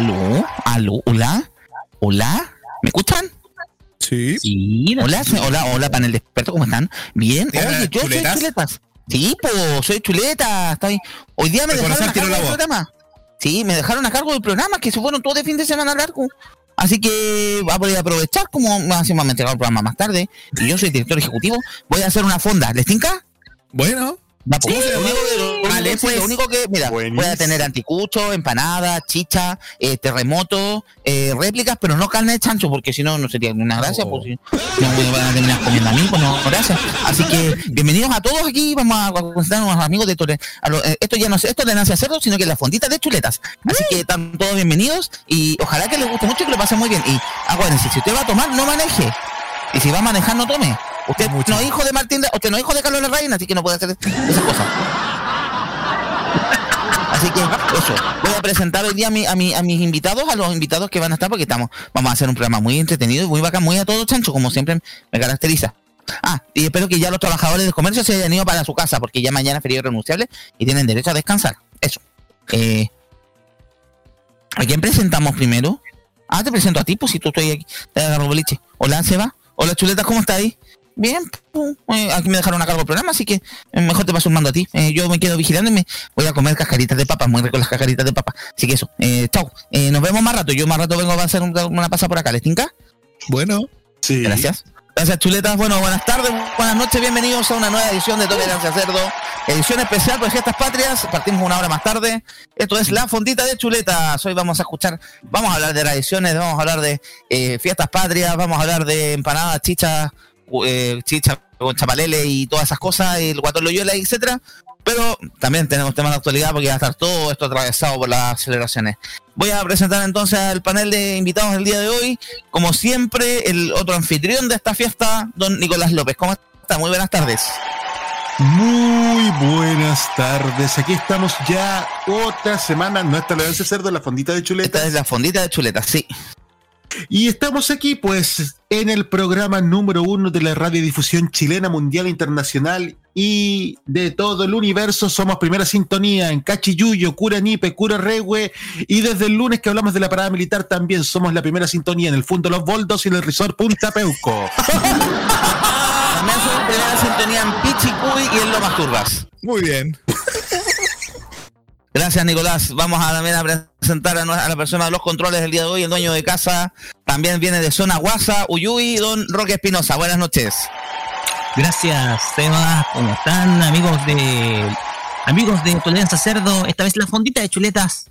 ¿Aló? ¿Aló? ¿Hola? ¿Hola? ¿Me escuchan? Sí. Sí. Hola, hola, hola, panel de expertos, ¿cómo están? Bien. Oye, yo soy chuletas. Sí, pues, soy chuleta. Está Hoy día me dejaron a cargo del programa. Sí, me dejaron a cargo del programa, que se fueron todo de fin de semana largo. Así que voy a poder aprovechar, como me han entregado el programa más tarde, y yo soy director ejecutivo, voy a hacer una fonda. ¿Les tinca? Bueno. Sí, lo, único que, mira, voy a tener anticucho, empanada, chicha, eh, terremoto, eh, réplicas, pero no carne de chancho, porque si no, no sería una gracia, pues si no me van a terminar comiendo a mí, pues no, gracias. Así que bienvenidos a todos aquí, vamos a presentar a unos amigos de Tore. Eh, esto ya no es esto de Nancia Cerdo, sino que la fondita de chuletas. Así que están todos bienvenidos y ojalá que les guste mucho y que lo pasen muy bien. Y acuérdense, si usted va a tomar, no maneje. Y si va a manejar, no tome. Usted no es hijo de Martín, usted no es hijo de Carlos Larraín, así que no puede hacer esas cosas. Así que eso, voy a presentar hoy día a, mi, a, mi, a, mis invitados, a los invitados que van a estar, porque estamos, vamos a hacer un programa muy entretenido y muy bacán, muy a todo chancho, como siempre me caracteriza. Ah, y espero que ya los trabajadores del comercio se hayan ido para su casa, porque ya mañana es periodo renunciable y tienen derecho a descansar. Eso. Eh, ¿A quién presentamos primero? Ah, te presento a ti, pues si tú estoy aquí. Te agarro boliche. Hola, Seba. Hola, chuleta, ¿cómo estás ahí? Bien, eh, aquí me dejaron a cargo el programa, así que eh, mejor te paso un mando a ti. Eh, yo me quedo vigilando y me voy a comer cascaritas de papa, muy rico las cascaritas de papa. Así que eso, chao. nos vemos más rato. Yo más rato vengo a hacer una pasada por acá. ¿Les tinca? Bueno, sí. Gracias. Gracias, chuletas. Bueno, buenas tardes, buenas noches, bienvenidos a una nueva edición de Tolerancia Cerdo. Edición especial por Fiestas Patrias. Partimos una hora más tarde. Esto es La Fondita de Chuletas. Hoy vamos a escuchar, vamos a hablar de tradiciones, vamos a hablar de Fiestas Patrias, vamos a hablar de empanadas, chichas eh, chicha con chapalele y todas esas cosas, el guatón loyola, etcétera. Pero también tenemos temas de actualidad porque va a estar todo esto atravesado por las celebraciones. Voy a presentar entonces al panel de invitados del día de hoy. Como siempre, el otro anfitrión de esta fiesta, don Nicolás López. ¿Cómo está? Muy buenas tardes. Muy buenas tardes. Aquí estamos ya otra semana. No está la de cerdo, la fondita de chuleta. Esta es la fondita de chuleta, sí. Y estamos aquí, pues, en el programa número uno de la radiodifusión chilena, mundial, internacional y de todo el universo. Somos primera sintonía en Cachiyuyo, Cura Nipe, Cura Regue. Y desde el lunes que hablamos de la parada militar, también somos la primera sintonía en el Fundo Los Boldos y en el Resort Punta Peuco. también somos primera sintonía en Pichicuy y en Lomas Turbas. Muy bien. Gracias, Nicolás. Vamos a también a presentar a, la persona de los controles del día de hoy, el dueño de casa. También viene de zona Guasa, Uyuy, don Roque Espinosa. Buenas noches. Gracias, Seba. ¿Cómo están, amigos de amigos de Tolerancia Cerdo? Esta vez la fondita de chuletas.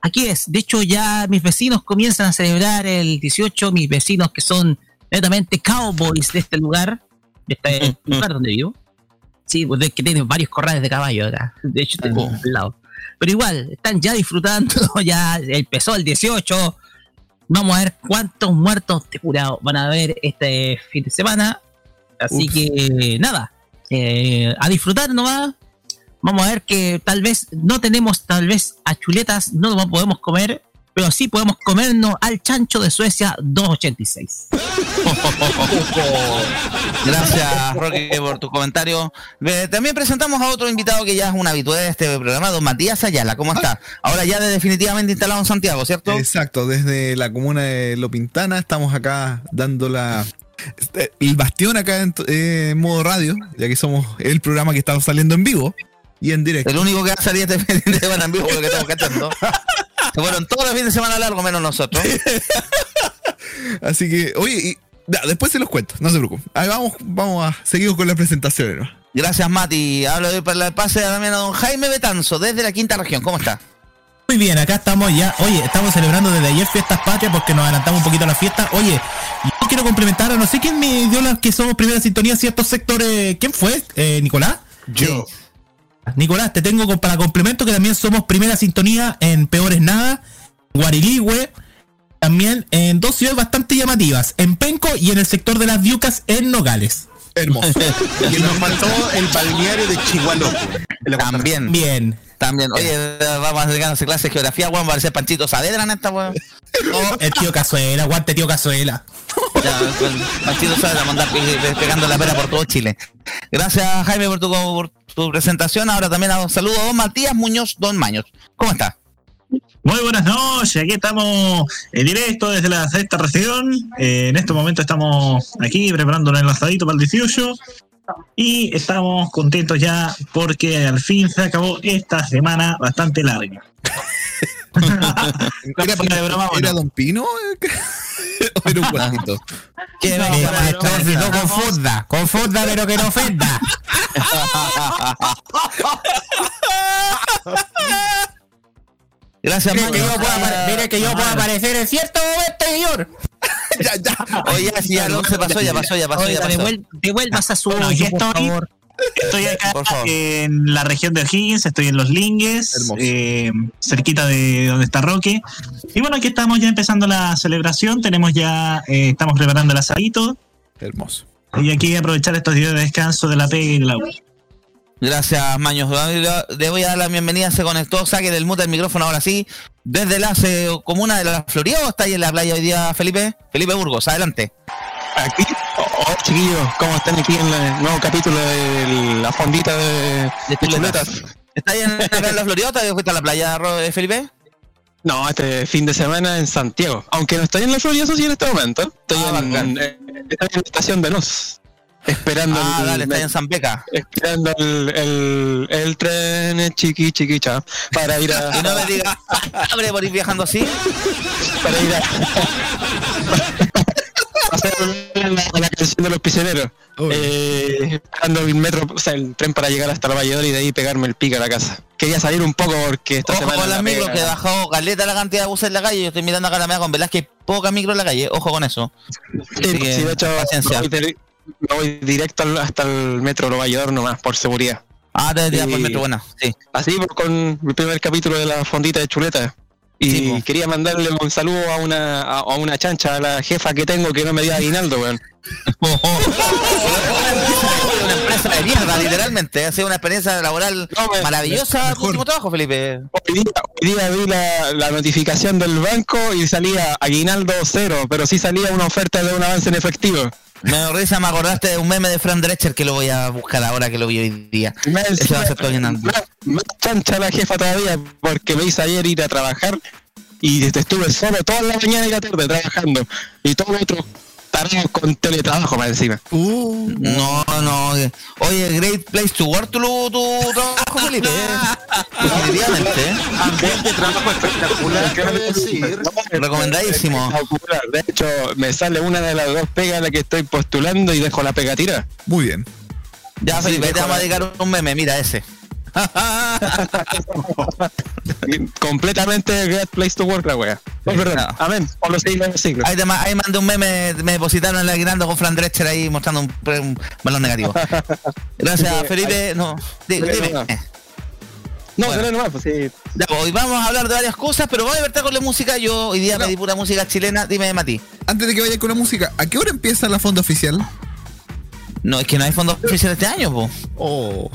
Aquí es. De hecho, ya mis vecinos comienzan a celebrar el 18. Mis vecinos que son netamente cowboys de este lugar, de este lugar donde vivo. Sí, pues que tienen varios corrales de caballo acá. De hecho, tengo oh. al lado. Pero igual, están ya disfrutando, ya empezó el 18. Vamos a ver cuántos muertos de curado van a haber este fin de semana. Así que nada, eh, a disfrutar nomás. Vamos a ver que tal vez no tenemos, tal vez a chuletas no lo podemos comer, pero sí podemos comernos al chancho de Suecia 286. Gracias, Roque, por tu comentario. también presentamos a otro invitado que ya es un habitual de este programa, don Matías Ayala. ¿Cómo está? Ahora ya definitivamente instalado en Santiago, ¿cierto? Exacto, desde la comuna de Lopintana estamos acá dando la, este, el bastión acá en modo radio, ya que somos el programa que estamos saliendo en vivo y en directo. El único que va a salir este fin de semana en vivo, lo que estamos cachando. Se fueron todos los fines de semana largo, menos nosotros. Así que, oye, y, después se los cuento, no se preocupen. Ahí vamos, vamos a seguir con las presentaciones. Gracias, Mati. Hablo de para el pase también a don Jaime Betanzo, desde la quinta región. ¿Cómo está? Muy bien, acá estamos ya. Oye, estamos celebrando desde ayer fiestas patrias porque nos adelantamos un poquito a la fiesta. Oye, yo quiero complementar a no sé quién me dio las que somos primera sintonía ciertos sectores. ¿Quién fue? Eh, ¿Nicolás? Yo. Nicolás, te tengo para complemento que también somos primera sintonía en Peores Nada, Guariligüe, también en dos ciudades bastante llamativas, en Penco y en el sector de las Viucas en Nogales. Hermoso. Y nos faltó el balneario de Chihuahua. También, Bien. también. Oye, vamos a dedicarnos a clase de geografía, weón, va a ser Panchito Saavedra en esta, weón. Oh, el tío Cazuela, aguante tío Cazuela. Ya, weón, Panchito Saavedra, mandar pe- pegando la pera por todo Chile. Gracias, Jaime, por tu, por tu presentación. Ahora también un saludo a don Matías Muñoz, don Maños. ¿Cómo está? Muy buenas noches, aquí estamos en directo desde la sexta región. Eh, en este momento estamos aquí preparando un enlazadito para el 18 y estamos contentos ya porque al fin se acabó esta semana bastante larga. ¿Era, Fuera de broma, era. Don Pino? ¿O era un guatito? ¿Qué No, confunda, confunda pero que no ofenda. Gracias, Mire que yo mire que yo puedo aparecer en cierto momento, señor. ya, ya. Oye, ya, no, se pasó, ya pasó, ya pasó, ya pasó. devuelvas a su por favor. Estoy acá en la región de O'Higgins, estoy en Los Lingues, eh, cerquita de donde está Roque. Y bueno, aquí estamos ya empezando la celebración, tenemos ya, eh, estamos preparando el asadito. Hermoso. Y aquí aprovechar estos días de descanso de la pega y de la U. Gracias, Maños. Le voy a dar la bienvenida, se conectó, saque del mute el micrófono ahora sí. Desde la eh, comuna de la Florida, ¿o está ahí en la playa hoy día, Felipe? Felipe Burgos, adelante. Aquí, chiquillos, ¿cómo están aquí en el nuevo capítulo de la fondita de, de chuletas? ¿Está ahí en, en la te fuiste a la playa, Ro- eh, Felipe? No, este fin de semana en Santiago. Aunque no estoy en la Florida, sí, en este momento. Estoy Ah, en, bacán. eh, estoy en la estación de Luz. Esperando, Ah, el, dale, está ahí en San Peca. esperando el, el, tren chiqui chiquicha para ir a, Y no me digas, abre por ir viajando así. para ir a, a la, la canción de los prisioneros. Eh, esperando el metro, o sea, el tren para llegar hasta la Valladolid y de ahí pegarme el pico a la casa. Quería salir un poco porque esta Ojo semana. con la las micros, que bajó galeta la cantidad de buses en la calle. Yo estoy mirando acá la mea con Velázquez, poca micro en la calle. Ojo con eso. Sí, que, sí, de hecho, paciencia. me voy, dir- me voy directo hasta el metro Nueva York nomás, por seguridad. Ah, te tiras por Sí. metro, buena. Sí. Así pues, con mi primer capítulo de la fondita de chuleta. Y Sí, quería mandarle un saludo a una, a, a una chancha, a la jefa que tengo que no me dio aguinaldo, weón. una empresa de mierda, literalmente. Ha sido una experiencia laboral No, me- maravillosa. Tu mejor. último trabajo, Felipe. Hoy día, hoy día vi la, la notificación del banco y salía aguinaldo cero, pero sí salía una oferta de un avance en efectivo. Me risa, me acordaste de un meme de Fran Drescher que lo voy a buscar ahora que lo vi hoy día. Va a ser todo más, más chancha la jefa todavía, porque me hizo ayer ir a trabajar y estuve solo toda la mañana y la tarde trabajando. Y todo lo otro tarados con teletrabajo más encima. Uh, No, no. Oye, Great Place to Work, tu, tu trabajo, Felipe. Definitivamente. ¿eh? Ambiente, trabajo espectacular, decir. Recomendadísimo. De hecho, me sale una de las dos pegas a la que estoy postulando y dejo la pega tira. muy bien. Ya, Sí, Felipe, te vamos a dedicar un meme, mira ese. Completamente great place to work la wea. No. Amén. Por los los siglos. Ahí, ahí mandé un meme, me depositaron en el aguinaldo con Fran Drescher ahí mostrando un, un balón negativo. Gracias, Felipe. No, dime. no. No, Bueno. dale nomás, pues sí. Ya, hoy vamos a hablar de varias cosas, pero vamos a divertir con la música. Yo hoy día No. pedí pura música chilena. Dime, Mati. Antes de que vaya con la música, ¿a qué hora empieza la fonda oficial? No, es que no hay fondos oficiales este año, pues. Oh,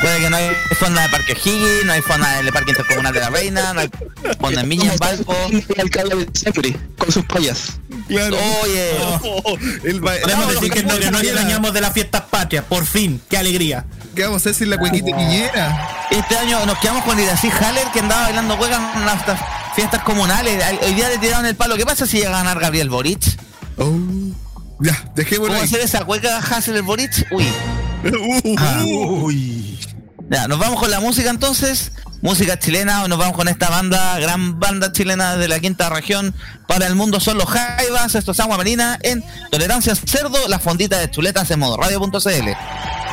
Puede que no hay fonda de Parque Higgins, no hay fonda del Parque Intercomunal de la Reina, no hay fonda en Viña, en Valpo. El alcalde de con sus payas. claro. Oye, El ba- Podemos decir que no, que no Piñera. extrañamos de las fiestas patrias, por fin, qué alegría. ¿Qué vamos a hacer sin la cuequita Piñera? este año nos quedamos con Irací Haller que andaba bailando huecas en las estas fiestas comunales. Hoy día le tiraron el palo. ¿Qué pasa si llega a ganar Gabriel Boric? Oh. Ya, dejémoslo ¿Cómo ahí. hacer esa hueca Hassel Boric? Uy. Nos vamos con la música entonces. Música chilena, nos vamos con esta banda, gran banda chilena de la quinta región. Para el mundo son los Jaivas, esto es Agua Marina en Tolerancia Cerdo, la fondita de chuletas en modo radio.cl.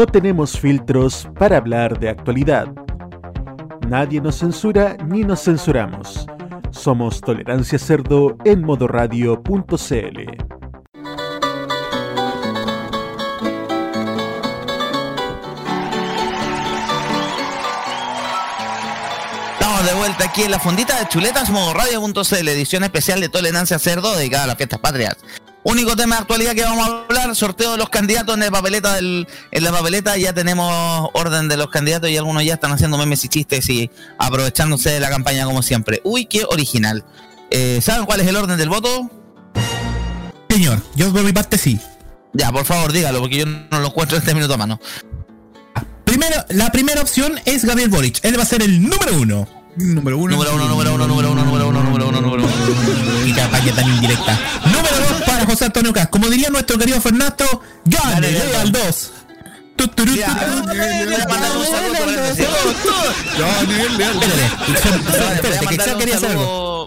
No tenemos filtros para hablar de actualidad. Nadie nos censura ni nos censuramos. Somos Tolerancia Cerdo en modoradio.cl. De vuelta aquí en la fondita de chuletas modoradio.cl, edición especial de Tolerancia Cerdo dedicada a las fiestas patrias. Único tema de actualidad que vamos a hablar, sorteo de los candidatos en la papeleta del, en la papeleta ya tenemos orden de los candidatos y algunos ya están haciendo memes y chistes y aprovechándose de la campaña como siempre. Uy, qué original. Eh, ¿Saben cuál es el orden del voto? Señor, yo por mi parte sí. Ya, por favor, dígalo, porque yo no lo encuentro en este minuto a mano. Primero, la primera opción es Gabriel Boric. Él va a ser el número uno. Número uno. Número uno, número uno, número uno, número uno, número uno, número uno. Y campaña tan indirecta. Número para José Antonio Cas. Como diría nuestro querido Fernando, gane Gane, al dos. Tu, tu, tu, Ya, tu, tu.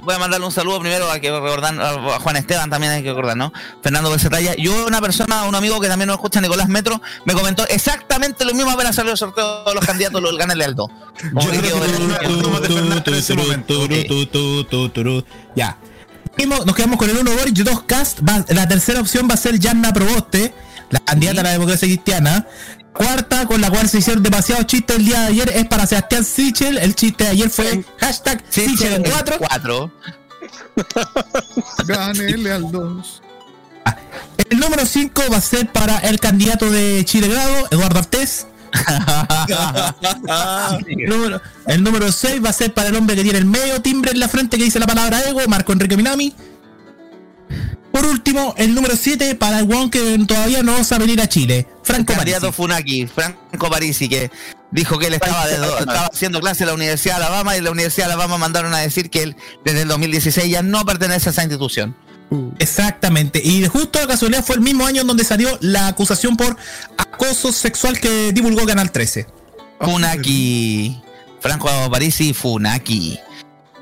voy a mandarle un saludo- primero a que recordar a Juan Esteban también hay que recordar, ¿no? Fernando Becerraya. Yo una persona, un amigo que también nos escucha, Nicolás Metro, me comentó exactamente lo mismo apenas salió el sorteo de los candidatos, lo del Gánale al 2. Como que quedó- Ya. Nos quedamos con el 1 Boric, 2 Cast. va- La tercera opción va a ser Yanna Proboste, la candidata a la democracia cristiana. Cuarta, con la cual se hicieron demasiados chistes el día de ayer, es para Sebastián Sichel. El chiste de ayer fue hashtag Sí, Sichel en sí, 4. cuatro. Gane Leal 2. El número 5 va a ser para el candidato de Chile Grado, Eduardo Artés. el, número, el número 6 va a ser para el hombre que tiene el medio timbre en la frente que dice la palabra ego, Marco Enrique Minami. Por último, el número 7 para el weón que todavía no va a venir a Chile, Franco Parisi. Funaki, Franco Parisi, que dijo que él estaba, de- estaba haciendo clase en la Universidad de Alabama y en la Universidad de Alabama mandaron a decir que él desde el 2016 ya no pertenece a esa institución. Exactamente. Y justo de casualidad fue el mismo año en donde salió la acusación por acoso sexual que divulgó Canal 13. Funaki. Franco Parisi, Funaki.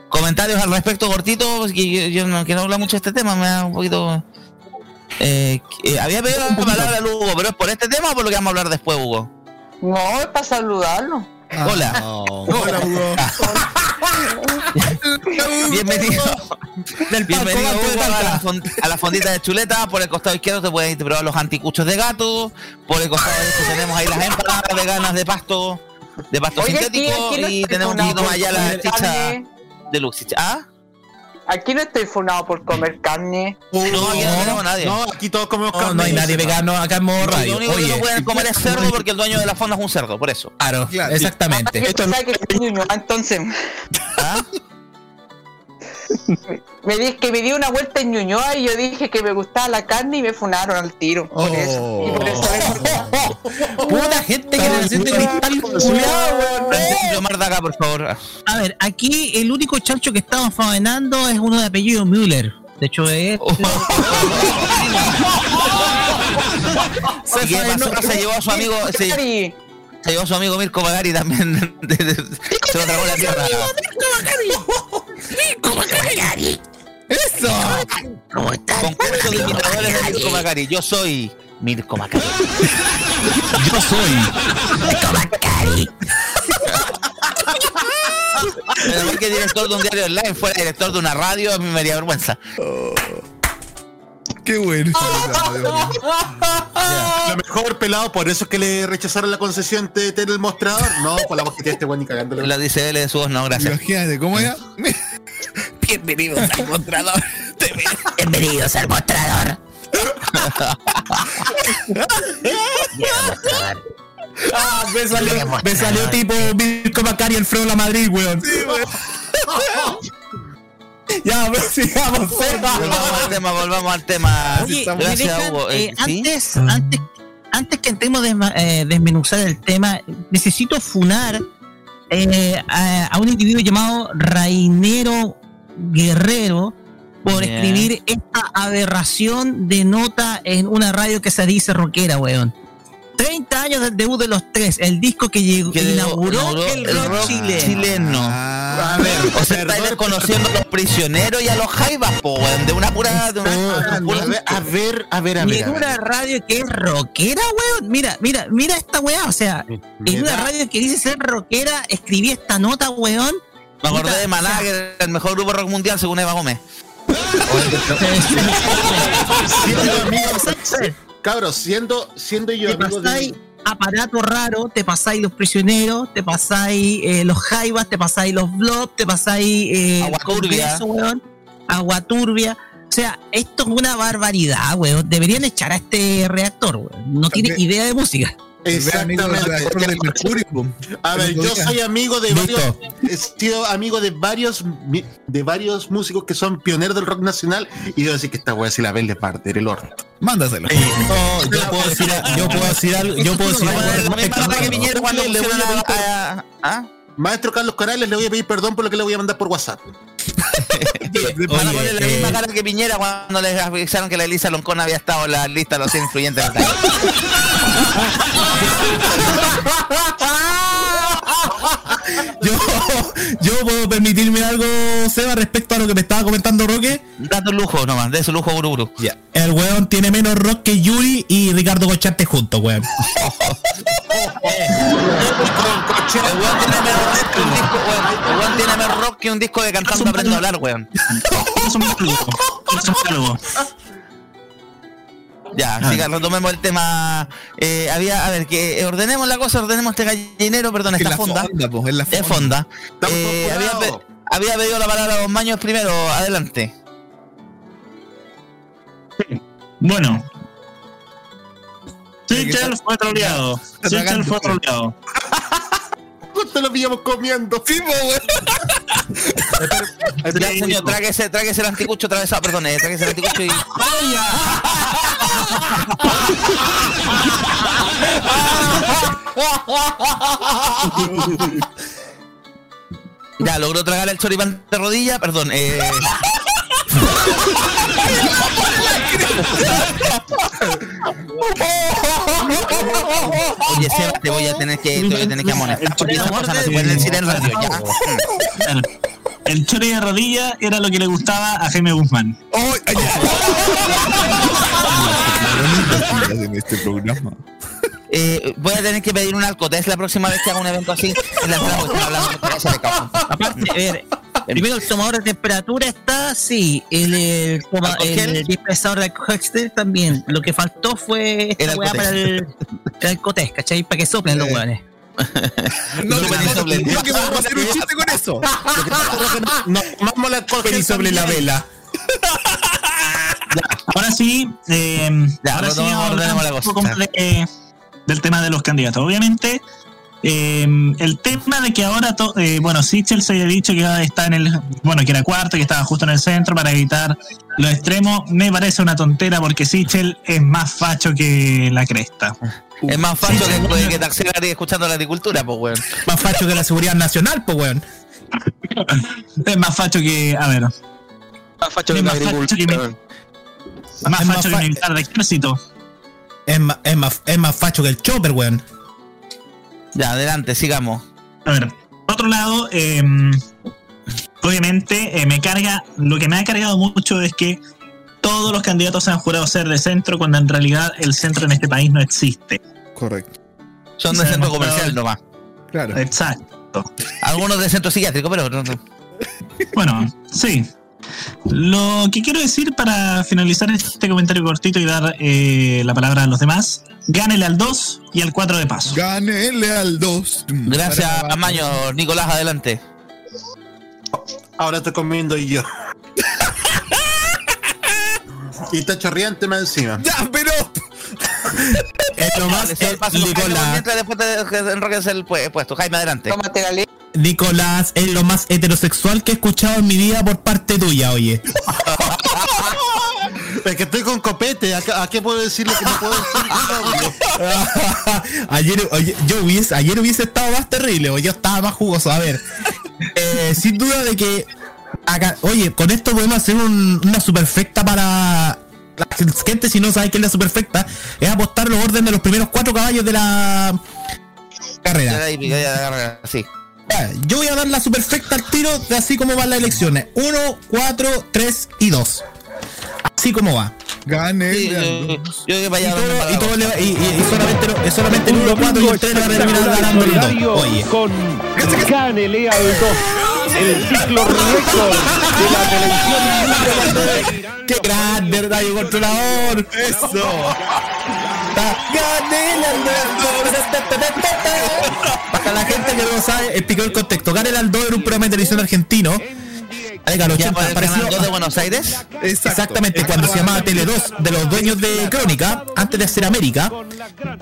Comentarios al respecto cortito, que yo, yo no quiero hablar mucho de este tema, me da un poquito... Eh, eh, había pedido la palabra al Hugo, pero es por este tema o por lo que vamos a hablar después, Hugo. No, es para saludarlo. Hola. Hola, Hugo. Bienvenido. Del Bienvenido Hugo, a, la a la fondita de chuleta. Por el costado izquierdo te puedes probar los anticuchos de gato. Por el costado derecho tenemos ahí las empanadas veganas de pasto, de pasto Oye, sintético. y tenemos un poquito más allá la comer chicha carne. de. ¿Ah? Aquí no estoy funado por comer carne. No, aquí no tenemos a nadie. No, aquí todos comemos No, carne. no hay nadie vegano acá en modo Lo radio. único que no pueden comer es cerdo porque el dueño de la fonda es un cerdo, por eso. claro, Claro. exactamente. Que Ñuñoa, entonces ¿Ah? me dije que me di una vuelta en Ñuñoa y yo dije que me gustaba la carne y me funaron al tiro. Por Oh. eso. Y por eso Puta gente que le siente cristal culiado, weón. Francisco Marta acá, por favor. A ver, aquí el único chancho que estamos faenando es uno de apellido Müller. De hecho, es. ¿Y qué pasó? Se llevó a su amigo, se, se llevó a su amigo Mirko Magari también. se lo tragó la tierra. Eso. Concurso de imitadores de Mirko Magari. Yo soy Mirko Magari. Yo soy. Pero más que director de un diario online, fuera director de una radio, a mí me haría vergüenza. Qué bueno. Lo mejor pelado, por eso es que le rechazaron la concesión de tener el mostrador. No, por la voz que tiene este buen y cagándole. La dice L de su voz, no, gracias. Imagínate, ¿cómo era? Bienvenidos al mostrador. Bienvenidos al mostrador. Ah, me salió, me salió tipo Mirko Macari Alfredo La Madrid, weón. ya, pero sigamos. Volvamos al tema, volvamos al tema. Oye, Gracias, dejan, Hugo. eh, Eh, ¿sí? antes, antes, antes que entremos a desma- eh, desmenuzar el tema, necesito funar eh, a, a un individuo llamado Rainero Guerrero por Ya. escribir esta aberración de nota en una radio que se dice rockera, weón. 30 años del debut de los tres, el disco que llegó, Que inauguró, inauguró el rock, chileno. chileno. Ah, A ver, O sea, estáis desconociendo a los prisioneros y a los jaivas, po, weón, de una pura. De una, a ver, a ver, a ver, a Y ver. en a ver. una radio que es rockera, weón. Mira, mira, mira esta weá. O sea, en una radio que dice ser rockera, escribí esta nota, weón. Me acordé de Maná, que era el mejor grupo rock mundial según Eva Gómez. Siendo amigos, cabros, siendo, siendo yo Te amigo pasáis de. aparato raro, te pasáis los prisioneros, te pasáis eh, los jaivas, te pasáis los blobs, te pasáis eh, Agua turbia. Weón, agua turbia. O sea, esto es una barbaridad, weón. Deberían echar a este reactor, weón. No tiene idea de música. Exactamente. del Mercurio. A ver, yo soy amigo de varios, he sido amigo de varios mi- de varios músicos que son pioneros del rock nacional y debo decir que esta wea si la ven le parte el orto. Mándaselo. No, yo puedo decir, yo puedo decir algo, yo puedo decir algo ¿Ah? Maestro Carlos Corales, le voy a pedir perdón por lo que le voy a mandar por WhatsApp. Oye, ponerle la eh, misma cara que Piñera cuando les avisaron que la Elisa Loncón había estado en la lista de los 100 influyentes del país. yo, yo puedo permitirme algo, Seba, respecto a lo que me estaba comentando Roque. Un lujo nomás, de su lujo Buruburu. Ya. El weón tiene menos rock que Yuri y Ricardo Cochante juntos, weón. El weón tiene menos rock que un disco, weón. El weón tiene menos rock que un disco de cantando aprendo a hablar, weón. Ya, siga, retomemos el tema. Eh, había, a ver, que eh, ordenemos la cosa, ordenemos este gallinero, perdón, En esta la fonda. fonda, po, en la Es fonda. Eh, pe- había pedido la palabra a Don Maños primero, adelante. Bueno. Sichel fue troleado. Sichel fue troleado. Justo lo pillamos comiendo. Sí, weón. Ya, señor, tráguese, tráguese el anticucho atravesado, perdón, eh, tráguese el anticucho y. Ya, logró tragar el choripán de rodilla, perdón, eh. Oye, Seba, te voy a tener que, te voy a tener que amonestar porque esas cosas no se pueden decir en radio, ya. El chori de rodilla era lo que le gustaba a Jaime Guzmán. En este programa. eh, voy a tener que pedir un alcotest la próxima vez que haga un evento así en la entrada porque hablando de recaudo. Aparte, a ver, primero el tomador de temperatura está, sí. El, el, toma- el dispensador de alcohol también. Lo que faltó fue esta El weá para el, el alcotés, ¿cachai? Para que soplen los Eh. weones. No, no, creo que vamos a hacer un chiste con eso. No, vamos a coger Y sobre la vela. Ahora sí, eh, Ya, ahora sí vamos a hablar un poco del tema de los candidatos. Obviamente, eh, el tema de que ahora, to- eh, bueno, Sichel se había dicho que estar en el, bueno, que era cuarto, que estaba justo en el centro para evitar los extremos, me parece una tontera porque Sichel es más facho que la cresta. Es más fácil que, que taxi escuchando la agricultura, pues, weón. Más facho que la seguridad nacional, pues weón. Es más facho que, a ver, Más facho que la más facho que mi- agricultura. más facho que militar de ejército. Es más, es más, es más facho que el chopper, weón. Ya, adelante, sigamos. A ver, por otro lado, eh, obviamente eh, me carga, lo que me ha cargado mucho es que todos los candidatos se han jurado ser de centro cuando en realidad el centro en este país no existe. Correcto. Son de centro comercial nomás. Claro. Exacto. Algunos de centro psiquiátrico, pero no, no. Bueno, sí. Lo que quiero decir para finalizar este comentario cortito y dar eh, la palabra a los demás, gánele al 2 y al 4 de paso. Gánele al 2. Gracias, Maño. Nicolás, adelante. Ahora estoy comiendo y yo. y está chorreante más encima. Ya, pero. Es lo más, Nicolás, mientras después te enroques el pu- puesto. Jaime, adelante. Tómate la leche. Nicolás es lo más heterosexual que he escuchado en mi vida por parte tuya, oye. Es que estoy con copete. ¿A, qué- puedo decirle que no puedo decir? ayer, oye, yo hubiese, ayer hubiese estado más terrible, o yo estaba más jugoso. A ver, eh, sin duda de que, acá, oye, con esto podemos hacer un- una superfecta para la gente, si no sabe qué es la superfecta, es apostar los órdenes de los primeros cuatro caballos de la carrera. Sí. Ya, Yo voy a dar la superfecta al tiro de así como van las elecciones. 1, 4, 3 y 2. Así como va. Sí, Gánele yo, yo 2. creo que Y todo, y todo le va- y, y- y solamente, lo- es solamente el 1, 4 y el 3 le va a terminar ganando el 2. Oye. con Gánele al 2, el ciclo récord de la televisión ¡Qué grande, radio controlador! Eso. ¡Gánele al 2! Para la gente que no sabe, explico el contexto. Gánele al 2 era un programa de televisión argentino. De los Ya 80, por el parecido canal 2 de Buenos Aires. Exacto. Exactamente, cuando se llamaba Tele 2 de los dueños de Crónica, antes de hacer América,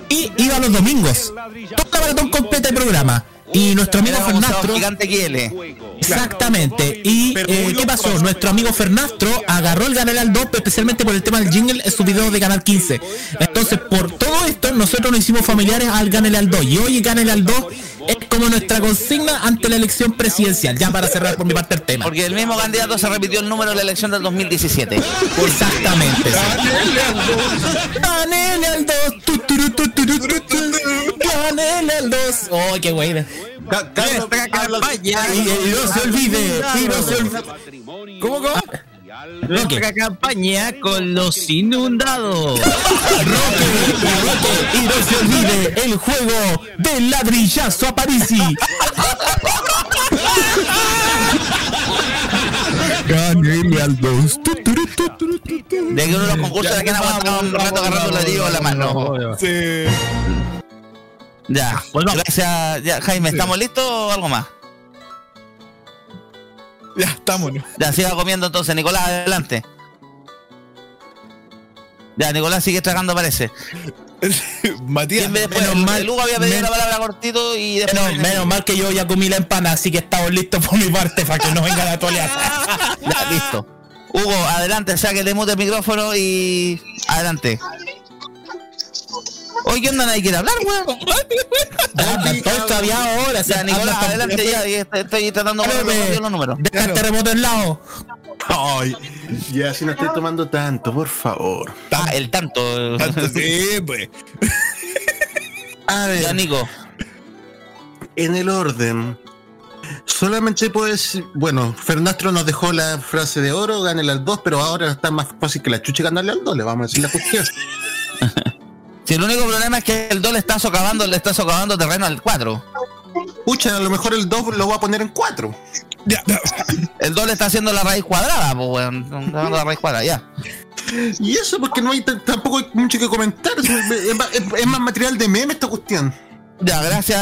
y iba los domingos. Toda la maratón completa de programa. Y nuestro amigo Fernastro. gigante. Exactamente. Y eh, ¿qué pasó? Nuestro amigo Fernastro agarró el canal al 2, especialmente por el tema del jingle en su video de Canal 15. Entonces, por todo esto, nosotros nos hicimos familiares al Ganele al 2. Y hoy Ganele al 2 es como nuestra consigna ante la elección presidencial. Ya para cerrar por mi parte el tema. Porque el mismo candidato se repitió el número de la elección del 2017. Exactamente. Gánele al 2. Ganele al 2. tu, turu, tu, turu, tu, tu. Ganele al 2. Oh, qué buena. Ca- Carlos, habla- Y, y no se olvide. Y no se olvide. ¿Cómo, cómo? Nuestra campaña con los inundados. Y no se olvide el juego del ladrillazo a Parisi. Gánele al 2. De que uno de los concursos de que han aguantado un rato agarrando el ladrillo a la mano. Sí. Ya, gracias. Ya, Jaime, ¿estamos listos o algo más? Ya, estamos. Ya, siga comiendo entonces. Nicolás, adelante. Ya, Nicolás sigue tragando, parece. Matías. ¿Quién ve después? menos mal- había pedido la palabra cortito y después. Menos, menos mal que yo ya comí la empana, así que estamos listos por mi parte para que no venga la toleada. Ya, listo. Hugo, adelante, sáquele mute el micrófono y. Adelante. Oye, ¿qué onda? Nadie quiere hablar, weón. Estoy todavía ahora. Ya, Nicolás, adelante ya. Estoy, tratando de poner los números. Deja el terremoto en lado. Ay, ya, si no estoy tomando tanto, por favor. Ah, el tanto. Tanto, Sí, pues. A ver, Ya, Nico. en el orden. Solamente puedo decir, bueno, Fernastro nos dejó la frase de oro, gánale al 2, pero ahora está más fácil que la chucha ganarle al 2, le vamos a decir la cuestión. Si el único problema es que el 2 le está socavando, le está socavando terreno al 4. Pucha, a lo mejor el 2 lo va a poner en 4. Ya, ya. El 2 le está haciendo la raíz cuadrada, pues weón. Está dando la raíz cuadrada, ya. Y eso porque no hay tampoco hay mucho que comentar. Es, es más- es- es más material de meme esta cuestión. Ya, gracias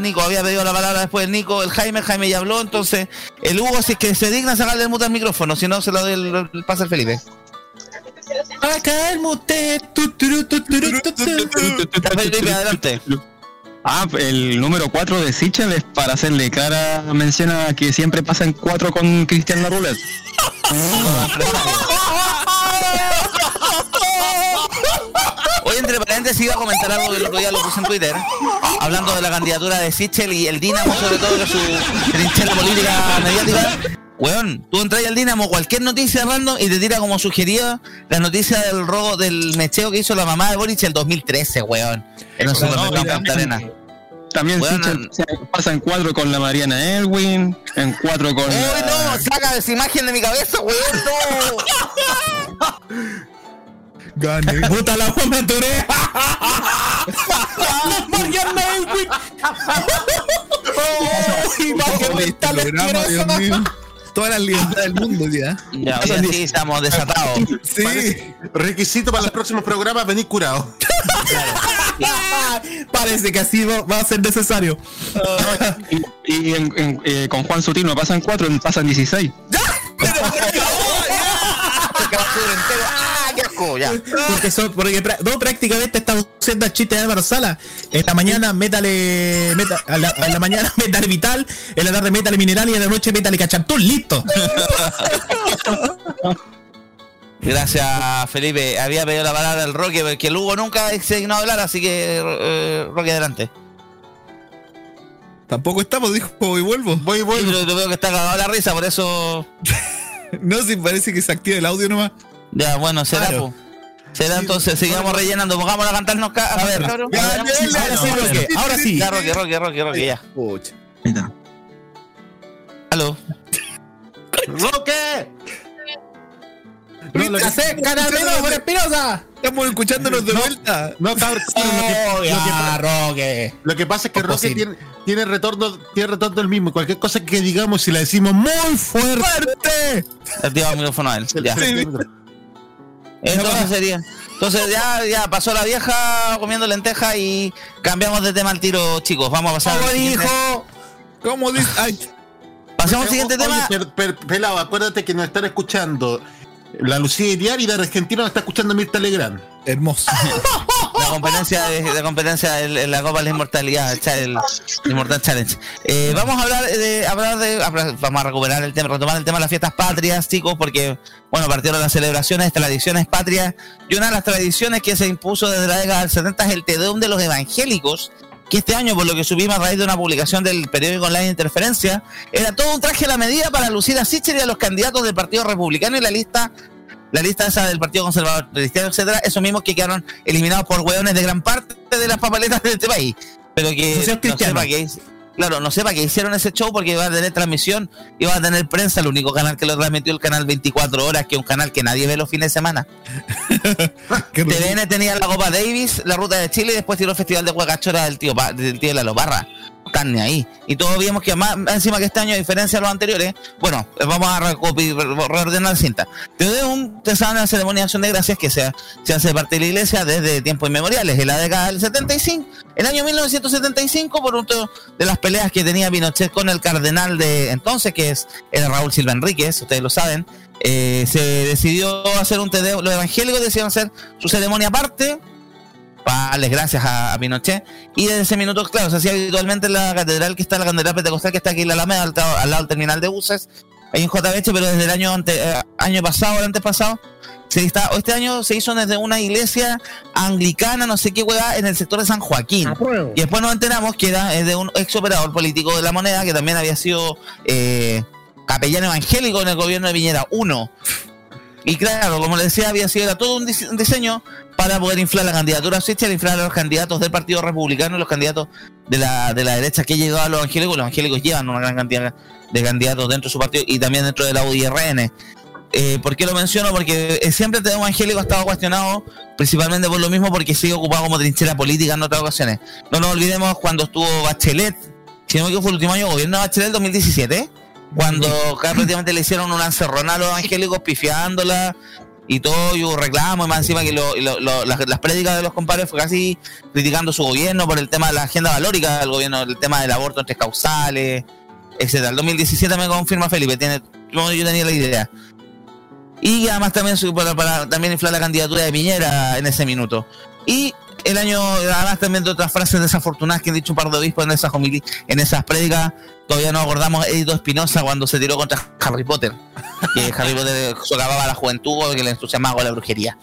Nico. Había pedido la palabra después Nico, el Jaime, el Jaime ya habló, entonces el Hugo si es que se digna sacarle el mute al micrófono, si no se lo doy el, el pase al Felipe. Acá el mute. adelante. Ah, el número 4 de Sichel es para hacerle clara menciona que siempre pasa en 4 con Cristian La Roulette. Hoy entre paréntesis iba a comentar algo que otro día lo puse en Twitter, hablando de la candidatura de Sichel y el Dinamo, sobre todo de su trinchera política mediática. Weón, tú entras al Dinamo, cualquier noticia random y te tira como sugerida la noticia del robo del mecheo que hizo la mamá de Boric el 2013, weón. En un supermercado. También Bueno, Sichel pasa en 4 con la Mariana Elwin, en 4 con ¡Uy, la- no! ¡Saca esa imagen de mi cabeza, weón! ¡No! Gane. Puta la Juan Maturé. Mariana Elwin. Oh, imagen Este mental Dios asquerosa. Mío. Toda la libertad del mundo ya. Ya, hoy así estamos desatados. Sí. Parece- requisito para los próximos programas, venir curado. Parece que así va, va a ser necesario. y, y en- en- eh, con Juan Sutino pasan 4, pasan 16. ¡Ah, qué asco! Ya. Porque, son, porque no, prácticamente está haciendo el chiste de Álvaro Sala. Esta mañana métale, meta, a, la, a la mañana métale vital, en la tarde métale mineral y en la noche métale cachantún, listo. Gracias, Felipe. Había pedido la palabra al Roque, porque el Hugo nunca se dignó a hablar, así que eh, Roque, adelante. Tampoco estamos, dijo, voy y vuelvo. Voy y Sí, vuelvo. pero yo veo que está cagado la risa, por eso. No, si parece que se activa el audio nomás. Ya, bueno, será. Claro. po. Será entonces, sigamos rellenando. Pongámosla a cantarnos. ca- A ver, cabrón. Ya, Ya, ya, ya, Ahora sí, Roque, ahora sí. Ya, Roque, Roque, Roque, Roque, ya. Pucha. Aló. ¡Roque! Por Espinosa. Estamos escuchándonos de vuelta. No, cabrón, Roque. lo que pasa es que Roque tiene, tiene retorno, tiene retorno el mismo. Cualquier cosa que digamos, si la decimos muy fuerte. El micrófono a él. se- Ya. Sí. Entonces sería. Entonces ya, ya pasó la vieja comiendo lenteja y cambiamos de tema al tiro, chicos. Vamos a pasar. al siguiente- ¿Cómo dice? Ay, Pasemos al siguiente Oye, tema. per- per- pelado, acuérdate que nos están escuchando la Lucía Iriar y de Argentina nos está escuchando Mirta Legrand. Hermoso. La competencia de, la competencia en, en la Copa de la Inmortalidad, cha- el Inmortal Challenge. Eh, vamos a hablar de, hablar de, vamos a recuperar el tema, retomar el tema de las fiestas patrias, chicos, porque, bueno, partieron las celebraciones, tradiciones patrias, y una de las tradiciones que se impuso desde la década del 70 es el Tedeum de los evangélicos, que este año, por lo que subimos a raíz de una publicación del periódico online Interferencia, era todo un traje a la medida para lucir a y a los candidatos del Partido Republicano y la lista la lista esa del Partido Conservador Cristiano, etcétera, esos mismos que quedaron eliminados por hueones de gran parte de las papeletas de este país. Pero que no sepa que claro, no sepa que hicieron ese show porque iba a tener transmisión, iba a tener prensa, el único canal que lo transmitió el canal 24 horas, que es un canal que nadie ve los fines de semana. TVN tenía la Copa Davis, la Ruta de Chile y después tiró el Festival de Huacachora del tío, del tío de la Loparra. Ni ahí. Y todos vimos que más encima que este año, a diferencia de los anteriores, bueno, eh, vamos a reordenar cinta. Doy un te saben la ceremonia de acción de gracias que se, se hace parte de la iglesia desde tiempos inmemoriales, en la década del 75, el año 1975, por un de las peleas que tenía Pinochet con el cardenal de entonces, que es era Raúl Silva Enríquez, ustedes lo saben, eh, se decidió hacer un tedeo, los evangélicos decidieron hacer su ceremonia aparte darles gracias a, a Pinochet y desde ese minuto, claro, se hacía habitualmente en la catedral que está, la catedral pentecostal que está aquí en la Alameda, al, al lado del terminal de buses, ahí en JBH, pero desde el año ante, eh, año pasado, el antes pasado, se está, o este año se hizo desde una iglesia anglicana, no sé qué hueá, en el sector de San Joaquín. Y después nos enteramos que era de un ex operador político de la moneda que también había sido eh, capellán evangélico en el gobierno de Piñera 1. Y claro, como les decía, había sido todo un, dise- un diseño para poder inflar la candidatura Switcher, inflar a los candidatos del Partido Republicano los candidatos de la, de la derecha que llegado a los evangélicos. Los evangélicos llevan una gran cantidad de candidatos dentro de su partido y también dentro de la UDRN. Eh, ¿Por qué lo menciono? Porque eh, siempre el tema evangélico ha estado cuestionado principalmente por lo mismo porque sigue ocupado como trinchera política en otras ocasiones. No nos olvidemos cuando estuvo Bachelet, si no me equivoco fue el último año de gobierno de Bachelet 2017, cuando prácticamente le hicieron una encerrona a los evangélicos pifiándola y todo, y hubo reclamos, y más encima que lo- lo- lo- las, las prédicas de los compadres fue casi criticando su gobierno por el tema de la agenda valórica del gobierno, el tema del aborto entre causales, etcétera. El 2017 me confirma Felipe, tiene, yo yo tenía la idea. Y además también para, para también inflar la candidatura de Piñera en ese minuto. Y el año, además también de otras frases desafortunadas que han dicho un par de obispos en esas en esas prédicas, todavía nos acordamos Edito Espinosa cuando se tiró contra Harry Potter. Que Harry Potter socavaba a la juventud, que le entusiasmaba con la brujería.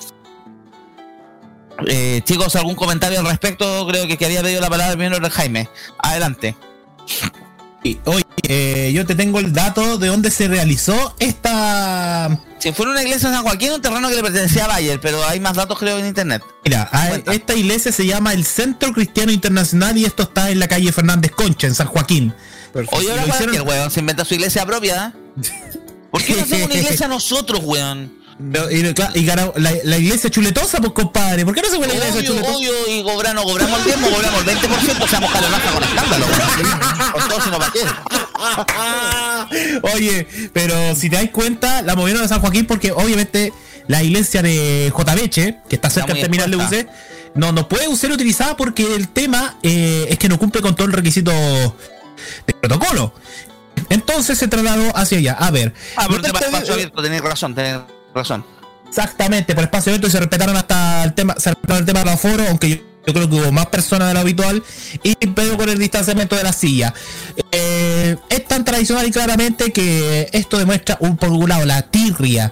Eh, chicos, ¿algún comentario al respecto? Creo que, que había pedido la palabra primero el Jaime. Adelante. Oye, eh, yo te tengo el dato de dónde se realizó esta. Si fue en una iglesia de San Joaquín, un terreno que le pertenecía a Bayer, pero hay más datos creo en internet. Mira, a- esta iglesia se llama el Centro Cristiano Internacional y esto está en la calle Fernández Concha, en San Joaquín. Oye, ahora Lo hicieron- cualquier weón se inventa su iglesia propia. ¿eh? ¿Por qué no hacemos una iglesia nosotros, weón? Pero, y, claro, y ganó- la, la iglesia chuletosa, pues compadre. ¿Por qué no se fue la iglesia Obvio, chuletosa? obvio, y cobramos, cobramos el 10, cobramos el 20%, seamos calonaja con escándalo. Con todo, sino para qué. Oye, pero si te das cuenta, la movieron de San Joaquín porque obviamente la iglesia de J. Beche, que está cerca del terminal de buses, no, no puede ser utilizada porque el tema eh, es que no cumple con todo el requisito de protocolo. Entonces se trasladó hacia allá. A ver. Ah, pero te abierto, tenés razón, tenés razón. Exactamente, por espacio y se respetaron hasta el tema, se respetaron el tema del aforo, aunque yo, yo creo que hubo más personas de lo habitual, y pero con el distanciamiento de la silla. Eh, es tan tradicional y claramente que esto demuestra un por un lado la tirria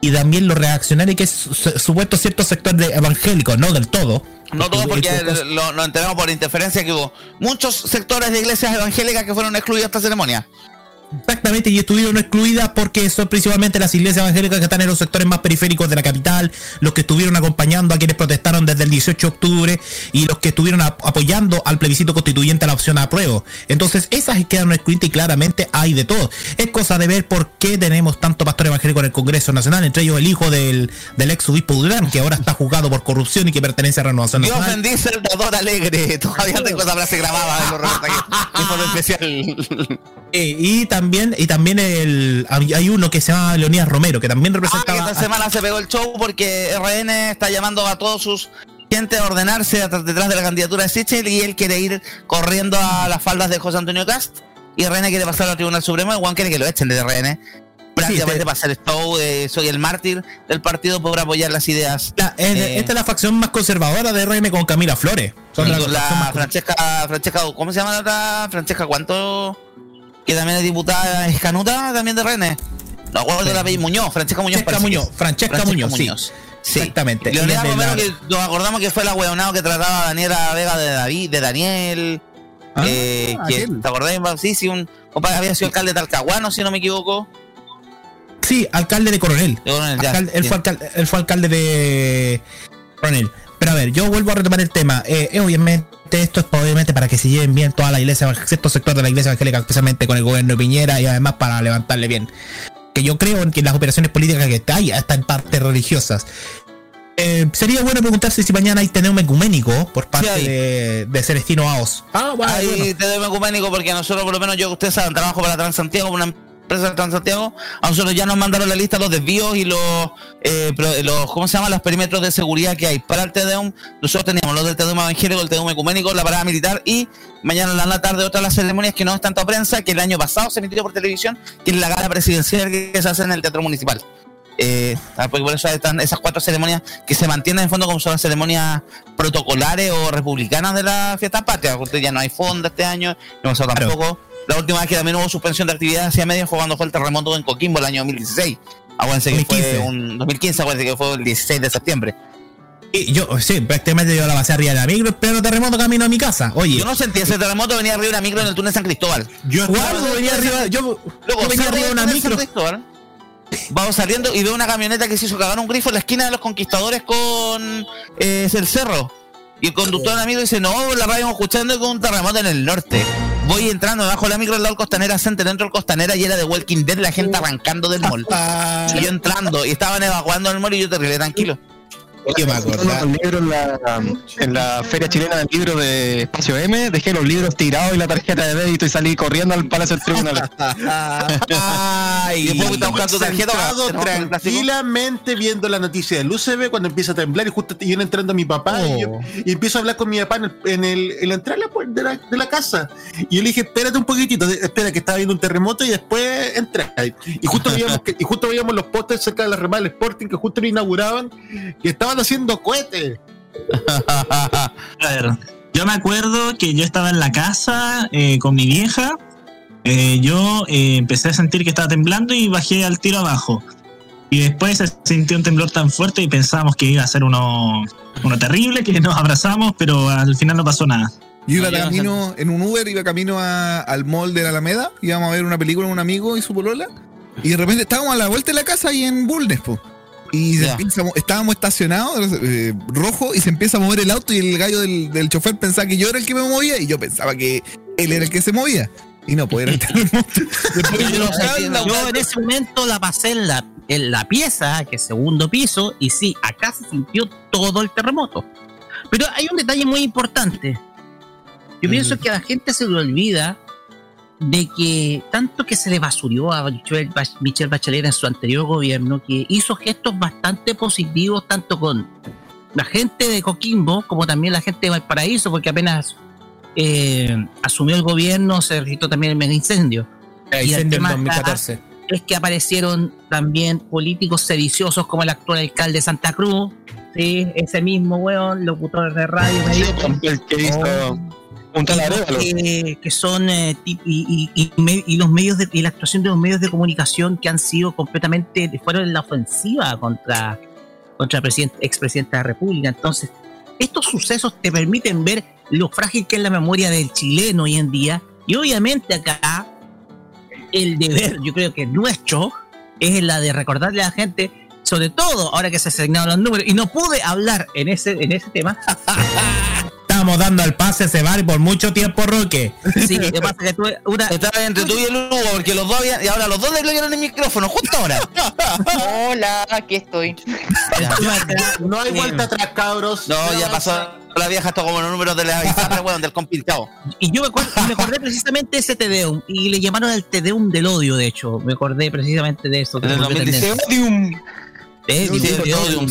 y también lo reaccionario que es su- su- supuesto cierto sector de evangélicos, no del todo. No todo porque lo, nos enteramos por interferencia que hubo muchos sectores de iglesias evangélicas que fueron excluidos de esta ceremonia. Exactamente, y estuvieron excluidas porque son principalmente las iglesias evangélicas que están en los sectores más periféricos de la capital, los que estuvieron acompañando a quienes protestaron desde el 18 de octubre y los que estuvieron ap- apoyando al plebiscito constituyente a la opción a apruebo. Entonces, esas quedaron excluidas y claramente hay de todo. Es cosa de ver por qué tenemos tanto pastor evangélico en el Congreso Nacional, entre ellos el hijo del, del ex obispo Durán, que ahora está juzgado por corrupción y que pertenece a Renovación Dios Nacional. bendice el dador alegre. Todavía tengo esa frase grabada en los. Informe especial. Eh, y también, y también el, hay uno que se llama Leonidas Romero, que también Ah, representaba. esta semana se pegó el show porque RN está llamando a todos sus gente a ordenarse detrás de la candidatura de Sichel y él quiere ir corriendo a las faldas de José Antonio Cast y RN quiere pasar al Tribunal Supremo y Juan quiere que lo echen de RN. Prácticamente este- para hacer el show de soy el mártir del partido por apoyar las ideas. La- es- Eh, esta es la facción más conservadora de RM con Camila Flores. Son la la Francesca, Francesca, ¿cómo se llama la otra? Francesca Cuánto, que también es diputada escanuta también de RN. No acuerdo el apellido Muñoz, Francesca Muñoz. Francesca que Muñoz, es. Francesca Muñoz, sí. Sí. Exactamente. Leonidas Y es de Romero, la- que nos acordamos que fue la hueonado que trataba a Daniela Vega de David, de Daniel. Ah, eh, que, aquel. ¿Te acordás? Sí, sí, un compadre había sido alcalde de Talcahuano, si no me equivoco. Sí, alcalde de Coronel. De Coronel, ya, Alcalde- él, sí. fue alcalde, él fue alcalde de Coronel. Pero a ver, yo vuelvo a retomar el tema. Eh, eh, obviamente, esto es obviamente para que se lleven bien toda la iglesia, cierto sector de la iglesia evangélica, especialmente con el gobierno de Piñera y además para levantarle bien. Que yo creo en que las operaciones políticas que hay, hasta en partes religiosas. Eh, sería bueno preguntarse si mañana hay tenemos ecuménico por parte hay. de, de Celestino Aos. Ah, bueno, Ahí bueno. ecuménico porque nosotros, por lo menos yo, ustedes saben, trabajo para Transantiago, una empresa de Transantiago. A nosotros ya nos mandaron la lista los desvíos y los, eh, los ¿cómo se llama? Los perímetros de seguridad que hay para el TEDEUM. Nosotros teníamos los del TEDEUM evangélico, el TEDEUM ecuménico, la parada militar y mañana en la tarde otra de las ceremonias que no es tanto prensa, que el año pasado se emitió por televisión, que es la gala presidencial que se hace en el Teatro Municipal. Eh, ah, porque por eso están esas cuatro ceremonias que se mantienen en fondo como son las ceremonias protocolares o republicanas de la fiesta patria. Porque ya no hay fondo este año, no pasó Claro. La última vez que también hubo suspensión de actividades hacia medio fue cuando fue el terremoto en Coquimbo el año 2016. Acuérdense que 2015. fue un 2015, acuérdense que fue el 16 de septiembre. Y yo, sí, prácticamente yo la pasé arriba de la micro, pero terremoto camino a mi casa. Oye, Yo no sentí ese terremoto, venía arriba de una micro en el túnel San Cristóbal. Yo Guardo, venía arriba, yo, Luego, yo venía arriba de una San micro. Cristóbal, Vamos saliendo y veo una camioneta que se hizo cagar un grifo en la esquina de los conquistadores con eh, es el cerro. Y el conductor amigo dice, no, la radio escuchando con un terremoto en el norte. Voy entrando bajo la micro al lado del Costanera Center, dentro del Costanera y era de Walking Dead, la gente arrancando del mall. Ah, Y yo entrando y estaban evacuando el mall y yo terrible tranquilo. ¿Qué me de los libros en la, en la feria chilena del libro de Espacio M, dejé los libros tirados y la tarjeta de débito y salí corriendo al Palacio del Tribunal. Ay, y después buscar tu tarjeta. Tranquilamente viendo la noticia del UCB cuando empieza a temblar y justo y viene entrando mi papá y, yo- y empiezo a hablar con mi papá en, el, en, el, en la entrada de la de casa. Y yo le dije, espérate un poquitito, espera que estaba viendo un terremoto y después entra. Y justo veíamos, que, y justo veíamos los postes cerca de la remada del Sporting que justo lo inauguraban que estaban haciendo cohetes. A ver, yo me acuerdo que yo estaba en la casa eh, con mi vieja. eh, yo eh, empecé a sentir que estaba temblando y bajé al tiro abajo. Y después se sintió un temblor tan fuerte y pensábamos que iba a ser uno, uno terrible, que nos abrazamos, pero al final no pasó nada. Yo iba No, yo no camino, en un Uber, iba camino a- al mall de la Alameda, íbamos a ver una película con un amigo y su polola, y de repente estábamos a la vuelta de la casa y en Bulnes, po. Y se empieza estábamos estacionados, eh, rojo, y se empieza a mover el auto y el gallo del, del chofer pensaba que yo era el que me movía y yo pensaba que él era el que se movía. Y no, pues era el terremoto. Yo en ese momento la pasé en la, en la pieza, que es segundo piso, y sí, acá se sintió todo el terremoto. Pero hay un detalle muy importante. Yo pienso que a la gente se le olvida de que tanto que se le basurió a Michelle Bach- Michelle Bachelet en su anterior gobierno, que hizo gestos bastante positivos tanto con la gente de Coquimbo como también la gente de Valparaíso, porque apenas eh, asumió el gobierno se registró también el mega incendio El Y el incendio en tema 2014. es que aparecieron también políticos sediciosos como el actual alcalde de Santa Cruz, ¿sí? ese mismo weón, locutor de radio, dijo, el que hizo Arévalo. Que, que son eh, y, y- y me- y los medios de y la actuación de los medios de comunicación que han sido completamente fueron en la ofensiva contra contra presidente, expresidente de la República. Entonces, estos sucesos te permiten ver lo frágil que es la memoria del chileno hoy en día. Y obviamente acá el deber, yo creo que nuestro, es la de recordarle a la gente, sobre todo ahora que se asignaron los números, y no pude hablar en ese, en ese tema. Estábamos dando el pase a ese bar por mucho tiempo, Roque. Sí, lo que pasa es que tuve una, Estaba entre tú y el Hugo, porque los dos habían, y ahora los dos le bloquearon el micrófono, justo ahora. Hola, aquí estoy. No hay vuelta atrás, cabros. No, ya pasó la vieja, esto como los números de la bizarra, weón, del compilado. Y yo me, acuerdo, me acordé precisamente de ese Tedeum. Y le llamaron el Tedeum del odio, de hecho. Me acordé precisamente de eso. el se volvió 2016. tendencia. Eh, Sí, dice, sí, Odium,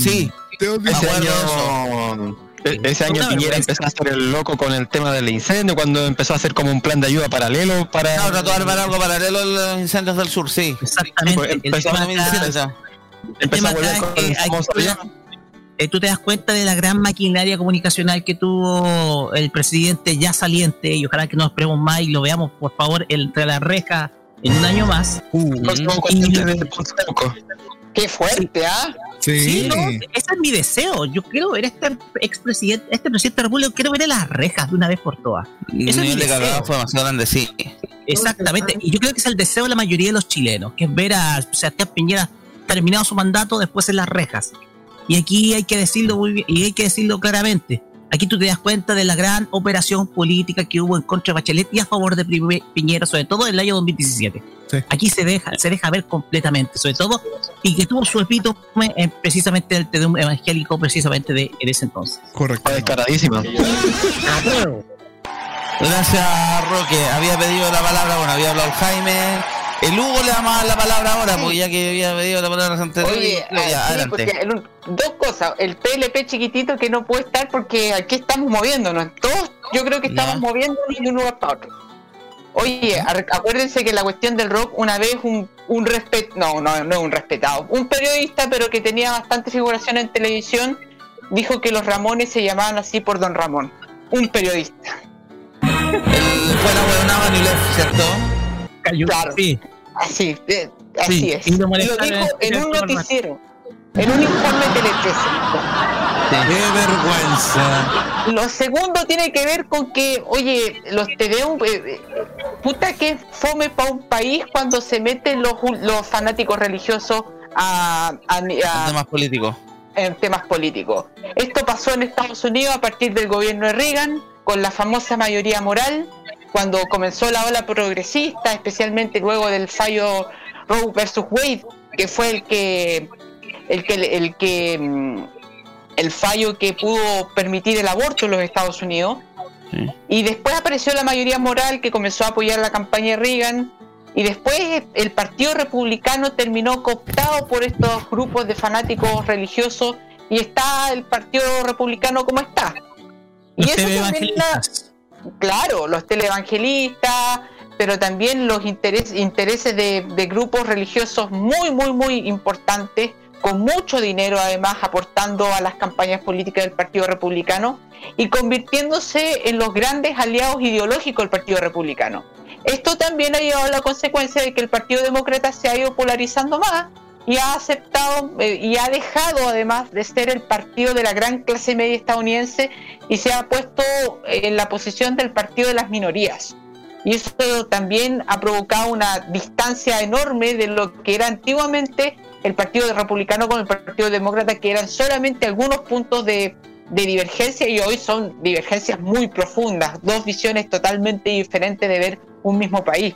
sí. Ese año, e- ese año Piñera empezó a hacer el loco con el tema del incendio, cuando empezó a hacer como un plan de ayuda paralelo para... No, trató de armar algo paralelo a los incendios del sur, sí. Exactamente. Pues, el empezó tema en acá- 2017, ya. el empezó tema a volver con el famoso eh, tú te das cuenta de la gran maquinaria comunicacional que tuvo el presidente ya saliente y ojalá que no esperemos más y lo veamos por favor entre las rejas en un año más. Próximo Y- Qué fuerte, ¿ah? Sí. Sí, no, ese es mi deseo. Yo quiero ver a este expresidente, este presidente de la República, quiero ver en las rejas de una vez por todas. El Ese es mi deseo. fue demasiado grande, sí. Exactamente. Y yo creo que es el deseo de la mayoría de los chilenos, que es ver a Sebastián Piñera terminado su mandato después en las rejas. Y aquí hay que decirlo muy bien, y hay que decirlo claramente. Aquí tú te das cuenta de la gran operación política que hubo en contra de Bachelet y a favor de Piñera, sobre todo en el año 2017. Sí. Aquí se deja, se deja ver completamente, sobre todo, y que tuvo su epítome en precisamente el Tedeum evangélico, precisamente de en ese entonces. Correcto. Fue descaradísima. Gracias, Roque. Había pedido la palabra, bueno, había hablado Jaime. El Hugo le va a dar la palabra ahora, porque ya que había pedido la palabra antes. Oye, ya, ah, sí, adelante. el- dos cosas. El PLP chiquitito que no puede estar porque aquí estamos moviéndonos. Todos, yo creo que estamos moviéndonos de un lugar para otro. Oye, acuérdense que la cuestión del rock, una vez un, un respet no, no, no un respetado, un periodista, pero que tenía bastante figuración en televisión, dijo que los Ramones se llamaban así por Don Ramón. Un periodista. El fue la huevonada ¿cierto? Claro. Sí. Así, eh, así Sí, es. y lo Y lo molestaron dijo en en un noticiero, en un informe de Tele 13. ¡Qué vergüenza! Lo segundo tiene que ver con que, oye, los Tedeum, eh, eh, puta que fome para un país cuando se meten los, los fanáticos religiosos a, a- a- Temas políticos. en temas políticos. Esto pasó en Estados Unidos a partir del gobierno de Reagan, con la famosa mayoría moral, cuando comenzó la ola progresista, especialmente luego del fallo Roe versus Wade, que fue el que el que el que mm, el fallo que pudo permitir el aborto en los Estados Unidos. Y después apareció la mayoría moral que comenzó a apoyar la campaña de Reagan. Y después el Partido Republicano terminó cooptado por estos grupos de fanáticos religiosos y está el Partido Republicano como está. Y eso también televangelistas. Claro, los televangelistas, pero también los interes- intereses de, de grupos religiosos muy, muy, muy importantes, con mucho dinero además aportando a las campañas políticas del Partido Republicano y convirtiéndose en los grandes aliados ideológicos del Partido Republicano. Esto también ha llevado a la consecuencia de que el Partido Demócrata se ha ido polarizando más y ha aceptado eh, y ha dejado además de ser el partido de la gran clase media estadounidense y se ha puesto en la posición del partido de las minorías. Y eso también ha provocado una distancia enorme de lo que era antiguamente el Partido Republicano con el Partido Demócrata, que eran solamente algunos puntos de, de divergencia y hoy son divergencias muy profundas, dos visiones totalmente diferentes de ver un mismo país.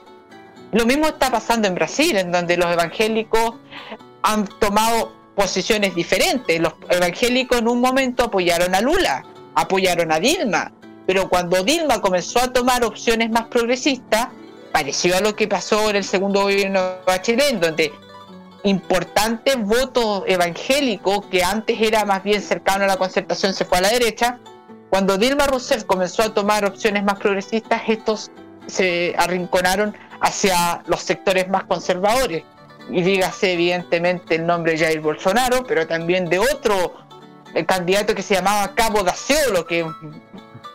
Lo mismo está pasando en Brasil, en donde los evangélicos han tomado posiciones diferentes. Los evangélicos en un momento apoyaron a Lula, apoyaron a Dilma, pero cuando Dilma comenzó a tomar opciones más progresistas, pareció a lo que pasó en el segundo gobierno de Bachelet, en donde importantes votos evangélicos, que antes era más bien cercano a la concertación, se fue a la derecha. Cuando Dilma Rousseff comenzó a tomar opciones más progresistas, estos se arrinconaron hacia los sectores más conservadores. Y dígase evidentemente el nombre de Jair Bolsonaro, pero también de otro el candidato que se llamaba Cabo Daciolo, que es un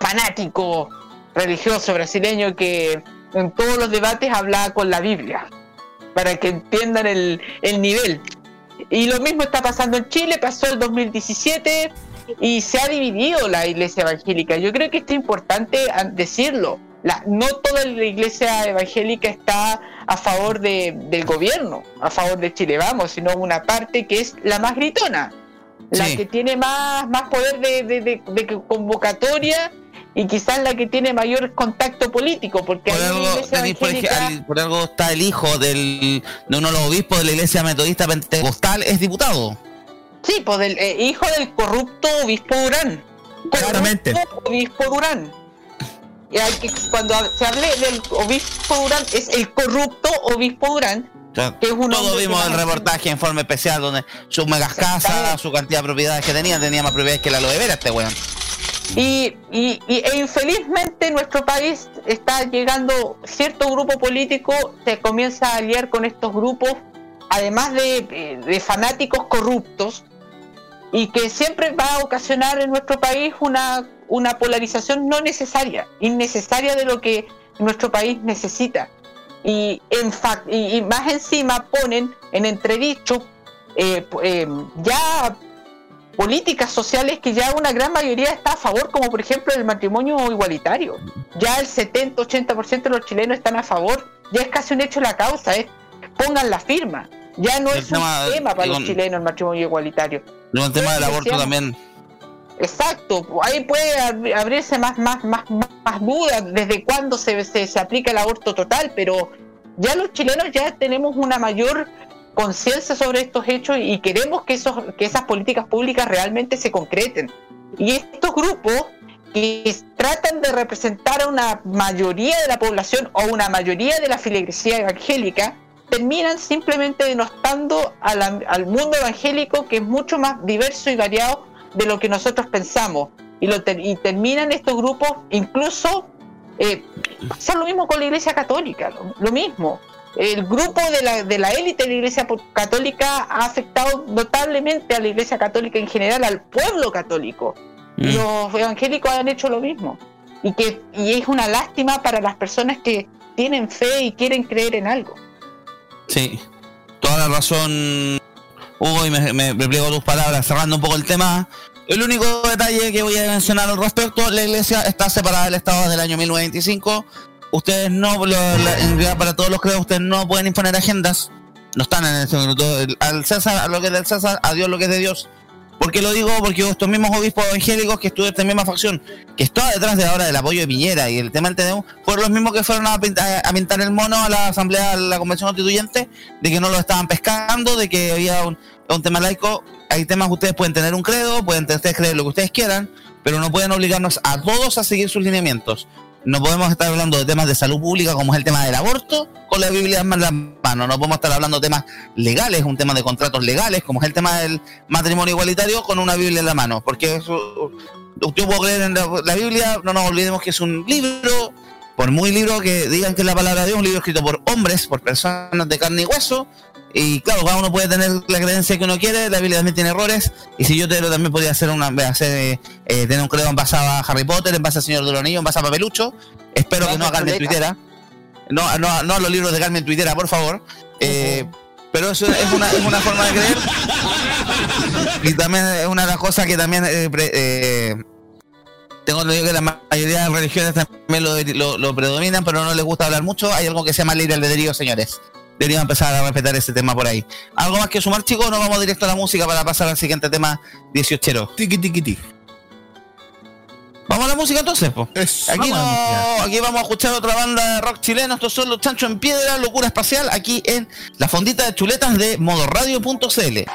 fanático religioso brasileño que en todos los debates hablaba con la Biblia, para que entiendan el, el nivel. Y lo mismo está pasando en Chile, pasó el 2017 y se ha dividido la iglesia evangélica. Yo creo que es importante ah, decirlo. La- no toda la iglesia evangélica está a favor de- del gobierno, a favor de Chile Vamos, sino una parte que es la más gritona, la que tiene más, más poder de, de- convocatoria y quizás la que tiene mayor contacto político, porque Por algo, por, algo está el hijo del, de uno de los obispos de la iglesia metodista pentecostal, es diputado. Sí, pues del eh, hijo del corrupto obispo Durán. Exactamente. Corrupto obispo Durán. Cuando se hable del obispo Durán, es el corrupto obispo Durán. Que es un todos vimos el reportaje en forma especial donde sus megas casas, su cantidad de propiedades que tenía, tenía más propiedades que la aloe vera este weón. Y, y- y- e infelizmente nuestro país está llegando, cierto grupo político se comienza a aliar con estos grupos, además de, de fanáticos corruptos, y que siempre va a ocasionar en nuestro país una, una polarización no necesaria, innecesaria de lo que nuestro país necesita. Y, en fac- y, y más encima ponen en entredicho eh, eh, ya políticas sociales que ya una gran mayoría está a favor, como por ejemplo el matrimonio igualitario. Ya el 70-80% de los chilenos están a favor, ya es casi un hecho la causa, es pongan la firma. Ya no El es tema- un tema para digo, los chilenos el matrimonio igualitario. El tema del aborto también. Exacto, ahí puede ab- abrirse más, más, más, más, dudas desde cuándo se, se, se aplica el aborto total, pero ya los chilenos ya tenemos una mayor conciencia sobre estos hechos y queremos que, esos, que esas políticas públicas realmente se concreten. Y estos grupos que tratan de representar a una mayoría de la población o una mayoría de la filigresía evangélica, terminan simplemente denostando a la- al mundo evangélico que es mucho más diverso y variado de lo que nosotros pensamos. Y, lo ter- y terminan estos grupos incluso eh, son lo mismo con la iglesia católica, lo, lo mismo. El grupo de la, de la élite de la iglesia católica ha afectado notablemente a la iglesia católica en general, al pueblo católico. Mm. los evangélicos han hecho lo mismo. Y, que, y es una lástima para las personas que tienen fe y quieren creer en algo. Sí, toda la razón, Hugo, y me, me, me pliego tus palabras, cerrando un poco el tema. El único detalle que voy a mencionar al respecto, la iglesia está separada del Estado desde el año 1925. Ustedes no, lo- la- para todos los credos, ustedes no pueden imponer agendas. No están en ese minuto. Al César, a lo que es del César, a Dios lo que es de Dios. ¿Por qué lo digo? Porque estos mismos obispos evangélicos que estuvo esta misma facción, que estaba detrás de ahora del apoyo de Piñera y el tema del TNU, fueron los mismos que fueron a pintar, a pintar el mono a la asamblea, a la convención constituyente, de que no lo estaban pescando, de que había un, un tema laico. Hay temas que ustedes pueden tener un credo, pueden ustedes creer lo que ustedes quieran, pero no pueden obligarnos a todos a seguir sus lineamientos. No podemos estar hablando de temas de salud pública como es el tema del aborto con la Biblia en la mano. No podemos estar hablando de temas legales, un tema de contratos legales como es el tema del matrimonio igualitario con una Biblia en la mano. Porque eso, yo puedo creer en la Biblia, no nos olvidemos que es un libro, por muy libro que digan que es la palabra de Dios, un libro escrito por hombres, por personas de carne y hueso. Y claro, cada uno puede tener la creencia que uno quiere, la Biblia también tiene errores, y si yo te también podría hacer una, hacer, eh, eh, tener un credo en base a Harry Potter, en base al Señor de los Anillos, en base a Papelucho, espero que no a Carmen Twittera, no, no, no a los libros de Carmen Twittera, por favor, eh, pero eso es una, es una forma de creer, y también es una de las cosas que también eh, eh, tengo entendido que la mayoría de religiones también lo, lo- lo predominan, pero no les gusta hablar mucho. Hay algo que se llama libre albedrío, señores. Deberían empezar a respetar ese tema por ahí. ¿Algo más que sumar, chicos? Nos vamos directo a la música para pasar al siguiente tema 18. Tiki, tiki, tiki. Vamos a la música entonces, po. Eso. Aquí, Vamos no, aquí vamos a escuchar otra banda de rock chileno. Estos son los Chancho en Piedra, Locura Espacial, aquí en la fondita de chuletas de modoradio.cl.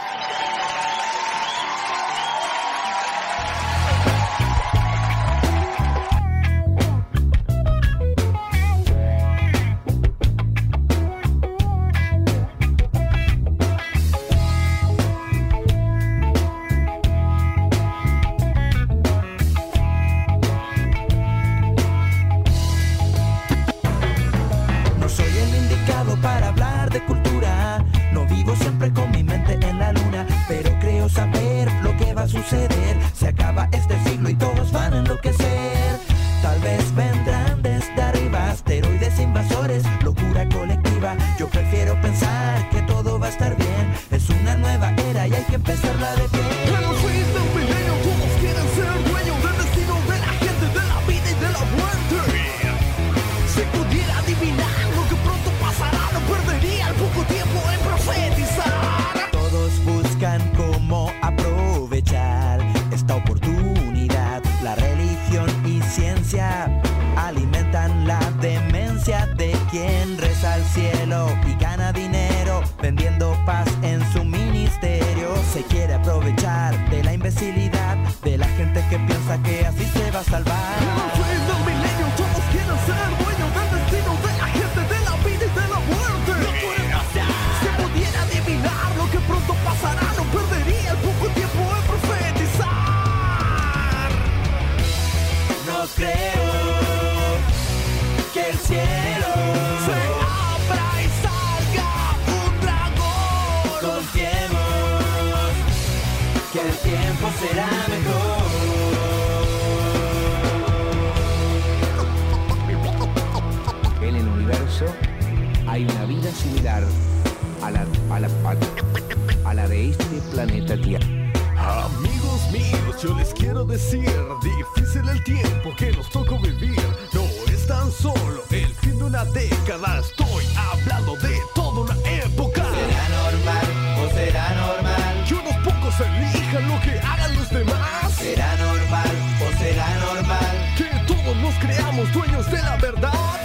similar a la, a la, a, a la de este planeta Tierra. Amigos míos, yo les quiero decir, difícil el tiempo que nos tocó vivir. No es tan solo el fin de una década, estoy hablando de toda una época. ¿Será normal o será normal? Que unos pocos elijan lo que hagan los demás. ¿Será normal o será normal? Que todos nos creamos dueños de la verdad.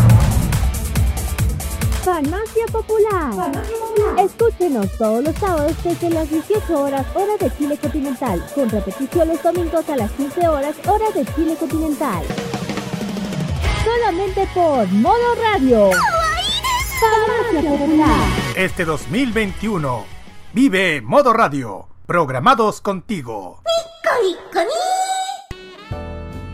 Farmacia Popular. Escúchenos todos los sábados desde las 18 horas hora de Chile continental, con repetición los domingos a las 15 horas hora de Chile continental. Solamente por Modo Radio. Farmacia Popular. Este 2021 vive Modo Radio, programados contigo.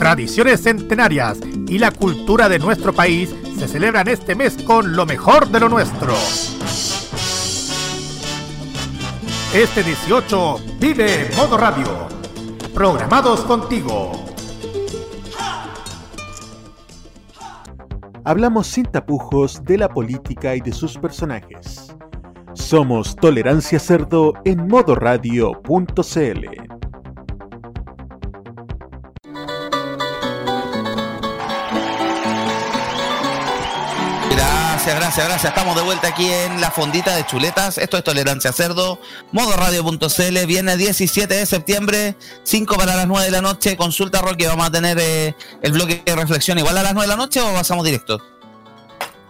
Tradiciones centenarias y la cultura de nuestro país se celebran este mes con lo mejor de lo nuestro. Este 18 vive Modo Radio. Programados contigo. Hablamos sin tapujos de la política y de sus personajes. Somos Tolerancia Cerdo en modoradio.cl. Gracias, gracias. Estamos de vuelta aquí en la fondita de chuletas. Esto es Tolerancia Cerdo, modoradio.cl. Viene 17 de septiembre, 5 para las 9 de la noche. Consulta, Roque. Vamos a tener eh, el bloque de reflexión igual a las 9 de la noche o pasamos directo?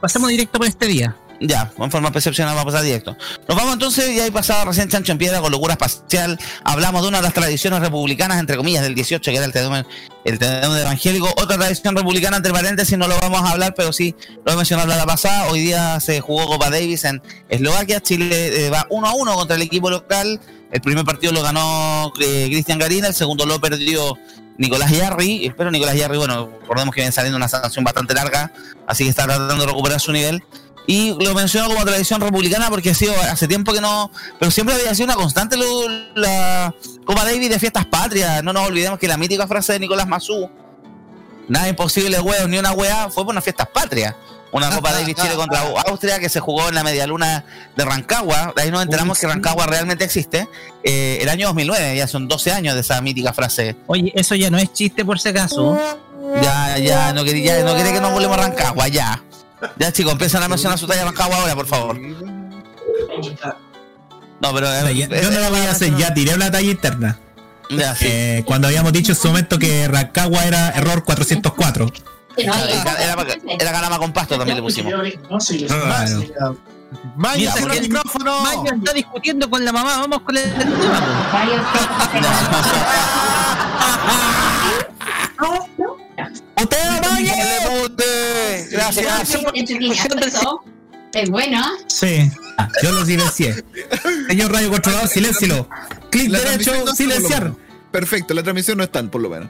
Pasamos directo por este día. Ya, en forma percepcional vamos a pasar directo. Nos vamos entonces, y ahí pasaba recién Chancho en Piedra con locura espacial. Hablamos de una de las tradiciones republicanas, entre comillas, del 18, que era el Tedeum, el evangélico. Otra tradición republicana, entre paréntesis, no lo vamos a hablar, pero sí lo he mencionado la pasada. Hoy día se jugó Copa Davis en Eslovaquia. Chile eh, va 1 a 1 contra el equipo local. El primer partido lo ganó eh, Cristian Garina, el segundo lo perdió Nicolás Yarri. Espero Nicolás Yarri, bueno, recordemos que viene saliendo una sanción bastante larga, así que está tratando de recuperar su nivel. Y lo menciono como tradición republicana porque ha sido hace tiempo que no, pero siempre había sido una constante lo- la Copa Davis de fiestas patrias. No nos olvidemos que la mítica frase de Nicolás Mazú, nada imposible, huevo, ni una hueá, fue por unas fiestas patrias. Una Copa Davis Chile contra Austria que se jugó en la media luna de Rancagua. De ahí nos enteramos que Rancagua realmente existe. Eh, el año 2009, ya son 12 años de esa mítica frase. Oye, eso ya no es chiste por si acaso. Ya, ya, no quería, ya, no quería que nos volvemos a Rancagua, ya. Ya, chicos, empiezan a mencionar su talla Rancagua ahora, por favor. No, pero. eh, Yo no lo voy a hacer, ya tiré una talla interna. Ya, sí. Eh, cuando habíamos dicho en su momento que Rancagua era error 404. Era, era, era ganama con pasto también le pusimos. Claro. Maya, porque- el micrófono. Maño está discutiendo con la mamá, vamos con el el tema. Gracias. Es bueno. Sí. Ah, yo lo silencié. Señor Radio Controlador, siléncielo. Clic derecho, no silenciar. Perfecto, la transmisión no están, por lo menos.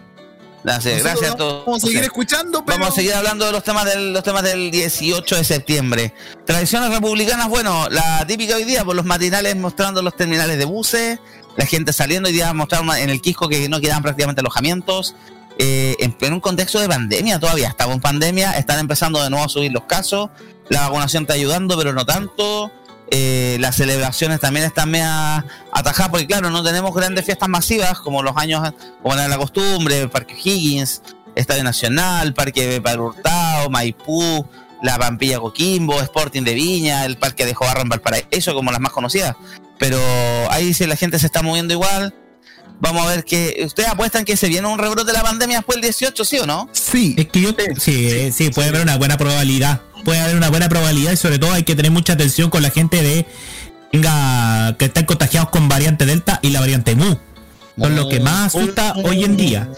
Gracias, Nosotros gracias a todos. Vamos a seguir escuchando, pero. Vamos a seguir hablando de los temas del, los temas del 18 de septiembre. Tradiciones republicanas, bueno, la típica hoy día por los matinales mostrando los terminales de buses, la gente saliendo hoy día mostraron en el Quisco que no quedaban prácticamente alojamientos. Eh, en pleno contexto de pandemia todavía, estamos en pandemia, están empezando de nuevo a subir los casos, la vacunación está ayudando, pero no tanto. Eh, las celebraciones también están media atajadas, porque claro, no tenemos grandes fiestas masivas como los años, como era la costumbre, Parque Higgins, Estadio Nacional, Parque Padre Hurtado, Maipú, la Pampilla Coquimbo, Sporting de Viña, el Parque de Jobarra en Valparaíso, como las más conocidas. Pero ahí dice la gente se está moviendo igual. Vamos a ver que. ¿Ustedes apuestan que se viene un rebrote de la pandemia después del 18, sí o no? Sí. Es que yo sí, sí, puede haber una buena probabilidad. Puede haber una buena probabilidad y sobre todo hay que tener mucha atención con la gente de venga, que están contagiados con variante Delta y la variante Mu. Son lo que más asusta hoy en día.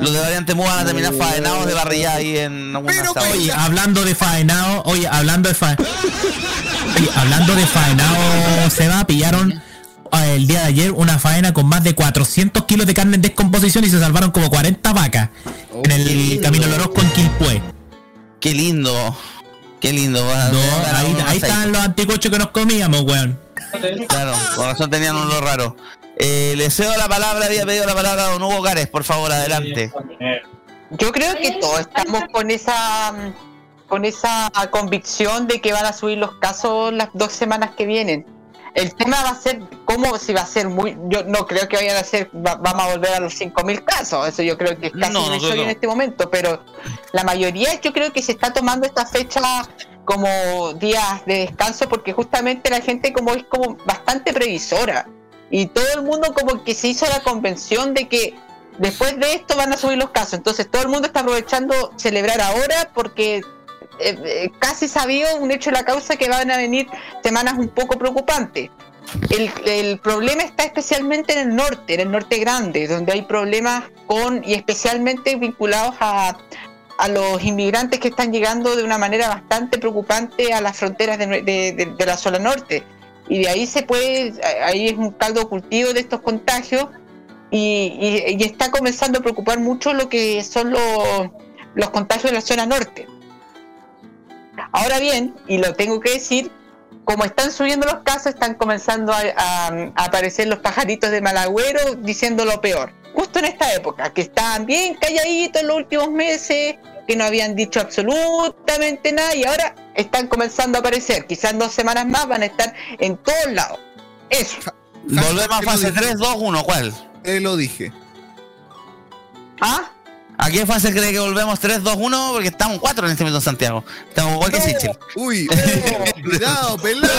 Los de variante Mu van a terminar faenados de barrilla ahí en sala. Oye, hablando de faenado, oye, hablando de fa... Oye, hablando de faenado, se va, pillaron eh, el día de ayer una faena con más de 400 kilos de carne en descomposición y se salvaron como 40 vacas en el Camino Lorozco en Quilpué. Qué lindo. Qué lindo. No, ahí, ahí están los anticochos que nos comíamos, weón. Claro, con razón tenían un lo raro. Eh, le cedo la palabra, había pedido la palabra a don Hugo Gares, por favor, adelante. Yo creo que todos estamos con esa con esa convicción de que van a subir los casos las dos semanas que vienen. El tema va a ser cómo si va a ser muy. Yo no creo que vayan a ser. va- vamos a volver a los 5.000 casos. Eso yo creo que es casi No, no en este momento. Pero la mayoría, yo creo que se está tomando esta fecha como días de descanso porque justamente la gente como es como bastante previsora. Y todo el mundo como que se hizo la convención de que después de esto van a subir los casos. Entonces todo el mundo está aprovechando celebrar ahora porque eh, eh, casi sabido un hecho de la causa que van a venir semanas un poco preocupantes. El, el problema está especialmente en el norte, en el norte grande, donde hay problemas con y especialmente vinculados a, a los inmigrantes que están llegando de una manera bastante preocupante a las fronteras de, de- la zona norte. Y de ahí se puede, ahí es un caldo cultivo de estos contagios y, y- y está comenzando a preocupar mucho lo que son los, los contagios de la zona norte. Ahora bien, y lo tengo que decir, como están subiendo los casos, están comenzando a, a- a aparecer los pajaritos de Malagüero diciendo lo peor. Justo en esta época, que estaban bien calladitos en los últimos meses, que no habían dicho absolutamente nada y ahora están comenzando a aparecer. Quizás en dos semanas más van a estar en todos lados. Eso. Volvemos a fase 3, 2, 1, ¿cuál? Eh, lo dije. ¿Ah? ¿A qué fase cree que volvemos 3, 2, 1? Porque estamos 4 en este momento en Santiago. Estamos igual que Sichel. Uy, cuidado, pelado.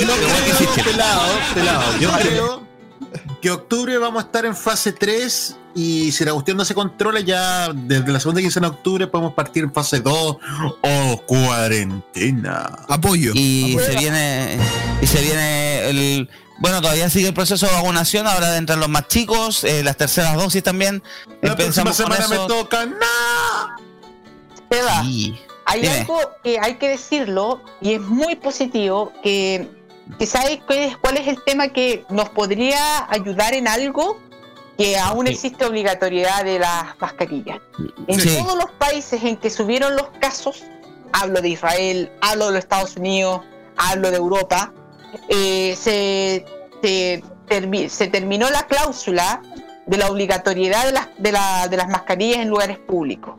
Yo creo, pelado, pelado. Yo creo que octubre vamos a estar en fase 3 y si la cuestión no se controla ya desde la segunda quincena de octubre podemos partir en fase 2 o cuarentena. Apoyo. Y Apoyo. se viene y se viene el bueno todavía sigue el proceso de vacunación ahora entran los más chicos eh, las terceras dosis también La próxima semana me toca. ¡No! Seba, Sí. hay Dime. algo que hay que decirlo y es muy positivo que, que sabes cuál es, cuál es el tema que nos podría ayudar en algo que aún Sí. existe obligatoriedad de las mascarillas. En Sí. todos los países en que subieron los casos, hablo de Israel, hablo de los Estados Unidos, hablo de Europa, eh, se, se, termi- se terminó la cláusula de la obligatoriedad de las, de, la- de las mascarillas en lugares públicos.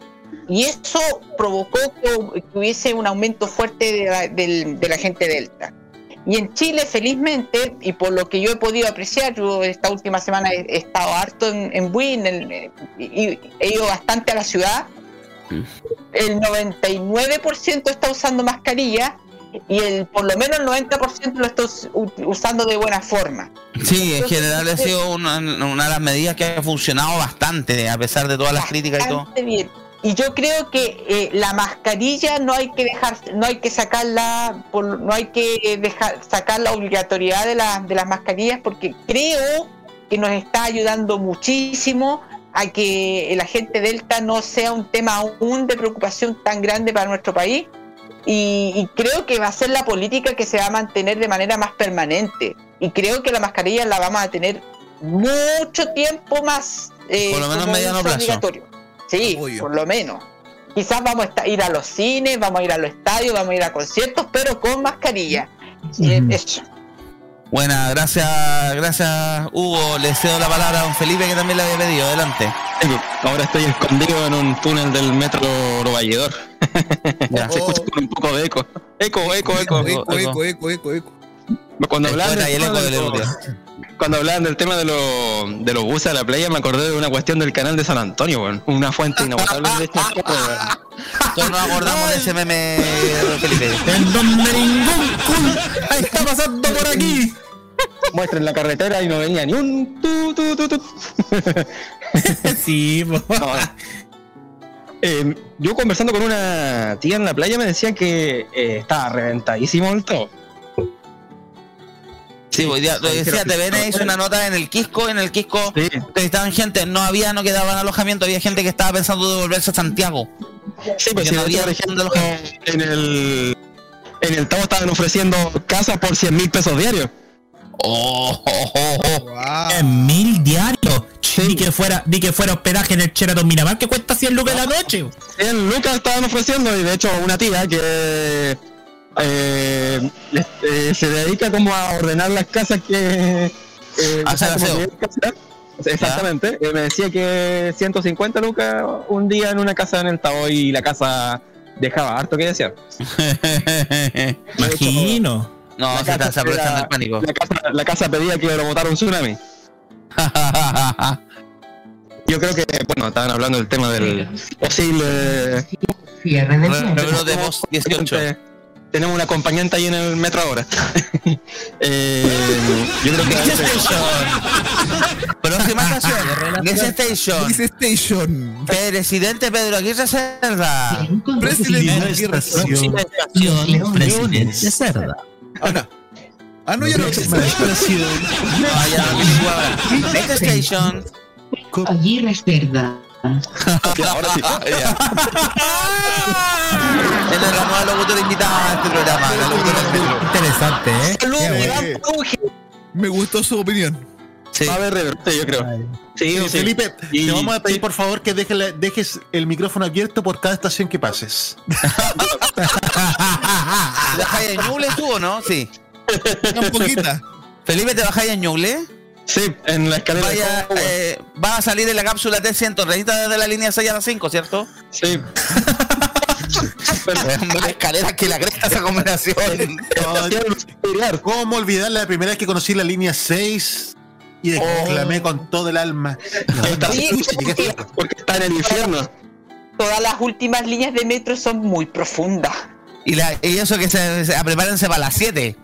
Y eso provocó que, hubiese un aumento fuerte de la, del- de la gente delta. Y en Chile, felizmente, y por lo que yo he podido apreciar, yo esta última semana he, he estado harto en, en Buin en- y he ido bastante a la ciudad, el 99% está usando mascarilla y el por lo menos el 90% lo está usando de buena forma. sí en general ha sido una, una de las medidas que ha funcionado bastante a pesar de todas las críticas y todo bien. Y yo creo que eh, la mascarilla no hay que dejar, no hay que sacarla, por- no hay que dejar sacar la obligatoriedad de, la- de las mascarillas porque creo que nos está ayudando muchísimo a que la gente delta no sea un tema aún de preocupación tan grande para nuestro país. Y, y creo que va a ser la política que se va a mantener de manera más permanente. Y creo que la mascarilla la vamos a tener mucho tiempo más. eh, Por lo menos mediano plazo. obligatorio. Sí, por lo menos. Quizás vamos a ir a los cines, vamos a ir a los estadios, vamos a ir a conciertos, pero con mascarilla. Eh, eso. Buena, gracias, gracias Hugo. Le cedo la palabra a don Felipe que también le había pedido. Adelante. Ahora estoy escondido en un túnel del metro Valledor. Se escucha con un poco de eco. Eco, eco, eco. Eco, eco, eco, eco, eco. Cuando hablaban, del el tema eco de Erudio. cuando hablaban del tema de, los de los buses a la playa, me acordé de una cuestión del canal de San Antonio, weón. Una fuente inagotable de weón. Todos nos acordamos de ese meme, don Felipe. En donde ningún culo está pasando por aquí. Muestren la carretera y no venía ni un tu, tu, tu, tu. sí. No, eh, yo conversando con una tía en la playa me decía que eh, estaba reventadísimo el todo. Sí, hoy día, lo decía, TVN hizo una nota en el Quisco, en el Quisco estaban gente, no había, no quedaban alojamiento, había gente que estaba pensando devolverse a Santiago. Sí, Porque pues si no había por ejemplo, en el en el Tavo estaban ofreciendo casas por 100 mil pesos diarios. Oh, En mil diarios. Di que fuera, di que fuera hospedaje en el Sheraton Miramar que cuesta 100 lucas la noche. 100 lucas estaban ofreciendo y de hecho una tía que eh, eh, se dedica como a ordenar las casas que eh, Hacer que casa. Exactamente, eh, me decía que 150 lucas un día en una casa en el Tavo y la casa dejaba harto que decía. Imagino. No, La se está casa se aprovechando el pánico. La casa, la casa pedía que lo botara un tsunami. Yo creo que, bueno, estaban hablando del tema del posible Cierre de Rebro de voz 18. Tenemos una acompañante ahí en el metro ahora. Eh, yo creo que Gas Station. Próxima estación. Gas Station. Gas Station. Presidente Pedro Aguirre Cerda. Presidente Próxima estación, presidente Cerda. Ah, no, ya no. Estación. Vaya, ahora. Gas Station. Aguirre Cerda. ahora sí. Ganó a locutor invitado a este programa. la locutora. Interesante, ¿eh? Me gustó su opinión. Sí. Va a haber rebrote, yo creo. Sí, sí. Felipe, Y- te vamos a pedir por favor que deje la- dejes el micrófono abierto por cada estación que pases. ¿Te bajáis en Ñuble tú o no? Sí. Una poquita. Felipe, ¿te bajáis en Ñuble? Sí, en la escalera. de Vaya, eh, va a salir en la cápsula T130 desde la línea 6 a la 5, ¿cierto? Sí. Más escaleras que la cresta esa combinación. ¿Cómo olvidar la primera vez que conocí la línea 6 y exclamé con todo el alma? Está- porque está en el infierno. Todas las últimas líneas de metro son muy profundas. Y, la, y eso que se, se- prepárense para las 7.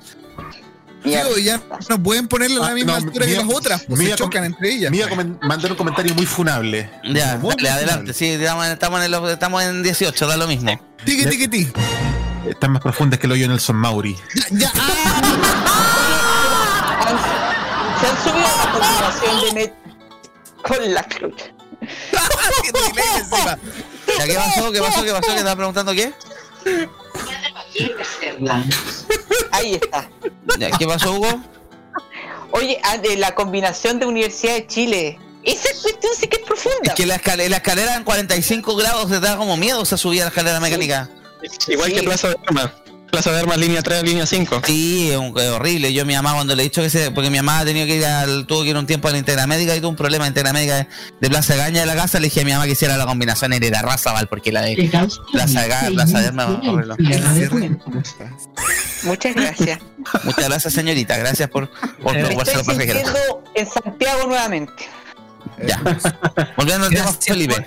Tío, ya no pueden ponerle a la Ah, misma no, altura que mira- las otras, pues se chocan entre ellas. Me iba a comen- mandar un comentario muy funable. Ya, Muy dale, adelante. funable. Sí, estamos en, estamos, en el- estamos en 18, da lo mismo. Tiki, tiki, tiki. Están más profundas que el hoyo Nelson Mauri. Ya, Se han subido combinación de metro con la chucha. Ya, ¿Qué pasó? ¿Qué pasó? ¿Qué pasó? ¿Qué estaba preguntando qué? Ahí está. Ya, ¿Qué pasó, Hugo? Oye, ah, de la combinación de Universidad de Chile. Esa cuestión sí que es profunda. Es que la escalera, la escalera en 45 grados se da como miedo esa subida a la escalera mecánica. Igual que Sí. Plaza de Armas. Plaza de Armas, línea 3, línea 5. Sí, es, un- es horrible. Yo mi mamá cuando le he dicho que se, porque mi mamá ha tenido que ir al, tuvo que ir un tiempo a la Integramédica y tuvo un problema en Integramédica de, de Plaza de Gaña de la casa, le dije a mi mamá que hiciera la combinación Hereda Razabal, porque la de Plaza de Gaña, Plaza de Armas. Muchas gracias. Muchas gracias señorita, gracias por, por por ser estoy sintiendo en Santiago nuevamente. Ya. Volviendo al tema Felipe.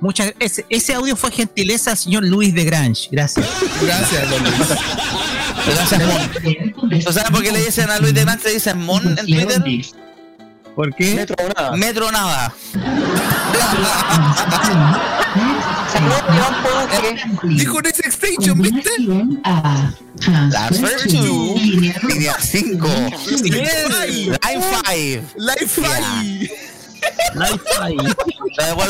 Muchas, ese, ese audio fue gentileza, señor Luis de Grange. Gracias. Gracias, don Luis. Gracias, Mon. ¿Tú sabes por qué le dicen a Luis de Grande? Le dicen Mon en Twitter. ¿Por qué? Metro nada. Metro nada. Dijo un Extension, ¿viste? That's first two. Línea 5. Line 5. Life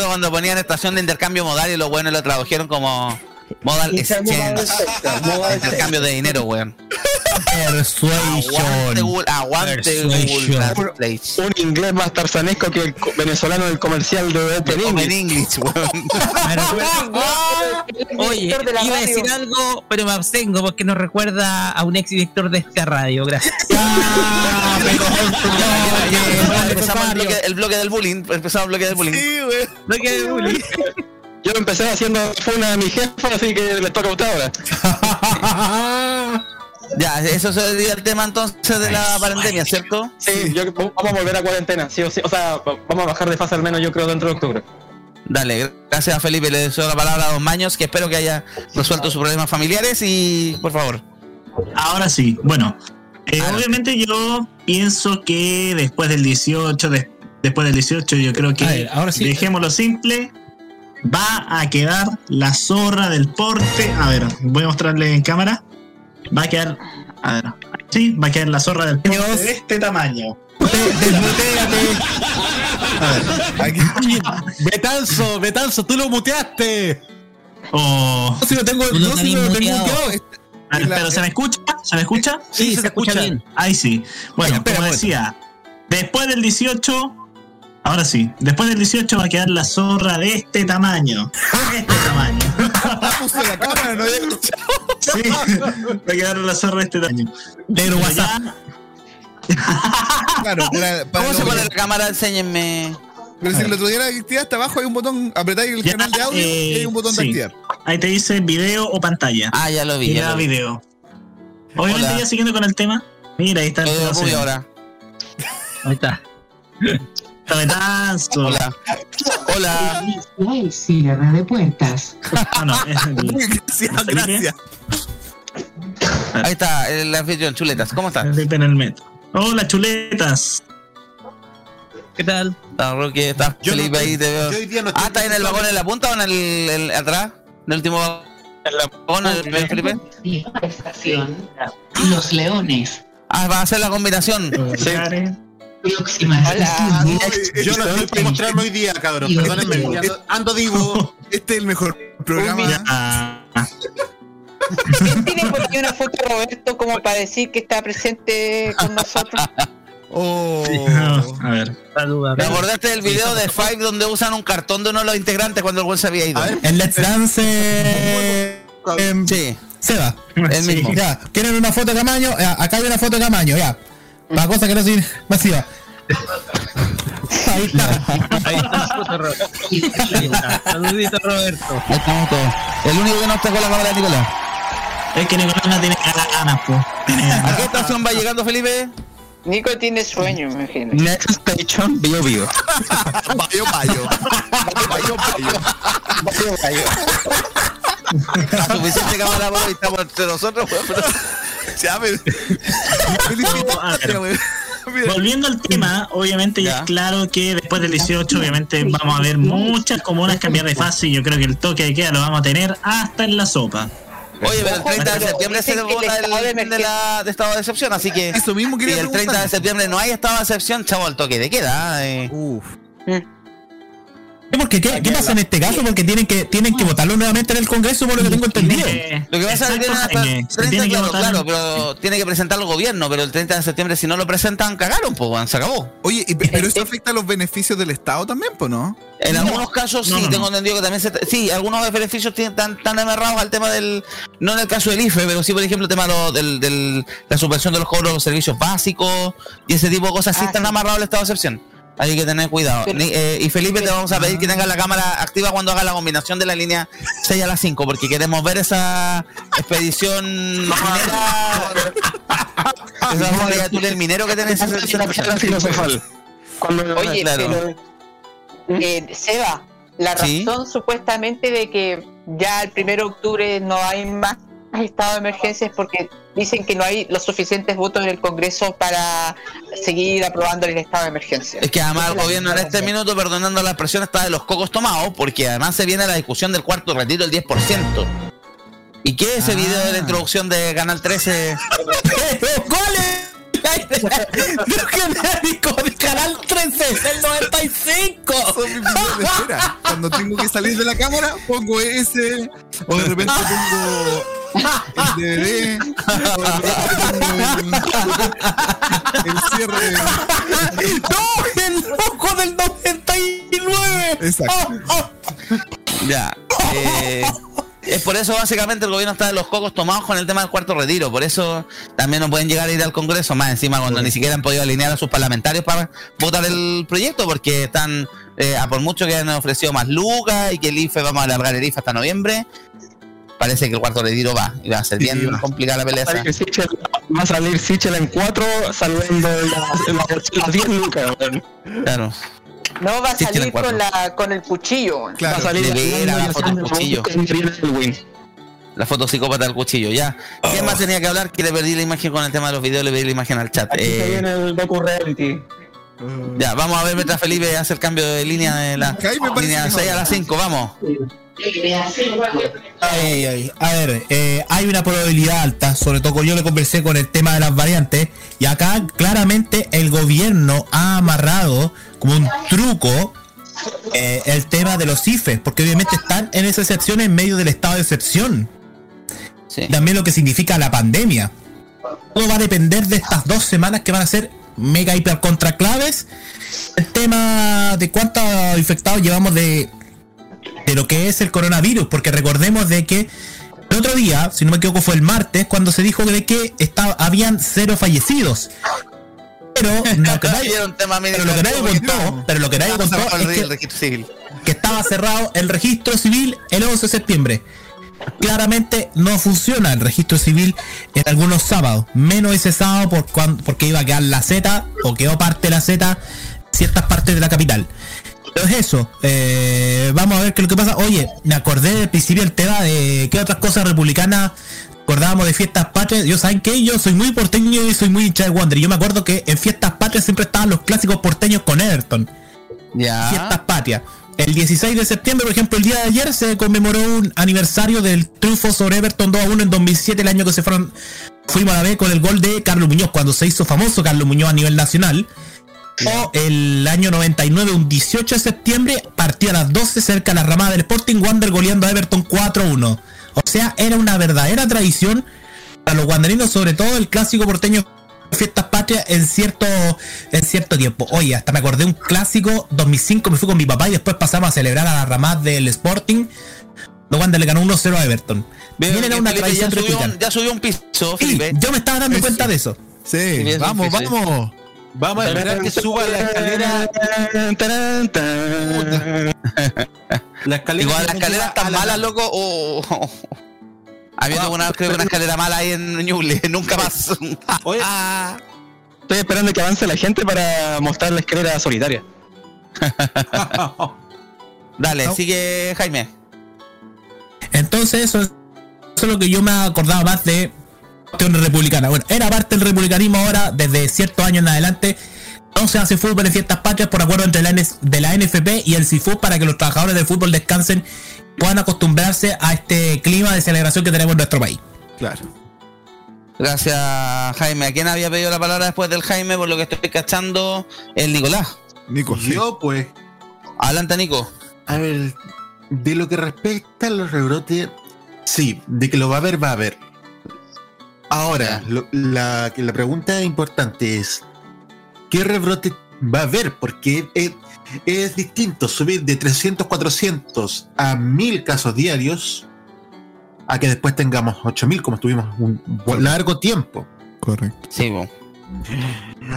Cuando ponían estación de intercambio modal y los buenos lo tradujeron como modal exchange. Intercambio de dinero, weón. Aguante Persuasion. Aguante Google. Translate. Un inglés más tarzanesco que el venezolano del comercial de Open Open English. English, weón. Oye, iba a decir algo, pero me abstengo porque nos recuerda a un ex director de esta radio. Gracias. Empezamos el bloque, el bloque del bullying. Empezamos el bloque del bullying. Sí, güey. No que bullying. Yo empecé haciendo funa a mi jefa, así que le toca a usted ahora. Ya, eso sería el tema entonces de la pandemia, ¿cierto? Sí, yo, vamos a volver a cuarentena, sí o sí. O sea, vamos a bajar de fase al menos yo creo dentro de octubre. Dale, gracias a Felipe. Le deseo la palabra a Don Maños, que espero que haya resuelto sus problemas familiares y, por favor. Ahora sí, bueno, eh, obviamente yo pienso que después del 18, de- después del 18 yo creo que ver, ahora sí. dejémoslo simple, va a quedar la zorra del porte, a ver, voy a mostrarle en cámara, va a quedar, a ver, sí, va a quedar la zorra del porte de este tamaño. Aquí. Betanzo, Betanzo, tú lo muteaste. Oh, No, si lo tengo, no, si lo tengo muteado. a ver, pero ¿se me escucha? ¿Se me escucha? Sí, se, escucha escucha. bien. Ahí sí. Bueno, Ay, espera, como decía, después del 18, ahora sí, después del 18 va a quedar la zorra de este tamaño. De este tamaño. Puso la cámara, no había escuchado. Sí, va a quedar la zorra de este tamaño. Pero WhatsApp. Claro, para, para ¿Cómo se pone la cámara? Enséñenme. Pero si el otro día la activaste abajo hay un botón, apretáis el Ya, canal de audio y eh, hay un botón de sí. activar. Ahí te dice video o pantalla. Ah, ya lo vi. Ya lo vi. video. Obviamente Hola. ya siguiendo con el tema. Mira, ahí está el ahora. Ahí está. Tabetanzo. Hola. Hola. Hay cierre de puertas. Ah, no, es el- Gracias, gracias. Ahí está, el anfitrión, chuletas. ¿Cómo estás? En el metro. Hola, chuletas. ¿Qué tal? Está Rocky, está Yo no Felipe estoy- ahí, te veo. yo hoy día no ah, ¿está en el vagón en la punta o en el, el- atrás? ¿En el último vagón? ¿En la vagón, el primer Felipe? Estación. Los Leones. Ah, va a ser la combinación. Próxima Hola. Yo no estoy para mostrarme hoy día, cabrón. Perdónenme. Ando, ando divo. Este es el mejor programa. ¿Quién tiene por ahí una foto de Roberto como para decir que está presente con nosotros? Oh. a ver. Saluda. Me acordaste del video de Five donde usan un cartón de uno de los integrantes cuando el güey se había ido. En Let's Dance. eh, Sí, Seba. el mismo. Ya, ¿quieren una foto de Camaño? Ya, acá hay una foto de Camaño, ya. Para cosa que no sea masiva. Ahí está. Ahí está foto, Roberto. Ahí está. Saludito, Roberto. Ahí estamos todos. El único que no está con la cámara de Nicolás. Es que Nicolás no tiene ganas. Tiene ¿A qué estación va llegando Felipe? Nico tiene sueño, me imagino. Next station, Bio Bio. Bayo, bayo. Bayo, bayo. La suficiente cámara estamos entre nosotros, pero- Ya, pero- No. Volviendo al tema, obviamente ya es claro que después del 18, obviamente vamos a ver muchas comunas cambiar de fase y yo creo que el toque de queda lo vamos a tener hasta en la sopa. Oye, pero el 30 de septiembre se el vota el de la, de estado de excepción, así que Eso mismo si quería el 30 de septiembre no hay estado de excepción, chavo, el toque de queda. eh. Uf. Sí, Porque, ¿qué, ¿Qué pasa en este caso? Porque tienen que, tienen que votarlo nuevamente en el Congreso, por lo que tengo entendido. Eh, Lo que pasa es que tienen exacto, hasta Jaime, el se 30, tiene que claro, claro, pero tiene que presentarlo el gobierno, pero el 30 de septiembre si no lo presentan, cagaron, pues, se acabó. Oye, y- pero eso afecta a los beneficios del Estado también, pues, ¿no? En algunos casos no, sí, no, tengo entendido que también se... Sí, algunos beneficios tienen- están tan amarrados al tema del... No en el caso del IFE, pero sí, por ejemplo, el tema de lo- del, del- la subvención de los cobros de los servicios básicos y ese tipo de cosas sí Ah, están sí. amarrados al estado de excepción. Hay que tener cuidado. Pero- Ni- eh, y Felipe, te vamos a pedir que tengas la cámara activa cuando haga la combinación de la línea 6 a la 5, porque queremos ver esa expedición minera. esa fábrica de túnel minero que tenés. Cuando Oye, claro. pero eh, Seba, la Sí. razón supuestamente de que ya el 1 de octubre no hay más estado de emergencia es porque dicen que no hay los suficientes votos en el Congreso para seguir aprobando el estado de emergencia. Es que además el gobierno en este minuto, perdonando la expresión, está de los cocos tomados, porque además se viene la discusión del cuarto retiro del 10%. ¿Y qué es ese Ah. video de la introducción de Canal 13? ¡Goles! ¡Los genéricos de Canal 13 del 95! Son mis videos de espera. Cuando tengo que salir de la cámara, pongo ese. O de repente pongo el DVD. O de repente pongo el, el cierre. ¡No! ¡El loco del 99! Exacto. Ya. eh, es por eso básicamente el gobierno está de los cocos tomados con el tema del cuarto retiro. Por eso también no pueden llegar a ir al Congreso, más encima cuando ni siquiera han podido alinear a sus parlamentarios para votar el proyecto, porque están, eh, a por mucho que han ofrecido más lucas y que el IFE, vamos a alargar el IFE hasta noviembre, parece que el cuarto retiro va y va a ser bien complicada la pelea. Va a salir Sichel- Va a salir Sichel en 4, salvando las las- las 10 lucas. Claro. No va a salir con la con el cuchillo. Va a Claro. salir de hablando la y foto del cuchillo. La foto psicópata del cuchillo, ya. ¿Quién más tenía que hablar? Que le perdí la imagen con el tema de los videos, le perdí la imagen al chat. Aquí se Eh, viene el docu reality. ya, vamos a ver mientras Felipe hace el cambio de línea de la línea mejor. 6 a la 5, vamos. Ay, ay. A ver, eh, hay una probabilidad alta, sobre todo yo le conversé con el tema de las variantes, y acá claramente el gobierno ha amarrado como un truco eh, el tema de los IFES, porque obviamente están en esa excepción en medio del estado de excepción. Sí. También lo que significa la pandemia. Todo va a depender de estas dos semanas que van a ser mega hiper contra claves. El tema de cuántos infectados llevamos de, de lo que es el coronavirus, porque recordemos de que el otro día, si no me equivoco, fue el martes, cuando se dijo de que estaba, habían cero fallecidos. Pero lo que nadie, Era un tema pero lo que nadie contó, pero lo que nadie contó es que el registro civil. que estaba cerrado el registro civil el 11 de septiembre. claramente no funciona el registro civil en algunos sábados, menos ese sábado por cuan- porque iba a quedar la Z o quedó parte de la Z ciertas partes de la capital. Pero es eso, eh, vamos a ver qué es lo que pasa. Oye, me acordé del principio el tema de qué otras cosas republicanas acordábamos de fiestas patrias. Yo saben que yo soy muy porteño y soy muy hincha de Wander. Yo me acuerdo que en fiestas patrias siempre estaban los clásicos porteños con Everton. Ya. Fiestas patrias. El 16 de septiembre, por ejemplo, el día de ayer se conmemoró un aniversario del triunfo sobre Everton 2 a 1 en 2007, el año que se fueron fuimos a la B con el gol de Carlos Muñoz, cuando se hizo famoso Carlos Muñoz a nivel nacional. O el año 99, un 18 de septiembre, partió a las 12 cerca de la ramada del Sporting Wander goleando a Everton 4-1. O sea, era una verdadera tradición para los wanderinos, sobre todo el clásico porteño fiestas patrias en cierto en cierto tiempo. Oye, hasta me acordé un clásico 2005, me fui con mi papá y después pasamos a celebrar a la ramada del Sporting. Los Wander le ganó 1-0 a Everton. Bien, era una Felipe tradición ya subió, un, ya subió un piso, Felipe. yo me estaba dando cuenta de eso. Sí, Sí, vamos, sí, sí. vamos. Vamos a esperar que suba la escalera. La escalera. Digo, las que escaleras lleva tan a la- malas, loco. Oh, oh. Había alguna, creo que una escalera mala ahí en Ñuble, nunca más. Oye, Estoy esperando que avance la gente para mostrar la escalera solitaria. Dale, sigue Jaime. Entonces, eso es, eso es lo que yo me acordaba más de cuestión republicana. Bueno, era parte del republicanismo ahora, desde ciertos años en adelante. No se hace fútbol en fiestas patrias por acuerdo entre la, NS de la NFP y el CIFU para que los trabajadores del fútbol descansen y puedan acostumbrarse a este clima de celebración que tenemos en nuestro país. Claro. Gracias, Jaime. ¿A quién había pedido la palabra después del Jaime? Por lo que estoy cachando, el Nicolás. Nico, sí. Yo, pues, Adelante, Nico. a ver, de lo que respecta a los rebrotes, sí, de que lo va a haber, va a haber. Ahora, lo- la, la pregunta importante es, ¿qué rebrote va a haber? Porque es, es distinto subir de 300, 400 a 1000 casos diarios a que después tengamos 8000 como estuvimos un largo tiempo. Correcto. Sí, bo.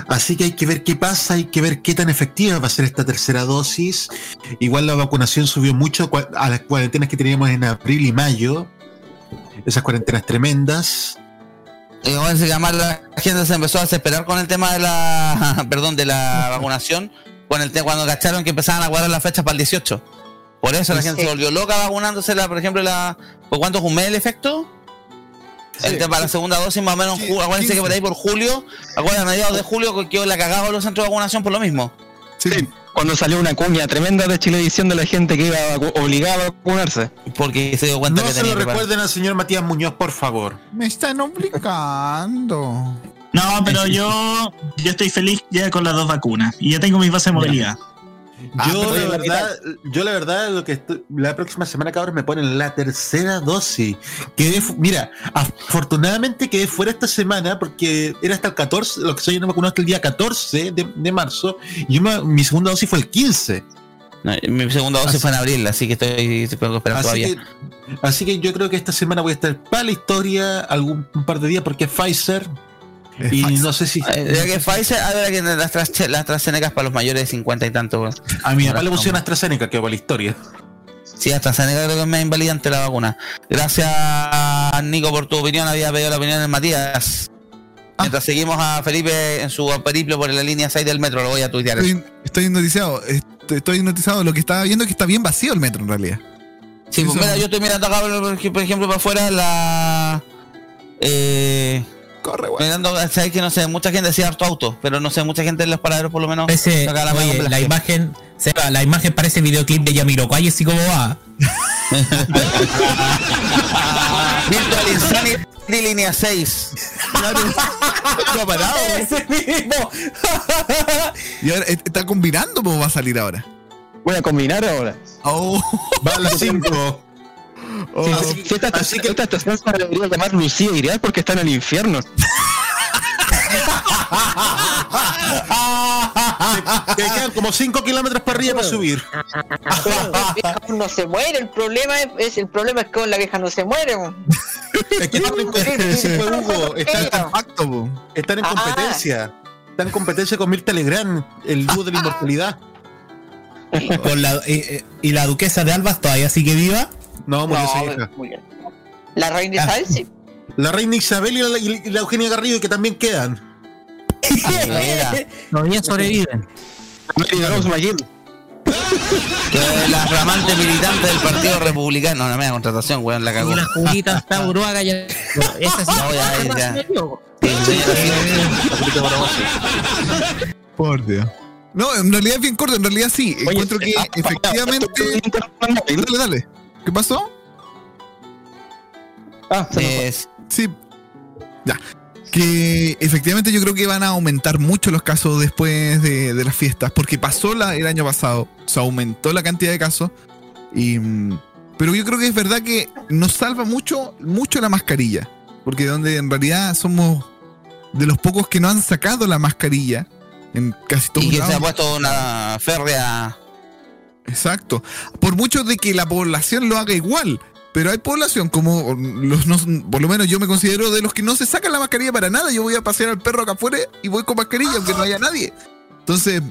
Así que hay que ver qué pasa, hay que ver qué tan efectiva va a ser esta tercera dosis. Igual la vacunación subió mucho a las cuarentenas que teníamos en abril y mayo. Esas cuarentenas tremendas. Y bueno, se llama la gente se empezó a desesperar con el tema de la perdón de la vacunación con el cuando cacharon que empezaban a guardar las fechas para el 18 por eso la gente se volvió loca vacunándosela por ejemplo la por cuánto es un mes el efecto el tema para la segunda dosis más o menos en ju- acuérdense que por ahí por julio acuérdense a mediados de julio que la cagada los centros de vacunación por lo mismo. Sí. Cuando salió una cuña tremenda de Chilevisión de la gente que iba obligada a vacunarse. porque se dio cuenta No que se tenía lo que recuerden al señor Matías Muñoz, por favor. Me están obligando. No, pero yo, yo estoy feliz ya con las dos vacunas y ya tengo mi base de movilidad. Ah, Yo, la verdad, yo la verdad, lo que estoy- la próxima semana, cabrón, me ponen la tercera dosis. Quedé, mira, afortunadamente quedé fuera esta semana porque era hasta el 14, lo que soy no me vacunó hasta el día 14 de, de marzo. Y yo me- mi segunda dosis fue el 15. No, mi segunda dosis Así- fue en abril así que estoy, estoy esperando Así todavía que, así que yo creo que esta semana voy a estar para la historia algún un par de días porque es Pfizer. Y Pfizer. no sé si. Eh, ya que Pfizer, a ver, que las, las AstraZeneca para los mayores de 50 y tanto. A mi papá le pusieron. AstraZeneca, que va para la historia. Sí, AstraZeneca creo que es más invalidante la vacuna. Gracias, Nico, por tu opinión. Había pedido la opinión de Matías. Mientras seguimos a Felipe en su periplo por la línea 6 del metro, lo voy a tuitear. Estoy, estoy hipnotizado. Estoy, estoy hipnotizado. Lo que estaba viendo es que está bien vacío el metro en realidad. Sí, pues mira, yo estoy mirando acá, por ejemplo, para afuera la. Eh, Corre, weón. mirando, sabes que no sé, mucha gente decía harto auto, pero no sé, mucha gente en los paraderos por lo menos. Saca la oye, la imagen, Seba, la imagen parece videoclip de Yamiroquai, así como va. Virtual Insanity línea 6. No ha parado. Ese mismo. Y ahora eh, está combinando, ¿cómo va a salir ahora? Voy a combinar ahora. Oh, Va a las 5. oh. Esta, estación- esta estación se debería llamar Lucía Irial porque está en el infierno. Te quedan como 5 kilómetros para arriba para subir. No se muere, el problema es, es- el problema es que con la vieja no se muere. Es que están en, competencia, Hugo, están, Facto, po. están en Ah. competencia. Están en competencia con Mirta Legrand, el dúo de la inmortalidad. Con la, eh, eh, y la duquesa de Albas todavía sigue viva. No, murió No, bien. La reina Ah. Isabel sí. La reina Isabel y la, y la Eugenia Garrido que también quedan. Todavía sobreviven. Que la flamante militante del Partido Republicano. No me da contratación, weón, la cagó. Y la Julita está Uruaga ya. Esa sí. No, ya, ya. Sí, señora, sí. Por Dios. No, en realidad es bien corto. En realidad sí. Encuentro que efectivamente. Dale, dale. ¿Qué pasó? Ah, Sí. Ya. Que efectivamente yo creo que van a aumentar mucho los casos después de, de las fiestas. Porque pasó la, el año pasado. Se aumentó la cantidad de casos. Y, mm, pero yo creo que es verdad que nos salva mucho, mucho la mascarilla. Porque donde en realidad somos de los pocos que no han sacado la mascarilla. En casi todos Y que se ha puesto una férrea. Exacto. Por mucho de que la población lo haga igual. Pero hay población como los no- por lo menos yo me considero de los que no se sacan la mascarilla para nada. Yo voy a pasear al perro acá afuera y voy con mascarilla aunque no haya nadie. Entonces,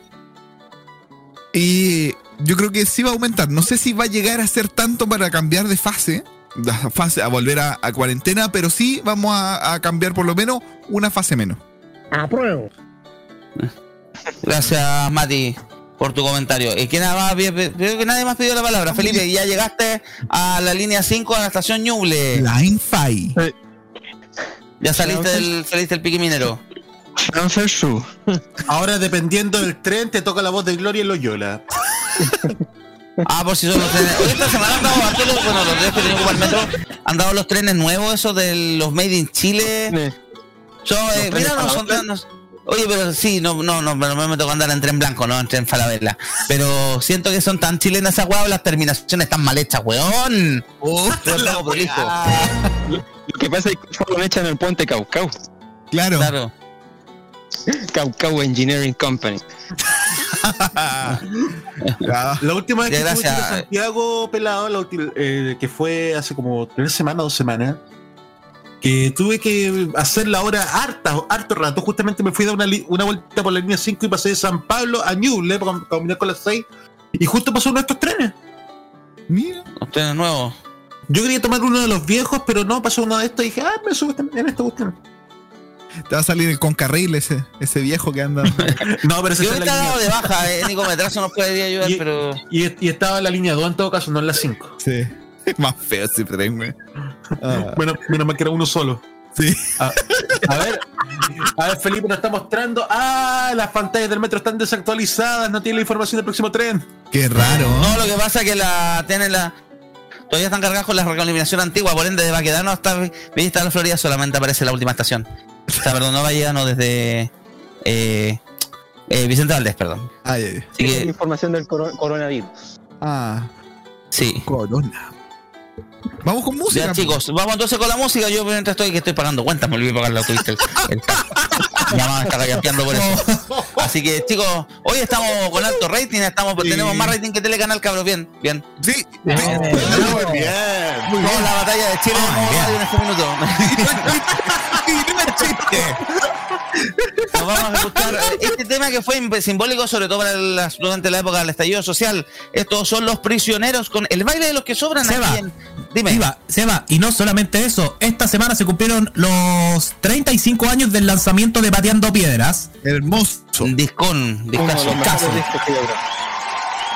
y yo creo que sí va a aumentar. No sé si va a llegar a ser tanto para cambiar de fase, de fase a volver a, a cuarentena, pero sí vamos a, a cambiar por lo menos una fase menos. Apruebo. Gracias, Mati, por tu comentario. ¿Y quién más? Veo que nadie más pidió la palabra. Felipe, ya llegaste a la línea 5 a la estación Ñuble. Line 5. Ya saliste del, saliste del pique minero. Ahora, dependiendo del tren, te toca la voz de Gloria y Loyola. Ah, por si son los trenes. Hoy esta semana han dado los- bueno, los días que que ocupar el metro, han dado los trenes nuevos, esos de los Made in Chile. Son, eh, mira, no son trenes. Oye, pero sí, no, no, no, no me tocó andar en tren blanco, no en tren falabella. Pero siento que son tan chilenas esas las terminaciones están mal hechas, weón. Todo prolijo. Lo que pasa es que solo echan el puente Caucau. Claro. Claro. Caucau Engineering Company. La última vez que estuve gracias. en Santiago pelado, la ulti- eh, que fue hace como tres semanas, dos semanas, que tuve que hacer la hora harta, harto rato. Justamente me fui a dar una, una vuelta por la línea 5 y pasé de San Pablo a Ñuble para com- combinar con las 6. Y justo pasó uno de estos trenes. Mira. Los trenes nuevos. Yo quería tomar uno de los viejos, pero no, pasó uno de estos y dije, ah, me subo en este cuestión. Te va a salir el concarril ese, ese viejo que anda. No, pero ese Yo la dado de baja, eh, Nico Metrazo nos podría ayudar, Y- pero. Y, y estaba en la línea 2 en todo caso, no en la 5. Sí. Más feo ese tren, güey. Ah. Bueno, menos mal que era uno solo. Sí. A, a ver, a ver, Felipe nos está mostrando. Ah, las pantallas del metro están desactualizadas, no tiene la información del próximo tren. Qué raro. No, lo que pasa es que la tienen la. Todavía están cargadas con la recombinación antigua, por ende va a quedarnos hasta Vista de la Florida solamente aparece la última estación. O sea, perdón, no va llegando desde eh, eh, Vicente Valdés, perdón. Ay, ay, ay. Así que, Información del coro- coronavirus. Ah, sí. corona. Vamos con música. Ya chicos, vamos entonces con la música. Yo mientras estoy que estoy pagando cuentas, me olvidé pagar la autopista. El, el, ya vamos a estar rayapeando por eso. Así que chicos, hoy estamos con alto rating, estamos, Sí. tenemos más rating que Telecanal, cabrón. Bien, bien. Sí. Muy bien. Muy Vamos a la batalla de Chile modo radio en este minuto. Nos vamos a escuchar eh, este tema que fue simbólico, sobre todo para las- durante la época del estallido social. Estos son los prisioneros con el baile de los que sobran Seba. aquí en. Dime. Seba, Seba, y no solamente eso, esta semana se cumplieron los 35 años del lanzamiento de Pateando Piedras. Hermoso. Discón.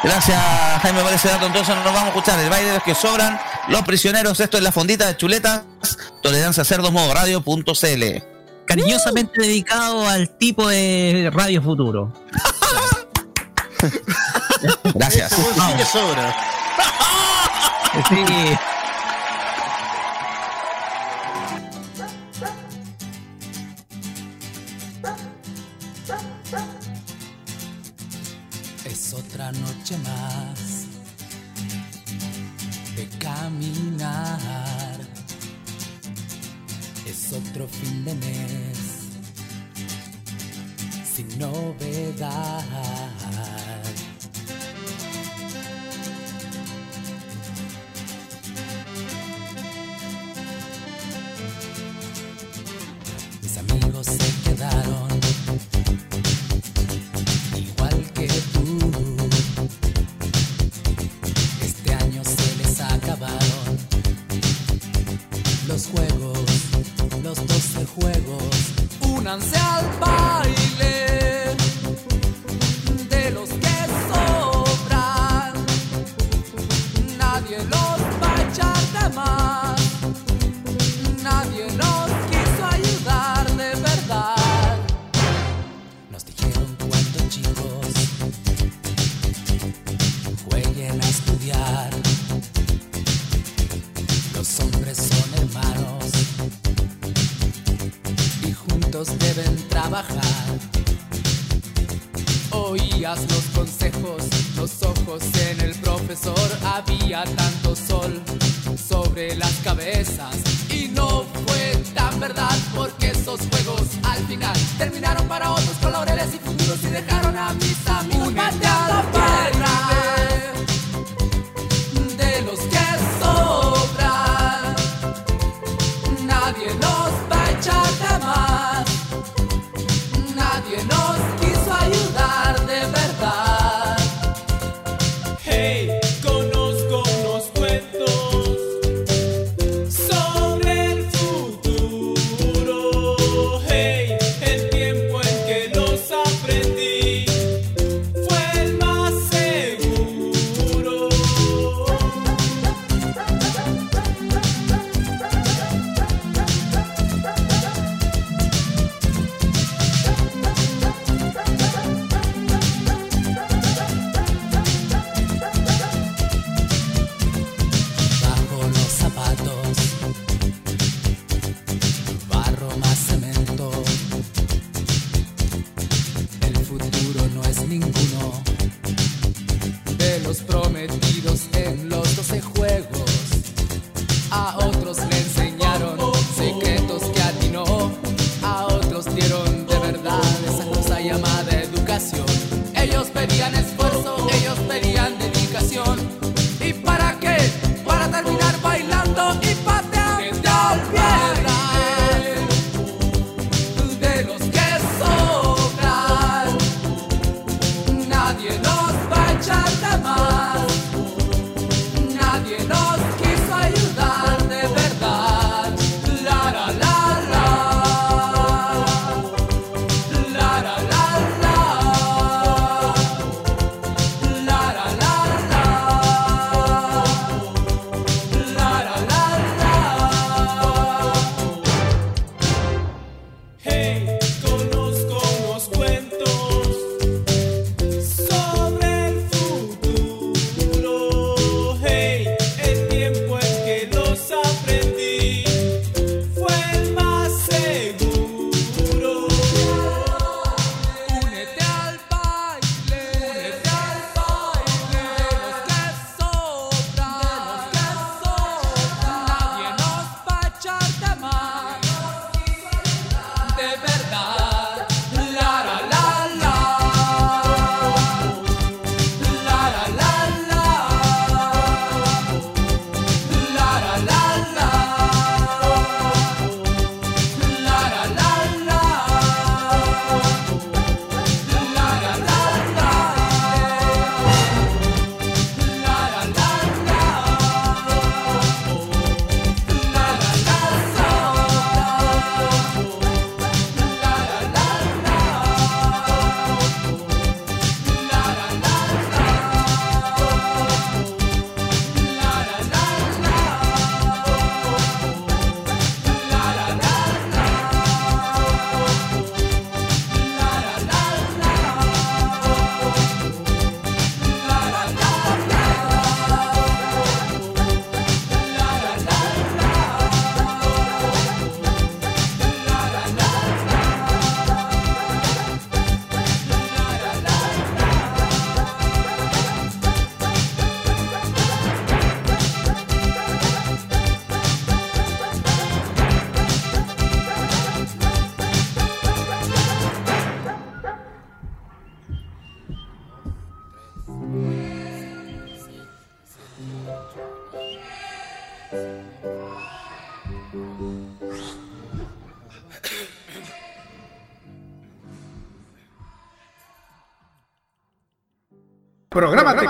Gracias, Jaime, por ese dato. Entonces nos vamos a escuchar el baile de los que sobran, los prisioneros. Esto es la fondita de chuletas. Tolerancia cerdos modo radio.cl. Cariñosamente dedicado al tipo de Radio Futuro. Gracias. Sí sobra. Sí. Es otra noche más de caminar. Otro fin de mes sin novedad.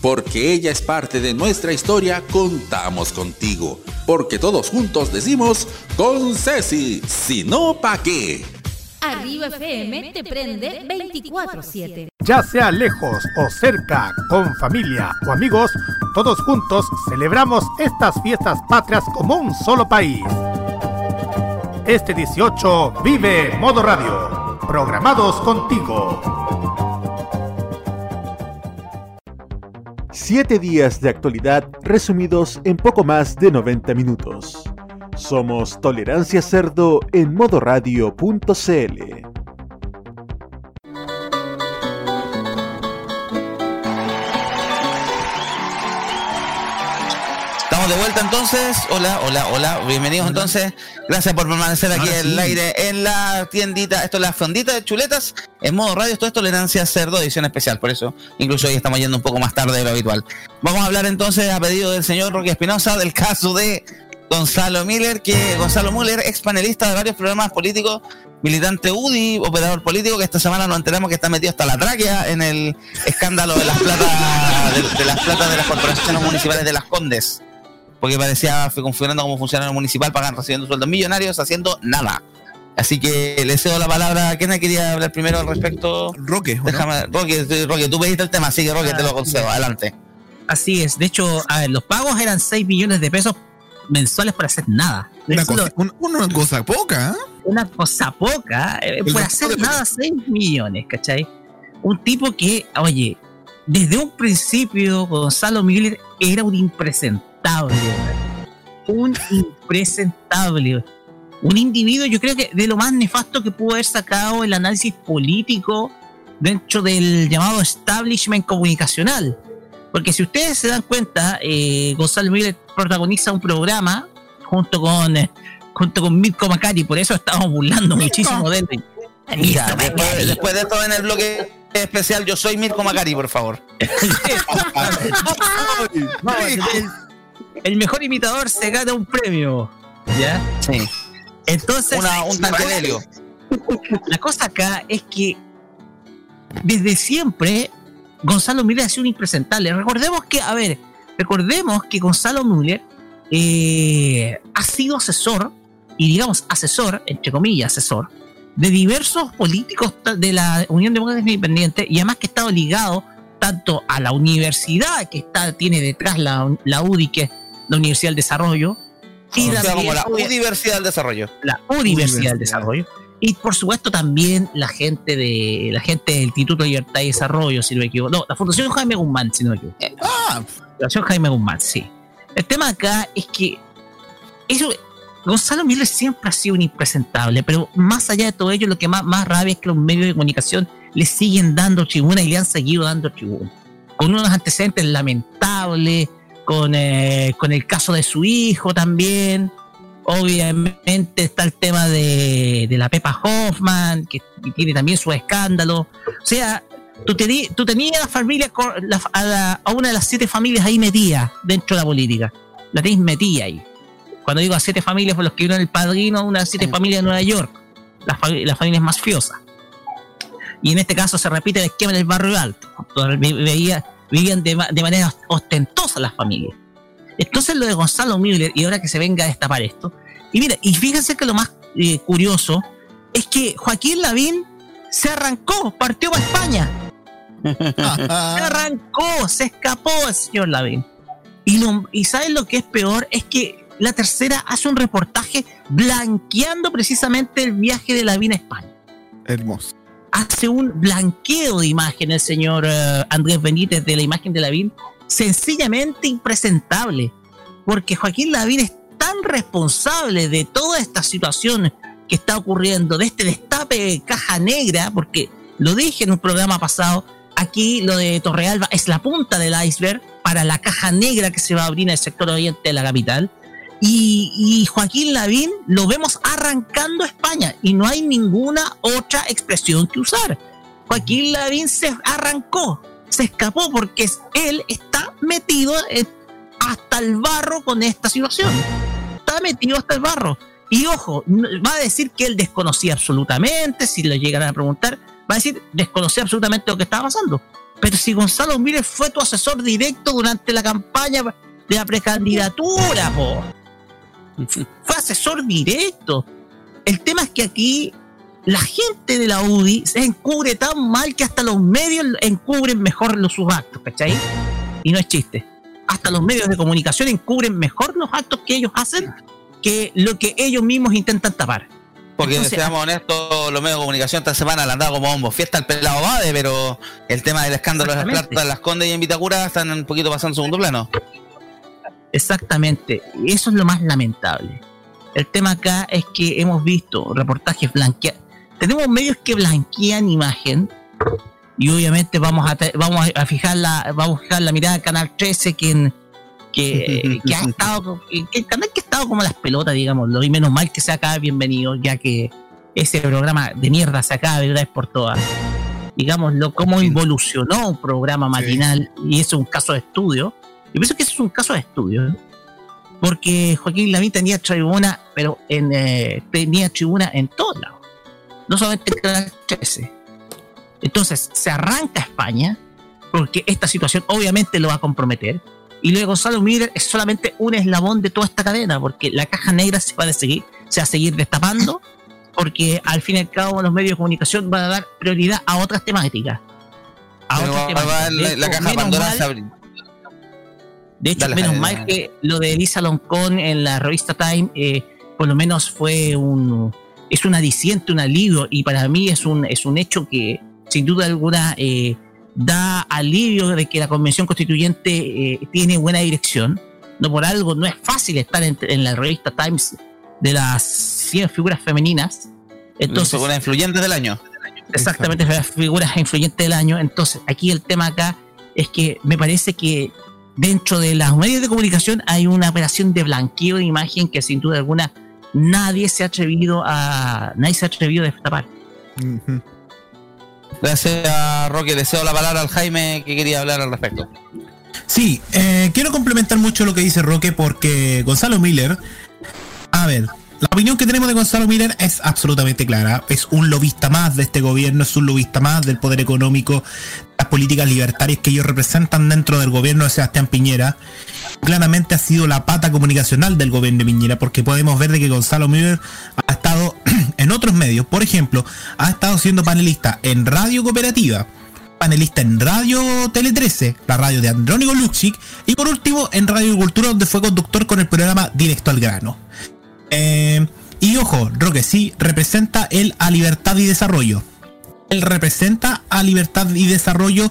porque ella es parte de nuestra historia, contamos contigo. Porque todos juntos decimos, con Ceci, si no, ¿pa' qué? Arriba FM te prende 24-7. Ya sea lejos o cerca, con familia o amigos, todos juntos celebramos estas fiestas patrias como un solo país. Este 18 vive Modo Radio. Programados contigo. Siete días de actualidad resumidos en poco más de 90 minutos. Somos Tolerancia Cerdo en modoradio.cl. de vuelta entonces. Hola, hola, hola. Bienvenidos entonces. Gracias por permanecer aquí Ahora en el aire en la tiendita. Esto es la fondita de chuletas en modo radio. Esto es tolerancia cerdo, edición especial. Por eso, incluso hoy estamos yendo un poco más tarde de lo habitual. Vamos a hablar entonces, a pedido del señor Roque Espinosa, del caso de Gonzalo Miller, que Gonzalo Müller, ex panelista de varios programas políticos, militante UDI, operador político, que esta semana nos enteramos que está metido hasta la tráquea en el escándalo de las plata de, de las platas de las corporaciones municipales de las Condes. Porque parecía configurando como funcionario municipal, pagan recibiendo sueldos millonarios, haciendo nada. Así que le cedo la palabra a quien quería hablar primero al respecto. Roque, ¿o no? Déjame, Roque, Roque, tú pediste el tema, así que Roque te lo concedo. Adelante. Así es. De hecho, a ver, los pagos eran 6 millones de pesos mensuales por hacer nada. Una cosa, lo- un- una cosa poca, ¿eh? una cosa poca, eh, El por hacer nada 6 millones, ¿cachai? Un tipo que, oye, desde un principio Gonzalo Miller era un impresentable, un impresentable, un individuo yo creo que de lo más nefasto que pudo haber sacado el análisis político dentro del llamado establishment comunicacional. Porque si ustedes se dan cuenta, eh, Gonzalo Miller protagoniza un programa junto con eh, junto con Mirko Macari, por eso estamos burlando muchísimo de él. Mira, después, después de esto en el bloque especial, yo soy Mirko Macari, por favor. El, mejor imitador se gana un premio. ¿Ya? Sí. Entonces. Una- un tanque. La cosa acá es que desde siempre Gonzalo Müller ha sido un impresentable. Recordemos que, a ver, recordemos que Gonzalo Müller eh, ha sido asesor, y digamos asesor, entre comillas, asesor, de diversos políticos de la Unión Democrática Independiente y además que ha estado ligado tanto a la universidad que está, tiene detrás la, la UDI, que es la Universidad del Desarrollo, y O sea, también, como la Universidad del Desarrollo. la Universidad del Desarrollo. Y por supuesto también la gente de la gente del Instituto de Libertad y Desarrollo, si no me equivoco. No, la Fundación Jaime Guzmán, si no me equivoco. Ah, La Fundación Jaime Guzmán, sí. El tema acá es que eso, Gonzalo Miller siempre ha sido un impresentable, pero más allá de todo ello, lo que más, más rabia es que los medios de comunicación le siguen dando tribuna y le han seguido dando tribuna. Con unos antecedentes lamentables, con, eh, con el caso de su hijo también. Obviamente está el tema de, de la Pepa Hoffman, que, que tiene también su escándalo. O sea, tú, tení- tú tenías la familia, la- a, la- a una de las siete familias ahí metida dentro de la política. La tenéis metida ahí. Cuando digo a siete familias, por los que vieron el padrino, una de las siete familias de Nueva York. Las las familias más fiosas. Y en este caso se repite el esquema del barrio alto. veía- vivían de, de manera ostentosa las familias. Entonces lo de Gonzalo Müller, y ahora que se venga a destapar esto, y mira, y fíjense que lo más eh, curioso es que Joaquín Lavín se arrancó, partió para España. se arrancó, se escapó el señor Lavín. Y, lo, y ¿sabes lo que es peor? Es que la tercera hace un reportaje blanqueando precisamente el viaje de Lavín a España. Hermoso. Hace un blanqueo de imagen el señor eh, Andrés Benítez de la imagen de Lavín, sencillamente impresentable. Porque Joaquín Lavín es tan responsable de toda esta situación que está ocurriendo, de este destape de caja negra, porque lo dije en un programa pasado, aquí lo de Torrealba es la punta del iceberg para la caja negra que se va a abrir en el sector oriente de la capital. Y, Joaquín Lavín lo vemos arrancando España y no hay ninguna otra expresión que usar. Joaquín Lavín se arrancó, se escapó porque él está metido hasta el barro con esta situación. Está metido hasta el barro. Y ojo, va a decir que él desconocía absolutamente, si le llegan a preguntar, va a decir desconocía absolutamente lo que estaba pasando. Pero si Gonzalo Mírez fue tu asesor directo durante la campaña de la precandidatura, po. Fue asesor directo. El tema es que aquí la gente de la UDI se encubre tan mal que hasta los medios encubren mejor los, sus actos, ¿cachai? Y no es chiste. Hasta los medios de comunicación encubren mejor los actos que ellos hacen que lo que ellos mismos intentan tapar. Porque Entonces, seamos honestos, los medios de comunicación esta semana le han dado como bombo fiesta al pelado Bade, pero el tema del escándalo de las plata, las condes y en Vitacura están un poquito pasando en segundo plano. Exactamente, y eso es lo más lamentable. El tema acá es que hemos visto reportajes blanqueados. Tenemos medios que blanquean imagen y obviamente vamos a vamos a fijar la vamos a fijar la mirada al canal 13 que que, que ha estado que, canal que ha estado como las pelotas digámoslo y menos mal que se acaba bienvenido ya que ese programa de mierda se acaba de una vez por todas digámoslo cómo involucionó un programa matinal y eso es un caso de estudio yo pienso que eso es un caso de estudio ¿eh? porque Joaquín Lavín tenía tribuna pero en eh, tenía tribuna en todos lados no solamente en Canal 13 entonces se arranca España porque esta situación obviamente lo va a comprometer y luego Gonzalo Miller es solamente un eslabón de toda esta cadena porque la caja negra se va a seguir se va a seguir destapando porque al fin y al cabo los medios de comunicación van a dar prioridad a otras temáticas a Pero otras va- temáticas. va- la, caja Pandora se abre. De hecho, Dale, menos mal dale. que lo de Elisa Loncón en la revista Time, eh, por lo menos fue un es un aliciente, un alivio, y para mí es un, es un hecho que, sin duda alguna, eh, da alivio de que la convención constituyente eh, tiene buena dirección. No por algo, no es fácil estar en, en la revista Times de las 100 figuras femeninas. Entonces, una influyente del año. Exactamente, las figuras influyentes del año. Entonces, aquí el tema acá es que me parece que dentro de las medios de comunicación hay una operación de blanqueo de imagen que sin duda alguna nadie se ha atrevido a nadie se ha atrevido a destapar. Gracias, Roque. Le cedo la palabra al Jaime que quería hablar al respecto. Sí, eh, quiero complementar mucho lo que dice Roque porque Gonzalo Miller, a ver, la opinión que tenemos de Gonzalo Miller es absolutamente clara. Es un lobista más de este gobierno, es un lobista más del poder económico, las políticas libertarias que ellos representan dentro del gobierno de Sebastián Piñera. Claramente ha sido la pata comunicacional del gobierno de Piñera porque podemos ver de que Gonzalo Miller ha estado en otros medios. Por ejemplo, ha estado siendo panelista en Radio Cooperativa panelista en Radio Tele 13, la radio de Andrónico Luxic, y por último en Radio Cultura, donde fue conductor con el programa Directo al Grano. Eh, y ojo, Roque sí representa él a Libertad y Desarrollo. Él representa a Libertad y Desarrollo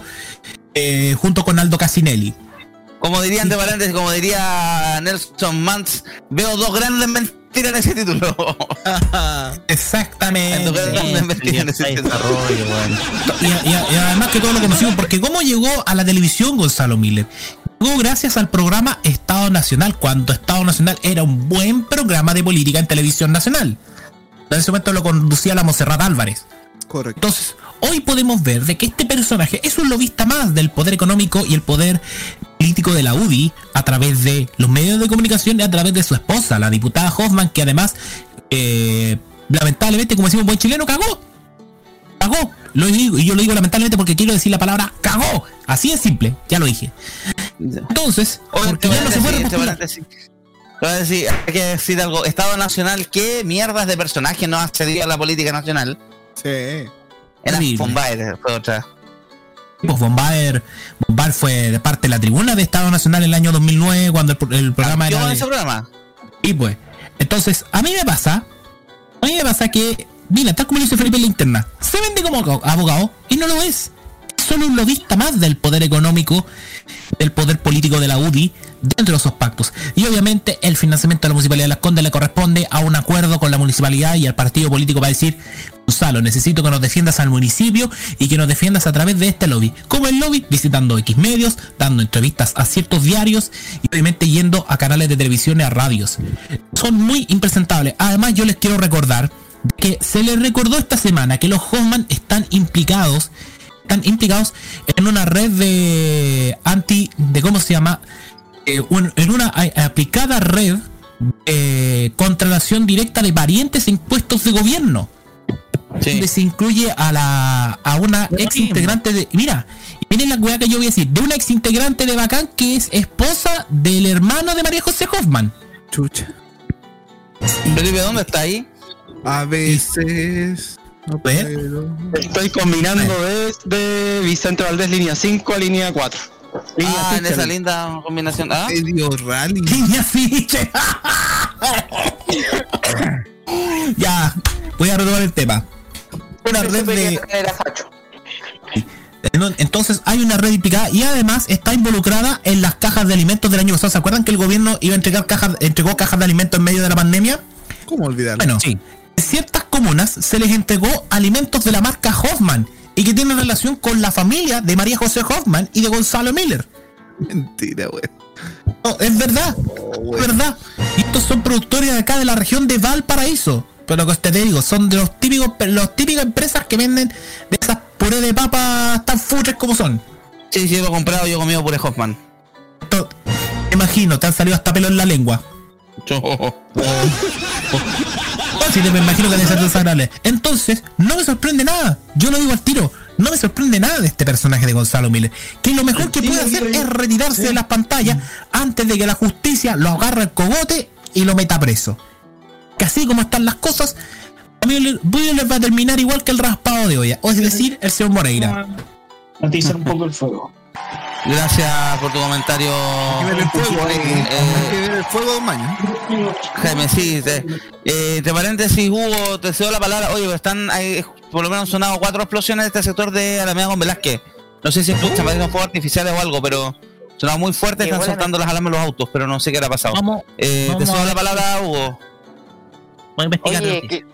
eh, junto con Aldo Casinelli. Como dirían de paréntesis, como diría Nelson Mantz, veo dos grandes mentiras en ese título. Exactamente. Dos grandes mentiras en ese título. Y, y- y además que todo lo conocimos, porque ¿cómo llegó a la televisión Gonzalo Miller? Gracias al programa Estado Nacional, cuando Estado Nacional era un buen programa de política en televisión nacional. En ese momento lo conducía la Monserrat Álvarez. Correcto. Entonces, hoy podemos ver de que este personaje es un lobista más del poder económico y el poder político de la UDI a través de los medios de comunicación y a través de su esposa, la diputada Hoffman, que además, eh, lamentablemente, como decimos buen chileno, cagó. Cagó. Lo digo, y yo lo digo lamentablemente porque quiero decir la palabra cagó. Así de simple, ya lo dije. Entonces, porque ya no se puede repostular. hay que decir algo. Estado Nacional, ¿qué mierdas de personaje no ha cedido a la política nacional? Sí. Era. Fombaer, fue otra. Pues Bombaer, Bombaer fue de parte de la tribuna de Estado Nacional en el año 2009 cuando el, pro- el programa ¿Yo era de- ese programa? Y pues, entonces, a mí me pasa, a mí me pasa que, mira, tal como dice Felipe en la interna, se vende como abo- abogado y no lo es. Es solo un lobista más del poder económico, del poder político de la UDI dentro de esos pactos. Y obviamente el financiamiento de la Municipalidad de Las Condes le corresponde a un acuerdo con la municipalidad y al partido político para decir, Gonzalo, necesito que nos defiendas al municipio y que nos defiendas a través de este lobby. Como el lobby, visitando X medios, dando entrevistas a ciertos diarios y obviamente yendo a canales de televisión y a radios. Son muy impresentables. Además, yo les quiero recordar que se les recordó esta semana que los Hoffman están implicados están implicados en una red de anti de cómo se llama Eh, un- en una aplicada red de contratación directa de parientes e impuestos de gobierno. Donde se incluye a la a una ex integrante de mira y miren la weá que yo voy a decir de una ex integrante de Bacán que es esposa del hermano de María José Hoffman. Chucha. Felipe, ¿dónde está ahí? A veces. No puedo. Estoy combinando desde Vicente Valdés línea 5 a línea 4. Línea Ah, en esa linda combinación. ¿Ah? Medio rally. Línea fiche. ya voy a retomar el tema una red de En- Entonces hay una red implicada y además está involucrada en las cajas de alimentos del año pasado. ¿Se acuerdan que el gobierno iba a entregar cajas, entregó cajas de alimentos en medio de la pandemia? ¿Cómo olvidarlo? Bueno, en ciertas comunas se les entregó alimentos de la marca Hoffman y que tienen relación con la familia de María José Hoffman y de Gonzalo Miller. Mentira, güey. No, es verdad, es verdad. Y estos son productores de acá de la región de Valparaíso. Pero que te digo, son de los típicos, los típicas empresas que venden de esas puré de papas tan futres como son. Sí, sí, lo he comprado, yo he comido puré Hoffman. Imagino, te han salido hasta pelo en la lengua. Sí, te me imagino que debe ser desagradable. Entonces, no me sorprende nada. Yo lo digo al tiro. No me sorprende nada de este personaje de Gonzalo Miller. Que lo mejor que puede hacer es retirarse de las pantallas antes de que la justicia lo agarre el cogote y lo meta preso. Que así como están las cosas, a mí le- Miller va a terminar igual que el raspado de olla. O es decir, el señor Moreira. Matizar un poco el fuego. Gracias por tu comentario. el fuego, Eh, Hay que ver el fuego maño. Jaime, sí. te- eh, entre paréntesis, Hugo, te cedo la palabra. Oye, están, hay, por lo menos han sonado cuatro explosiones de este sector de Alameda con Velázquez. No sé si escuchan, parecen fuegos artificiales o algo, pero sonaba muy fuerte, están soltando las alarmas en los autos, pero no sé qué era pasado. Vamos, Eh, te cedo la palabra, Hugo. Voy a investigar. Oye, que,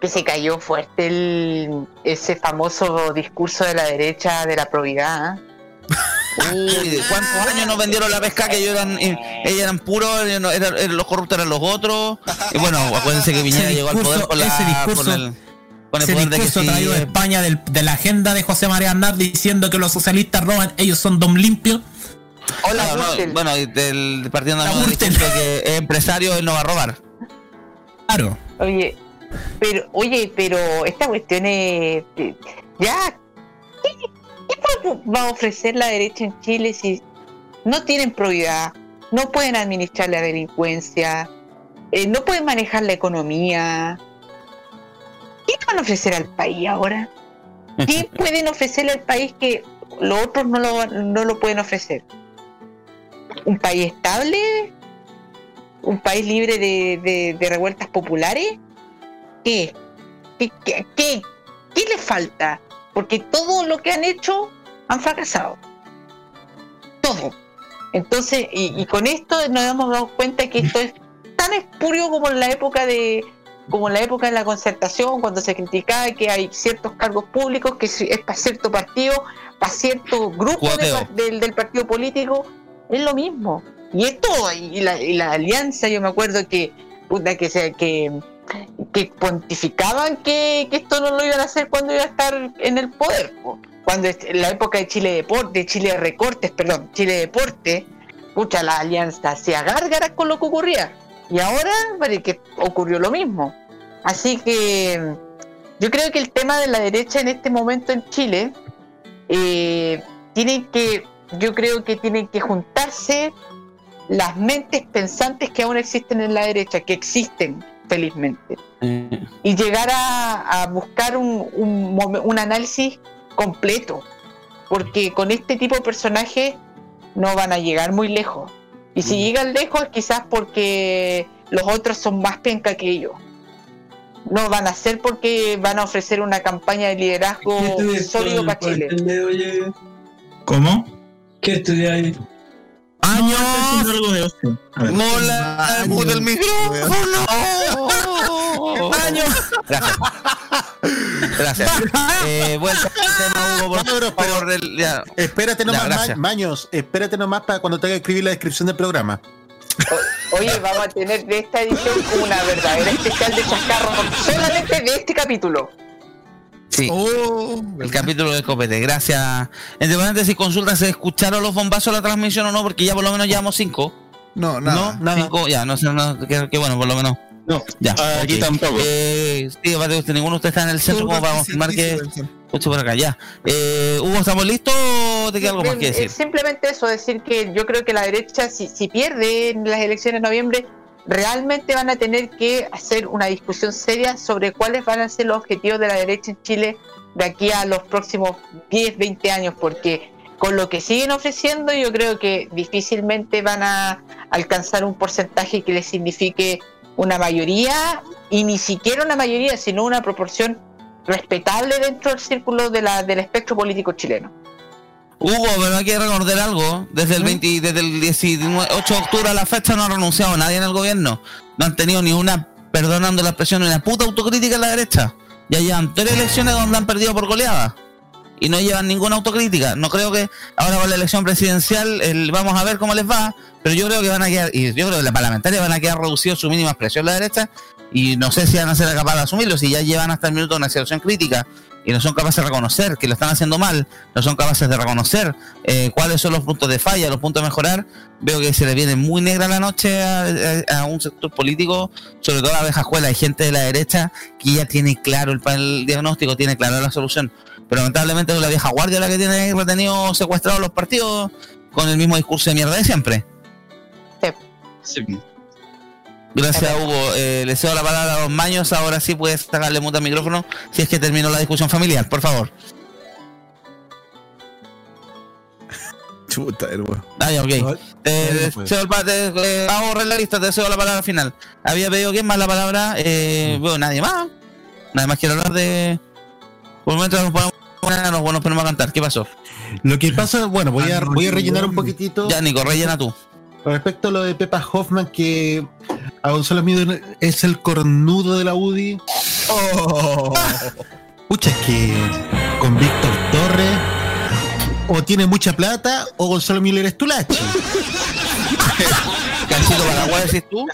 que se cayó fuerte el, ese famoso discurso de la derecha de la probidad. Uy, ¿de ¿cuántos años nos vendieron la pesca? Que ellos eran, eh, ellos eran puros, ellos no- eran- eran- los corruptos eran los otros. Y bueno, acuérdense que Piñera Ese llegó al poder discurso- con, la, ese discurso- con el, con el Ese poder de que discurso sí, traído de España del- de la agenda de José María Aznar diciendo que los socialistas roban, ellos son dom limpios. Hola, no, no, bueno, y del partido diciendo que es empresario, él no va a robar. Claro. Oye, pero, oye, pero esta cuestión es. eh, Ya. ¿Qué, qué va- a ofrecer la derecha en Chile si no tienen probidad? No pueden administrar la delincuencia, eh, no pueden manejar la economía. ¿Qué van a ofrecer al país ahora? ¿Qué pueden ofrecerle al país que los otros no lo, no lo pueden ofrecer? ¿Un país estable? ¿Un país libre de, de- de revueltas populares? ¿Qué? ¿Qué, qué, qué, qué le falta? Porque todo lo que han hecho han fracasado. Todo. Entonces, y, y con esto nos hemos dado cuenta que esto es tan espurio como en la época de como en la época de la concertación, cuando se criticaba que hay ciertos cargos públicos que es para cierto partido, para cierto grupo de del, del partido político, es lo mismo. Y esto, y la, y la alianza, yo me acuerdo que, puta, que, se, que, que pontificaban que, esto no lo iban a hacer cuando iba a estar en el poder. po. Cuando en la época de Chile Deporte, de Chile Recortes, perdón, Chile Deporte, pucha, la alianza hacía gárgaras con lo que ocurría. Y ahora parece que ocurrió lo mismo. Así que yo creo que el tema de la derecha en este momento en Chile eh, tienen que, yo creo que tienen que juntarse las mentes pensantes que aún existen en la derecha, que existen felizmente, y llegar a, a buscar un, un, análisis completo. porque con este tipo de personajes no van a llegar muy lejos. Y si llegan lejos es quizás porque los otros son más penca que ellos. No van a ser porque van a ofrecer una campaña de liderazgo sólido para Chile. ¿Cómo? ¿Qué estudiáis? ¡Años! algo de ocio. A ver. ¡Mola! ¡Muta el micrófono! ¡Años! Gracias. Gracias. Eh, vuelta al tema, Hugo, por favor, ya. espérate Ya, nomás, Ma- gracias. Maños, espérate nomás para cuando tenga que escribir la descripción del programa. Oye, vamos a tener de esta edición una verdadera especial de chascarro solamente de este capítulo. Sí. el capítulo de Copete. Gracias. Entre paréntesis, consulta, ¿se escucharon los bombazos de la transmisión o no? Porque ya por lo menos llevamos cinco. No, nada. No, Cinco, ya, no sé, no, que, que bueno, por lo menos. No, ya. aquí ok. tampoco. Eh, sí, aparte, usted- ninguno de ustedes está en el centro como para confirmar que. Escucho por acá, ya. Eh, Hugo, ¿estamos listos o te queda algo más que decir? Simplemente eso, decir que yo creo que la derecha, si, si pierde en las elecciones de noviembre, realmente van a tener que hacer una discusión seria sobre cuáles van a ser los objetivos de la derecha en Chile de aquí a los próximos 10, 20 años, porque con lo que siguen ofreciendo yo creo que difícilmente van a alcanzar un porcentaje que les signifique una mayoría, y ni siquiera una mayoría, sino una proporción respetable dentro del círculo de la, del espectro político chileno. Hugo, pero hay que recordar algo. Desde el 20, desde el 18 de octubre a la fecha no ha renunciado nadie en el gobierno. No han tenido ni una, perdonando la expresión, ni una puta autocrítica en la derecha. Ya llevan tres elecciones donde han perdido por goleada. Y no llevan ninguna autocrítica. No creo que ahora con la elección presidencial el- vamos a ver cómo les va. Pero yo creo que van a quedar, y yo creo que las parlamentarias van a quedar reducidos su mínima expresión la derecha. Y no sé si van a ser capaces de asumirlo, si ya llevan hasta el minuto una situación crítica y no son capaces de reconocer que lo están haciendo mal, no son capaces de reconocer eh, cuáles son los puntos de falla, los puntos de mejorar, veo que se le viene muy negra la noche a, a- a un sector político, sobre todo a la vieja escuela. Hay gente de la derecha que ya tiene claro el, el diagnóstico, tiene claro la solución. Pero lamentablemente es la vieja guardia la que tiene retenido, secuestrados los partidos con el mismo discurso de mierda de siempre. Gracias, Hugo. Eh, le cedo la palabra a los maños. Ahora sí puedes sacarle muta al micrófono si es que terminó la discusión familiar, por favor. Chuta, hermano. Ah, ya, ok. No, Te no, cedo eh, vamos a borrar la lista, te cedo la palabra final. Había pedido quién más la palabra. Eh, veo nadie más. Nadie más quiere hablar de. Por el momento nos ponemos, nos, nos ponemos a cantar. ¿Qué pasó? Lo que pasa, bueno, voy a, voy a rellenar un poquitito. Ya, Nico, rellena tú. Respecto a lo de Pepa Hoffman, que Gonzalo Mido es el cornudo de la UDI. Oh. Pucha, es que con Víctor Torres o tiene mucha plata o Gonzalo Miller es tulachi. Cancito Paraguay, decís tú.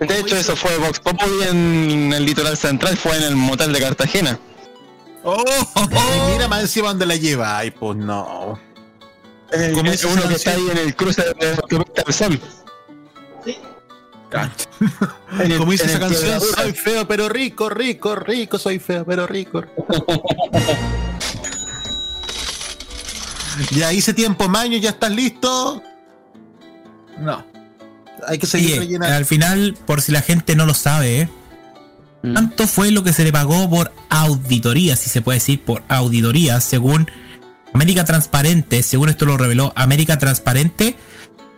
De hecho, eso fue Vox Populi en el litoral central, fue en el motel de Cartagena. Y mira más encima donde la lleva. Ay, pues no. Eh, Como es uno que está ahí en el cruce de la autopista del Sol. Como dice esa canción, soy feo pero rico, rico, rico, soy feo pero rico. Ya hice tiempo, Maño, ¿ya estás listo? No. Hay que seguir Oye, rellenando. al final, por si la gente no lo sabe, ¿eh? Mm. ¿cuánto fue lo que se le pagó por auditoría, si se puede decir por auditoría, según América Transparente, según esto lo reveló América Transparente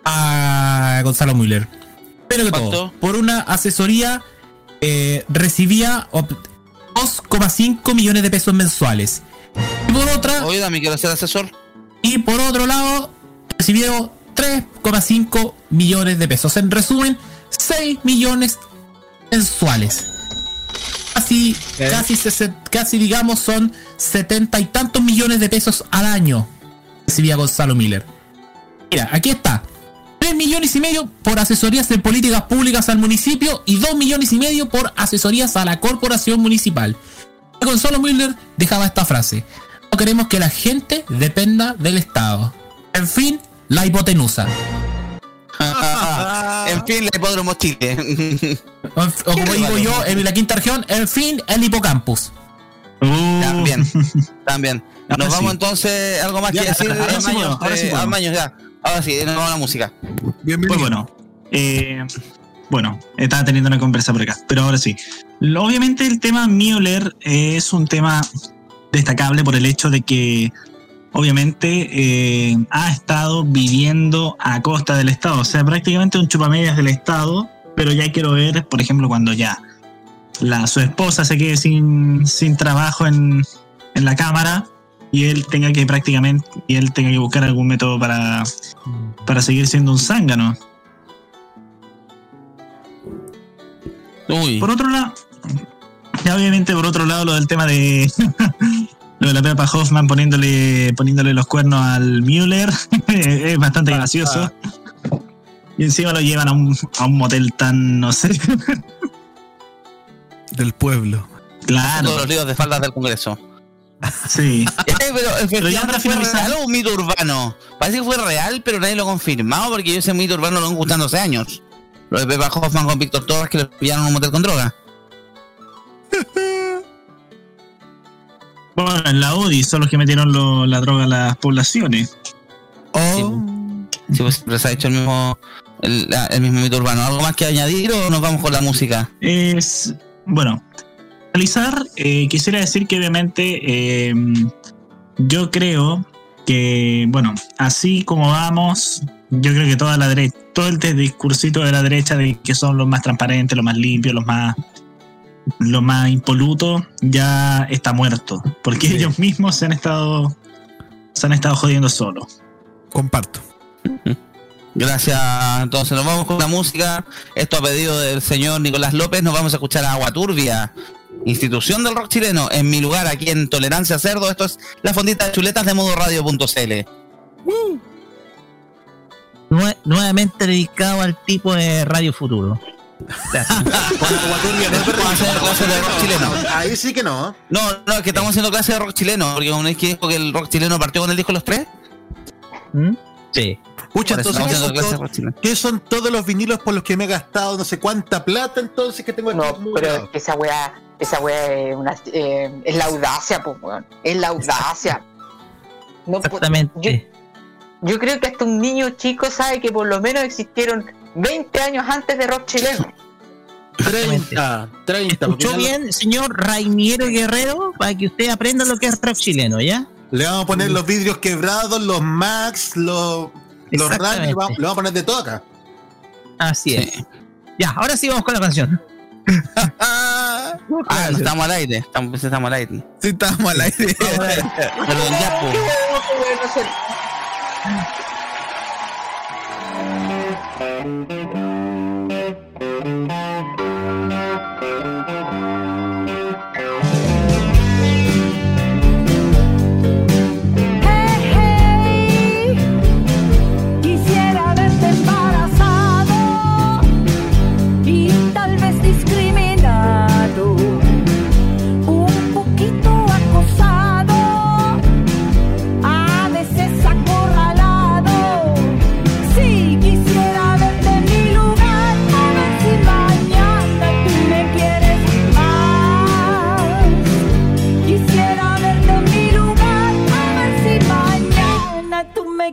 a Gonzalo Müller? Que todo, por una asesoría eh, recibía op- 2,5 millones de pesos mensuales. Y por otra, Oye, dame, quiero ser asesor. y por otro lado, recibió 3,5 millones de pesos. En resumen, 6 millones mensuales. Casi, casi, casi digamos, son 70 y tantos millones de pesos al año. Recibía Gonzalo Miller. Mira, aquí está. 3 millones y medio por asesorías en políticas públicas al municipio y 2 millones y medio por asesorías a la corporación municipal. Gonzalo Miller dejaba esta frase. No queremos que la gente dependa del Estado. En fin, la hipotenusa. en fin, la hipódromo Chile. O, o como digo yo en la quinta región, en fin, el hipocampus. También, también. Nos Ahora vamos sí. entonces, algo más Ya, que decir, ahora sí ahora sí Eh, podemos. ah, Maño, ya. Ahora sí, nos vamos a la música. Pues bueno, eh, bueno, estaba teniendo una conversa por acá, pero ahora sí. Obviamente el tema Müller es un tema destacable por el hecho de que obviamente eh, ha estado viviendo a costa del Estado, o sea, prácticamente un chupamedias del Estado, pero ya quiero ver, por ejemplo, cuando ya la, su esposa se quede sin, sin trabajo en, en la Cámara y él tenga que prácticamente, y él tenga que buscar algún método para, para seguir siendo un zángano. Por otro lado, ya obviamente por otro lado lo del tema de lo de la Pepa Hoffman poniéndole poniéndole los cuernos al Müller es bastante gracioso. Y encima lo llevan a un, a un motel tan, no sé. Del pueblo. Claro. Todos los líos de faldas del Congreso. Sí. Eh, pero, Pero pero ya ya para fue finalizar- real o un mito urbano. Parece que fue real, pero nadie lo ha confirmado porque yo ese mito urbano lo han gustando hace años. Lo de Pepa Hoffman con Víctor Torres que lo pillaron en un motel con droga. Bueno, en la UDI son los que metieron lo- la droga a las poblaciones. Sí, pues siempre se ha hecho el mismo, el, el mismo mito urbano. ¿Algo más que añadir o nos vamos con la música? Es, bueno, analizar, eh, quisiera decir que obviamente eh, yo creo que, bueno, así como vamos, yo creo que toda la derecha, todo el discursito de la derecha de que son los más transparentes, los más limpios, los más los más impolutos, ya está muerto. Porque ellos mismos se han estado se han estado jodiendo solos. Comparto. Gracias. Entonces nos vamos con la música. Esto a pedido del señor Nicolás López. Nos vamos a escuchar a Agua Turbia, institución del rock chileno, en mi lugar aquí en Tolerancia Cerdo. Esto es la fondita de chuletas de modo radio.cl. Nue- nuevamente dedicado al tipo de Radio Futuro. Vamos a hacer clases de rock chileno. Ahí sí que no. No, no, es que estamos haciendo clases de rock chileno. Porque una vez que dijo que el rock chileno partió con el disco Los Tres. Sí. Escucha, entonces, estamos ¿qué haciendo son, clases de todos, rock chileno. qué son todos los vinilos por los que me he gastado no sé cuánta plata entonces que tengo aquí No, pero esa weá, esa weá es, una, eh, es la audacia, pues, weón. Es la audacia. No, Exactamente. Yo, yo creo que hasta un niño chico sabe que por lo menos existieron 20 años antes de rock chileno. 30, 30. porque ¿Escuchó bien, señor Rainiero Guerrero? Para que usted aprenda lo que es rock chileno, ¿ya? Le vamos a poner los vidrios quebrados, los Max, los, los Exactamente. Rally, le vamos, le vamos a poner de todo acá. Así es. Ya, ahora sí vamos con la canción. Ah, no estamos al aire. Estamos, estamos al aire. Sí, estamos al aire. Perdón, ya, pues.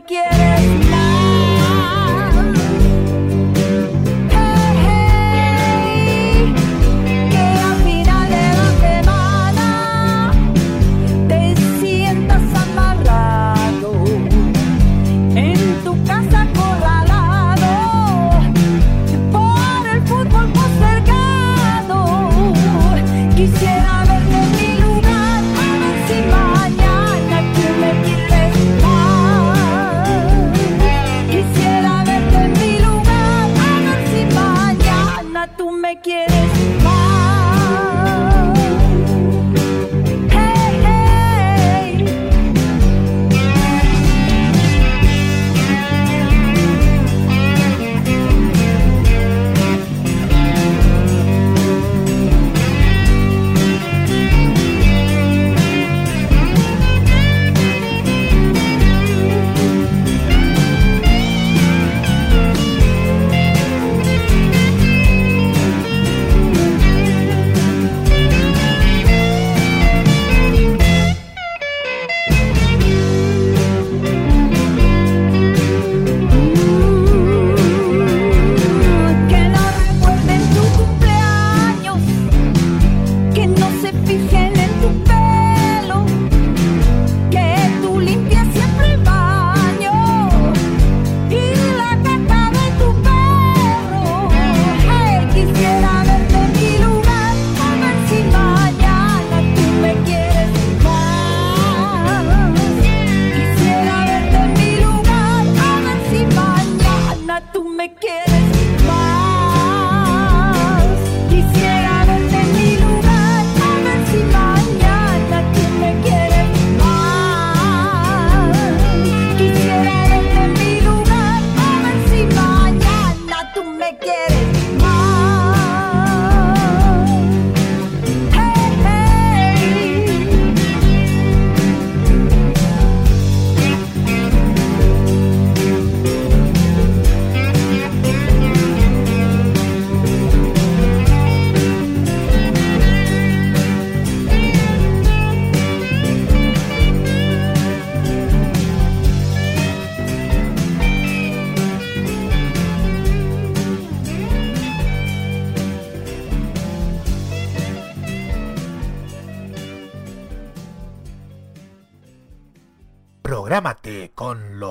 Tú tú me quieres.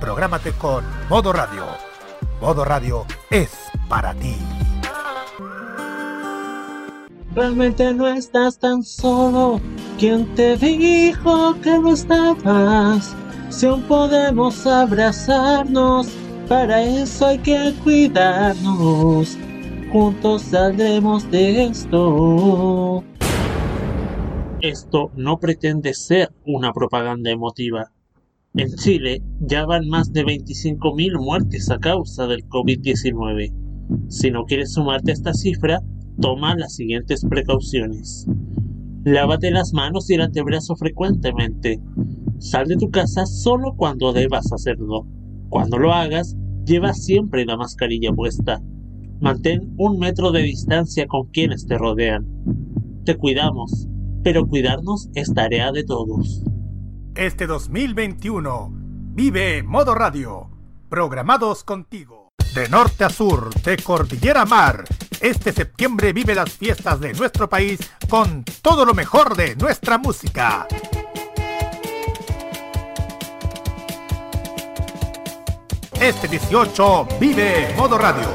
Prográmate con Modo Radio. Modo Radio es para ti. Realmente no estás tan solo. ¿Quién te dijo que no estabas? Si aún podemos abrazarnos, para eso hay que cuidarnos. Juntos saldremos de esto. Esto no pretende ser una propaganda emotiva. En Chile ya van más de 25.000 muertes a causa del COVID-19. Si no quieres sumarte a esta cifra, toma las siguientes precauciones. Lávate las manos y el antebrazo frecuentemente. Sal de tu casa solo cuando debas hacerlo. Cuando lo hagas, lleva siempre la mascarilla puesta. Mantén un metro de distancia con quienes te rodean. Te cuidamos, pero cuidarnos es tarea de todos. Este 2021, vive Modo Radio. Programados contigo. De norte a sur, de cordillera a mar. Este septiembre vive las fiestas de nuestro país con todo lo mejor de nuestra música. Este 18 vive Modo Radio.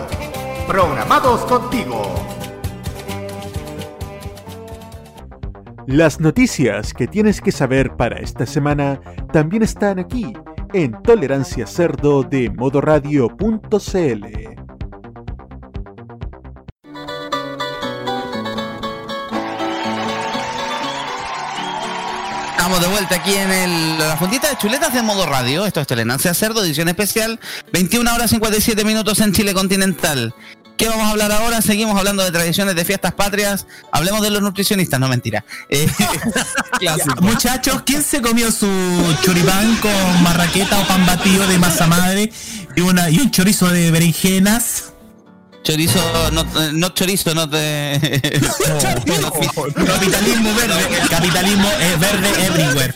Programados contigo. Las noticias que tienes que saber para esta semana también están aquí en Tolerancia Cerdo de modoradio.cl. Estamos de vuelta aquí en la fundita de chuletas de modo radio. Esto es Tolerancia Cerdo, edición especial. 21 horas 57 minutos en Chile continental. ¿Qué vamos a hablar ahora? Seguimos hablando de tradiciones de fiestas patrias. Hablemos de los nutricionistas, no mentira. Eh. Muchachos, ¿quién se comió su choripán con marraqueta o pan batido de masa madre y, una, y un chorizo de berenjenas? Chorizo, no, no chorizo, no te. Capitalismo verde. Capitalismo es verde everywhere.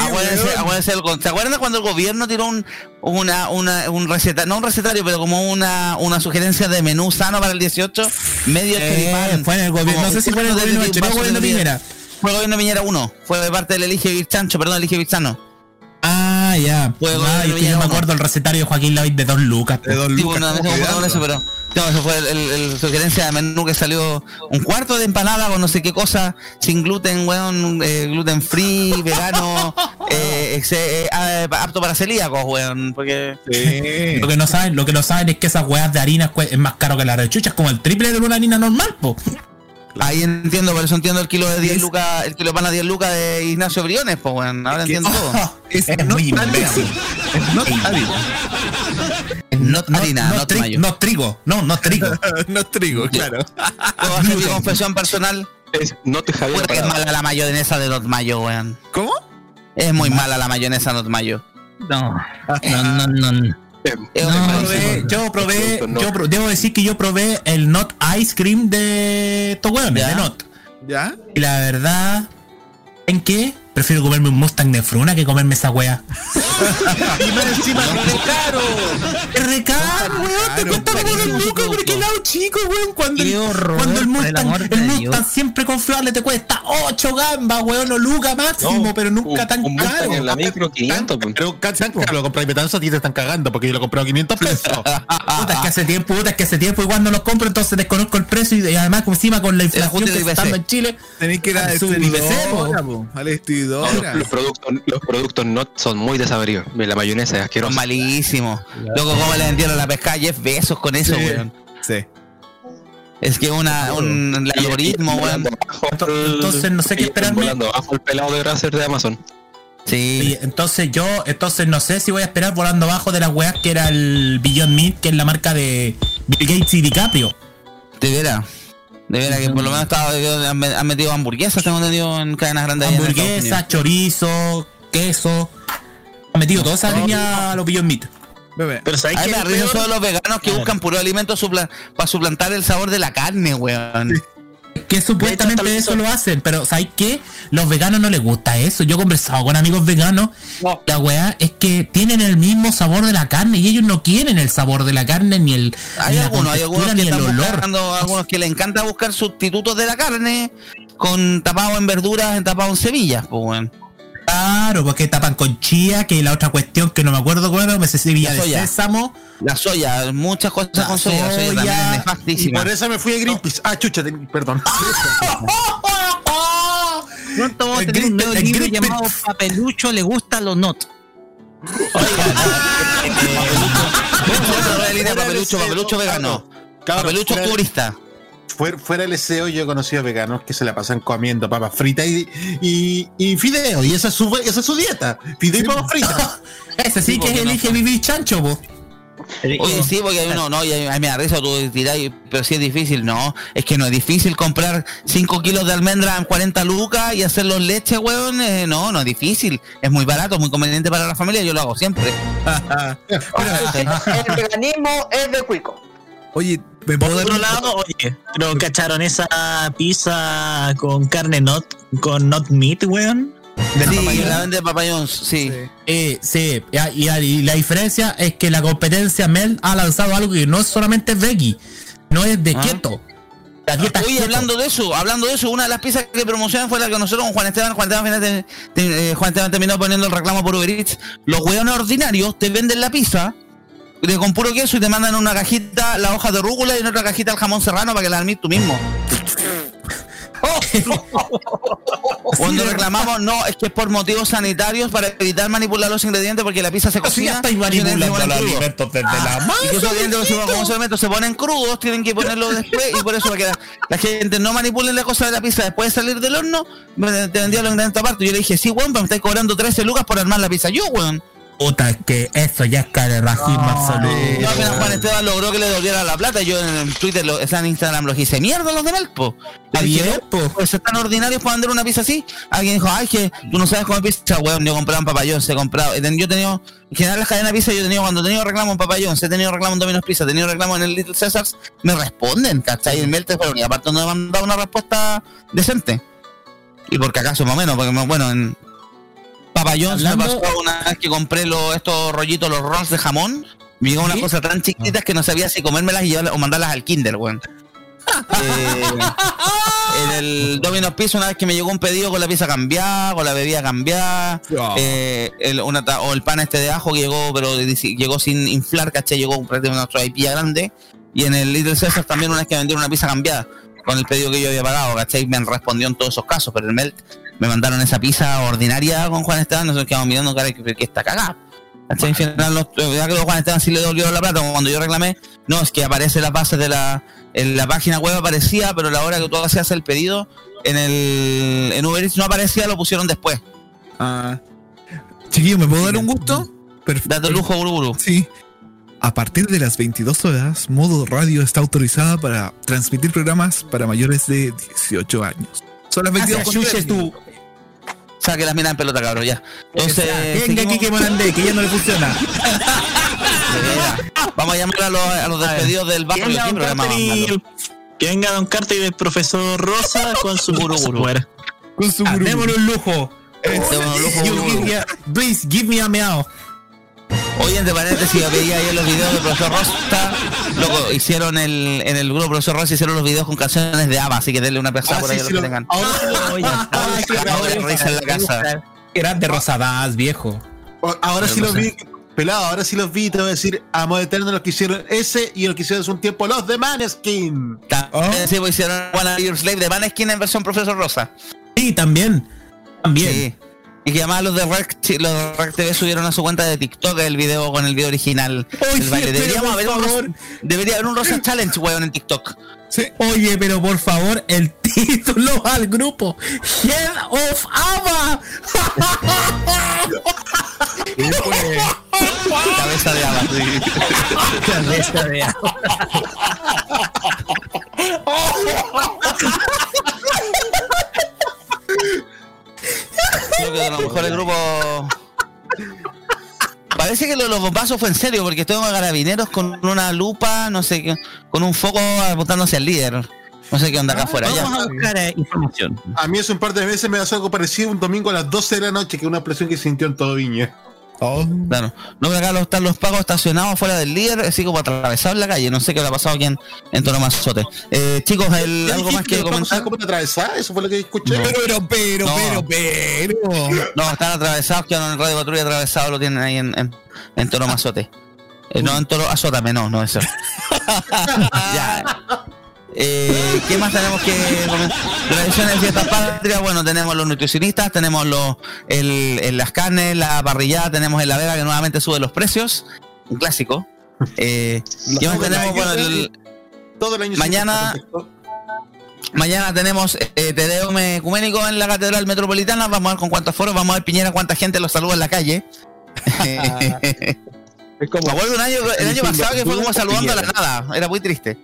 Acuérdense, acuérdense del- ¿Se acuerdan cuando el gobierno tiró un, una, una, un recetario, no un recetario, pero como una, una sugerencia de menú sano para el 18? Medio Eh, fue en el gobierno, no sé si fue en el gobierno de gobierno de. Piñera. Fue el gobierno Piñera 1. Fue de parte del Elige Virchancho, perdón, Elige Virzano. Ah, ya. Fue el Ah, yo me acuerdo el recetario de Joaquín Lavín de dos lucas. Sí, bueno, no con eso, pero no, eso fue el, sugerencia de menú que salió un cuarto de empanada con no sé qué cosa, sin gluten, weón, eh, gluten free, vegano, eh, eh, ah, apto para celíacos, weón, porque Lo que no saben, lo que no saben es que esas weas de harina es más caro que la rechucha, es como el triple de una harina normal, po. Ahí entiendo, por eso entiendo el kilo de 10 lucas, el kilo de pan a 10 lucas de Ignacio Briones, pues weón, ahora entiendo todo. Es, muy imbécil. No harina. No, harina, no, tri- mayo. no trigo, no, no trigo. no trigo, claro. ¿Puedo hacer mi confesión personal? Es no te Javier. Puta que es mala la mayonesa de Not Mayo, weón. ¿Cómo? Es muy mala la mayonesa Not Mayo. No, no, no, no. No, malísimo. probé- yo probé, yo debo decir que yo probé el Not Ice Cream de estos de Not. ¿Ya? Y la verdad, ¿en qué? Prefiero comerme un Mustang de fruna que comerme esa wea. Y más encima es caro. Es re caro, weón, te cuesta como carísimo el su lucas por producto. el lado chico, weón. Cuando, Qué el, horror, cuando el Mustang, el, Mustang siempre confiable te cuesta 8 gambas, weón, o lucas máximo, No, pero nunca un- tan un caro. en la micro 500. pues. Pero ¿sabes que lo metanzo a ti te están cagando porque yo lo compré a 500 pesos. Puta, es que hace tiempo, puta, es que hace tiempo igual no los compro, entonces desconozco el precio y, y además encima con la inflación que está en Chile. Tenéis que ir a Al IPC, No, los, los productos, los productos no son muy desabridos. La mayonesa es Son asquerosa. malísimos. Loco, ¿cómo le vendieron la pesca a Jeff Besos con eso, Sí. weón? Sí. Es que una, un el algoritmo, weón. Entonces no sé qué esperarme. volando bajo el pelado de Bracer de Amazon. Sí. Entonces yo, entonces no sé si voy a esperar volando abajo de las weas que era el Beyond Meat, que es la marca de Bill Gates y DiCaprio. De veras. De veras que por lo menos estaba, han han metido hamburguesas, tengo entendido, en cadenas grandes. allá en Estados Hamburguesa, Unidos. chorizo, queso. Ha metido toda esa línea a los Beyond Meat. Pero ¿sabes Ay, qué me peor? todos los veganos que buscan puro alimento supla- para suplantar el sabor de la carne, weón. Que supuestamente eso lo hacen, pero ¿sabes qué? Los veganos no les gusta eso. Yo he conversado con amigos veganos. La weá es que tienen el mismo sabor de la carne y ellos no quieren el sabor de la carne ni el Hay ni la hay algunos que ni el olor. buscando, algunos que les encanta buscar sustitutos de la carne con tapado en verduras, en tapado en semillas, pues. Claro, porque tapan con chía, que la otra cuestión que no me acuerdo cuál era, me La de soya. sésamo. La soya, muchas cosas con soya, la soya también es Y por eso me fui a Greenpeace. Ah, chucha, perdón. Pronto vamos a El tener un nuevo el libro llamado Papelucho le gustan los not. Otra línea, papelucho, papelucho vegano. Papelucho turista. Fuera, fuera del SEO yo he conocido veganos que se la pasan comiendo papas fritas y, y, y fideo. Y esa es su, esa es su dieta. Fideo y papas fritas. Ese sí que no elige son- vivir chancho, po. Oye, sí, porque hay uno, no, y me da risa, tú dirás, pero sí es difícil, no, es que no es difícil comprar 5 kilos de almendra en 40 lucas y hacerlos leche, weón, eh, no, no es difícil, es muy barato, muy conveniente para la familia, yo lo hago siempre. El veganismo es de cuico. Oye, ¿me Por puedo dar otro lado, oye, pero cacharon esa pizza con carne not, con not meat, weón. Sí, la vende Papa John's, sí. Eh, sí, y, y- y la diferencia es que la competencia Mel ha lanzado algo que no es solamente veggie, no es de Ah. keto. La dieta Oye, keto. hablando de eso, hablando de eso, una de las pizzas que promocionan fue la que nosotros con Juan Esteban, Juan Esteban, finalmente- te- eh, Juan Esteban terminó poniendo el reclamo por Uber Eats. Los hueones ordinarios te venden la pizza de, con puro queso y te mandan en una cajita la hoja de rúcula y en otra cajita el jamón serrano para que la armís tú mismo. Cuando reclamamos, no, es que es por motivos sanitarios para evitar manipular los ingredientes porque la pizza se Así cocina. ya y los ingredientes manipulando los alimentos desde la masa. Y ingredientes, como esos alimentos se ponen crudos, tienen que ponerlo después y por eso para que la, la gente no manipule la cosa de la pizza después de salir del horno, me- te vendía los ingredientes aparte. Yo le dije, sí, weón, pero me estáis cobrando 13 lucas por armar la pizza. Yo, weón. Puta, es que eso ya es cara de racismo absoluto. No, apenas Juan Esteban logró que le devolviera la plata. Yo en Twitter, lo, o sea, en Instagram lo hice mierda los de Melpo. Bien, po. Pues están ordinarios para vender una pizza así. Alguien dijo, ay, que tú no sabes comer pizza, weón. Yo compraba en Papayón, se compraba. Yo he tenido, en general las cadenas de pizza, yo he tenido, cuando he tenido reclamo en Papayón, he tenido reclamo en Domino's Pizza, he tenido reclamo en el Little Caesars, me responden, ¿cachai? Melte fueron, y aparte no me han dado una respuesta decente. Y porque acaso, más o menos, porque bueno, en Me pasó una vez que compré los, estos rollitos, los rolls de jamón. Me llegó unas cosas tan chiquititas que no sabía si comérmelas y llevarlas- o mandarlas al Kinder, weón. Eh, en el Domino's Pizza una vez que me llegó un pedido con la pizza cambiada, con la bebida cambiada, eh, el, una o el pan este de ajo que llegó, pero llegó sin inflar, caché, llegó prácticamente una traipilla grande. Y en el Little Caesar también una vez que vendieron una pizza cambiada con el pedido que yo había pagado, caché, me respondió en todos esos casos, pero el Melt me mandaron esa pizza ordinaria con Juan Esteban, nosotros quedamos mirando cara que, que está cagada. ¿Cachai? En final, los, los Juan Esteban sí le devolvieron la plata, cuando yo reclamé, no, es que aparece las bases de la, en la página web aparecía, pero la hora que tú hacías el pedido, en el en Uber Eats no aparecía, lo pusieron después. Ah. Chiquillo, ¿me puedo dar un gusto? Date lujo, Guruguru. Sí. A partir de las 22 horas, Modo Radio está autorizada para transmitir programas para mayores de 18 años. Son las 22 con tres. tú. Saque las minas en pelota, cabrón, ya. Entonces, Venga aquí que Morandé, que ya no le funciona. vamos a llamar a los, a los despedidos del barrio. Venga, ¿Qué don programa? Que venga Don Carter y el profesor Rosa con su fuera. Con su Ah, gurú. démosle un lujo. Démosle un lujo, You gurú. give me a- Please give me a meow. Oye, entre paréntesis, yo veía ayer los videos del profesor Rosa. Loco, hicieron el, en el grupo profesor Rosa hicieron los videos con canciones de ABBA, así que denle una pesada Ah, por sí, ahí a los sí, que tengan. ahora sí lo- Oye, Acabo de risa en la casa. Grande Rosadas, viejo. Ahora sí los vi, pelado, ahora sí los vi, te voy a decir, amor eterno los que hicieron ese y los que hicieron hace un tiempo los de Maneskin. También sí, pues, hicieron Be Your Slave de Maneskin en versión profesor Rosa. Sí, también. También. Y que además los de sí, los de Rec TV subieron a su cuenta de TikTok el video con el video original. Oye, baile. pero Deberíamos por haber un favor. Rosa- debería haber un Rosa Challenge, weón, en TikTok. Oye, pero por favor, el título al grupo. Head of Ava. Cabeza de Ava. Cabeza de Creo que de los mejores grupos. parece que lo de los bombazos fue en serio, porque estuvimos carabineros con una lupa, no sé, qué, con un foco apuntándose al líder. No sé qué onda acá afuera. Vamos a buscar eh, información. A mí hace un par de veces me pasó algo parecido un domingo a las 12 de la noche, que una explosión que se sintió en todo Viña. Claro. No, que acá los- están los pagos estacionados fuera del líder, así como atravesar la calle. No sé qué le ha pasado aquí en, en Tonomazote. Eh, chicos, el, ¿Ya algo más dijiste pagos comentar. cómo te atravesás? Eso fue lo que escuché. No. Pero, pero, No. pero, pero. No, están atravesados, que en el radio patrulla atravesado lo tienen ahí en, en, en Toro Mazote. Eh, no, en Toro Azótame, no, no eso. ya. Eh, ¿Qué más tenemos que? Tradiciones de fiesta patria, bueno, tenemos los nutricionistas, tenemos los, el, el- las carnes, la parrillada, tenemos el la Vega que nuevamente sube los precios, un clásico. Eh, ¿Qué más tenemos? Bueno, el- Todo el año mañana Mañana tenemos eh, Tedeum ecuménico en la Catedral Metropolitana. Vamos a ver con cuántos foros. Vamos a ver Piñera cuánta gente los saluda en la calle. Me acuerdo un año, el año pasado que fue como saludando a la nada. Era muy triste.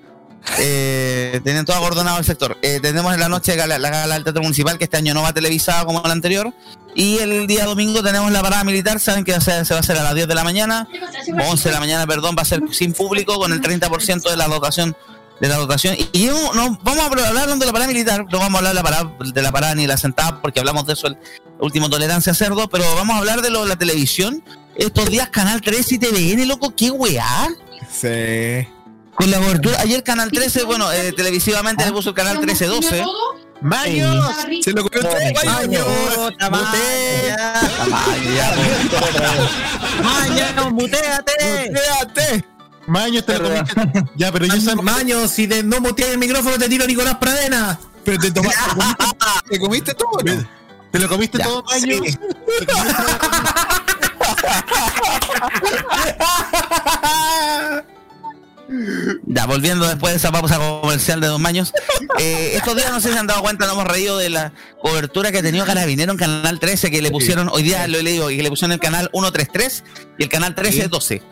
Eh, tenían todo agordonado el sector. Eh, tenemos en la noche la gala del Teatro Municipal, que este año no va televisada como el anterior. Y el día domingo tenemos la parada militar. Saben que se, va a hacer a las 10 de la mañana. 11 de la mañana, perdón, va a ser sin público con el 30% de la dotación de la dotación. Y, no, vamos a hablar de la parada militar, no vamos a hablar de la parada, la ni la sentada, porque hablamos de eso el último tolerancia cerdo, pero vamos a hablar de lo la televisión. Estos días Canal 13 y TVN, loco, qué weá. Sí. Con la cobertura, ayer Canal 13, bueno, eh, televisivamente le puso el Canal 13-12. ¡Maños! Se lo comió todo, Maños. Maño, muteate. Muteate. Maños te lo comiste. Ya, pero yo sabes. Maño, si de no muteas el micrófono te tiro Nicolás Pradena. Pero te, toma- te comiste, te comiste todo, ¿no? ¿Te lo comiste Ya, todo, Maños? sí. Ya, volviendo después de esa pausa comercial de dos años. eh, estos días no sé si se han dado cuenta, nos hemos reído de la cobertura que ha tenido Carabinero en Canal 13, que le pusieron, hoy día lo he leído, y que le pusieron el canal 133 y el canal 1312.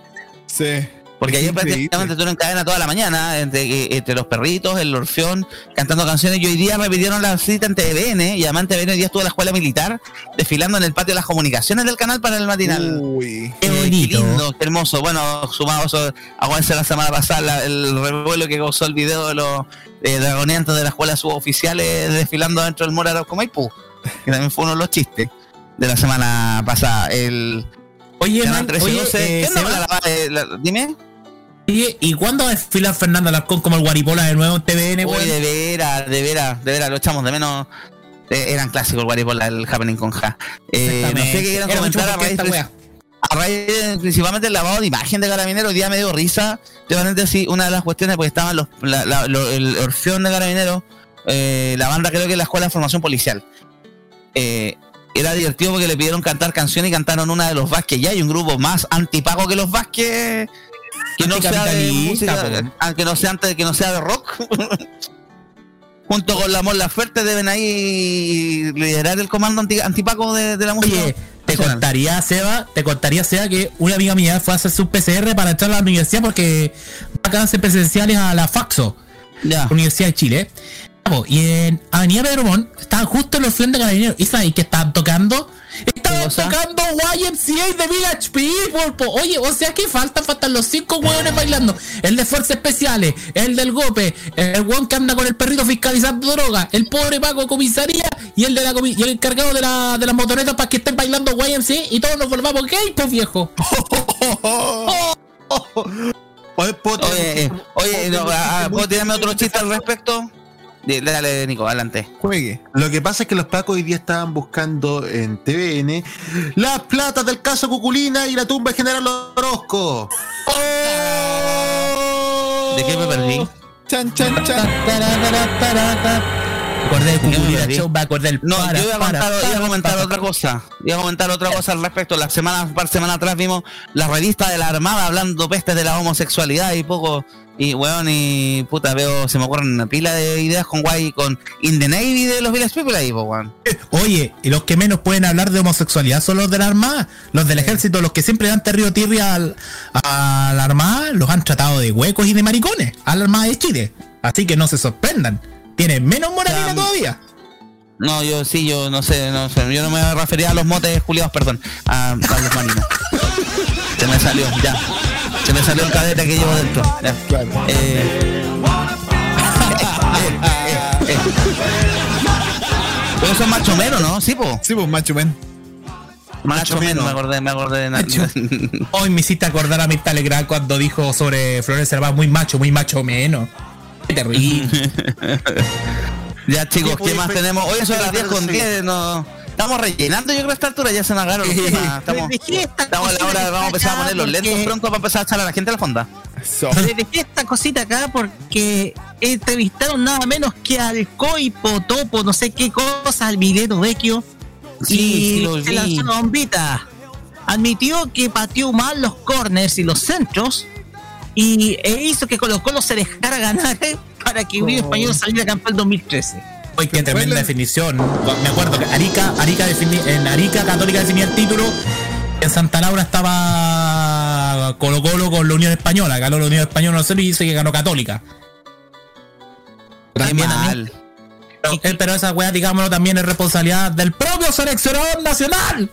Sí. Porque ayer prácticamente estuvieron en cadena toda la mañana, entre, eh, entre los perritos, el orfeón, cantando canciones, y hoy día repitieron la cita en TVN, y además en TVN hoy día estuvo la escuela militar, desfilando en el patio de las comunicaciones del canal para el matinal. Uy. Qué lindo, qué hermoso. Bueno, sumado a eso, aguante la semana pasada la- el revuelo que causó el video de los eh, dragoneantes de la escuela suboficiales desfilando dentro del Mora Arauco Maipú, que también fue uno de los chistes de la semana pasada. El Oye, man, 13, oye, 12, eh, la- la- la- dime. Oye, ¿y cuándo va a desfilar Fernando Alarcón como el Guaripola de nuevo en TVN, Uy, weón? de veras, de veras, de veras, lo echamos de menos. Eh, eran clásicos el Guaripola, el Happening con Ja. Eh, no sé qué quieran comentar a raíz, a raíz de- principalmente el lavado de imagen de Carabinero. Hoy día me dio risa. Realmente sí, una de las cuestiones, porque estaban los, la- la- lo- el Orfeón de Carabinero, eh, la banda creo que es la Escuela de Formación Policial. Eh, era divertido porque le pidieron cantar canciones y cantaron una de los Vázquez. Ya hay un grupo más antipago que los Vázquez. Que no sea de música, po. ah, que no sea antes, que no sea de rock. Junto con la Mon Laferte deben ahí liderar el comando anti, antipaco de, de la música. Oye, te contaría, Seba, te contaría, Seba, que una amiga mía fue a hacer su PCR para entrar a la universidad porque va a quedarse presenciales a la Faxo, la Universidad de Chile. Y en Avenida Pedro Montt estaban justo los frentes de carabineros. ¿Y sabes qué estaban tocando? Estaban tocando YMCA de Village People. po. Oye, o sea que faltan, faltan los cinco hueones bailando. El de Fuerzas Especiales, el del Gope, el hueón que anda con el perrito fiscalizando droga, el pobre Paco comisaría y el de la comi- y el encargado de, la, de las motonetas para que estén bailando YMCA y todos nos volvamos gay, pues viejo. Oye, eh, oye, no, ah, ¿puedo tirarme otro chiste al respecto? Dale, dale, Nico, adelante. Juegue. Lo que pasa es que los pacos hoy día estaban buscando en TVN las platas del caso Cuculina y la tumba de General Orozco. ¿De qué me perdí? Chan, chan, chan. Acordé de ¿De qué me Cuculina perdí? Show, me acordé del No, para, yo iba a para, comentar, iba a para, comentar para. otra cosa. Iba a comentar otra cosa al respecto. La semana, un par de semanas atrás vimos la revista de la Armada hablando pestes de la homosexualidad y poco. Y weón, y puta, veo, se me ocurren una pila de ideas con guay con In the Navy de los Village People ahí, po, weón. Oye, y los que menos pueden hablar de homosexualidad son los de la Armada, los del ejército, los que siempre dan terrio tirria al- a la Armada, los han tratado de huecos y de maricones, a la Armada de Chile. Así que no se sorprendan. Tienen menos moralina Ya, todavía. No, yo sí, yo no sé, no sé. Yo no me refería a los motes culiados, perdón. A, a los marinos. Se me salió, ya. Me salió el cadete que llevo dentro. Ya. Eh, Pero eso es macho menos, ¿no? Sí, po. Sí, pues macho men. Macho menos, me acordé, me acordé de nada. Hoy me hiciste acordar a Mirta Legrand cuando dijo sobre Flores Cervá, muy macho, muy macho menos. Qué terrible. Ya chicos, ¿qué pues, más tenemos? Hoy son las 10 con sí. 10, no. Estamos rellenando yo creo a esta altura, ya se nos agarraron los temas. Estamos, estamos a la hora, vamos a empezar a poner los lentos pronto para empezar a echar a la gente a la fonda. Le dejé esta cosita acá porque entrevistaron nada menos que al Coipo Topo, no sé qué cosa, al Mileto Vecchio. Sí, y se lanzó una bombita. Admitió que pateó mal los corners y los centros y e hizo que Colo Colo se dejara ganar para que Unión Español saliera campeón 2013. Uy, qué tremenda definición. Me acuerdo que Arica, Arica defini- en Arica Católica definía el título. En Santa Laura estaba Colo Colo con la Unión Española. Ganó la Unión Española 0 y dice que ganó Católica. También a mí- Pero, eh, pero esa weá, digámoslo, también es responsabilidad del propio seleccionador nacional.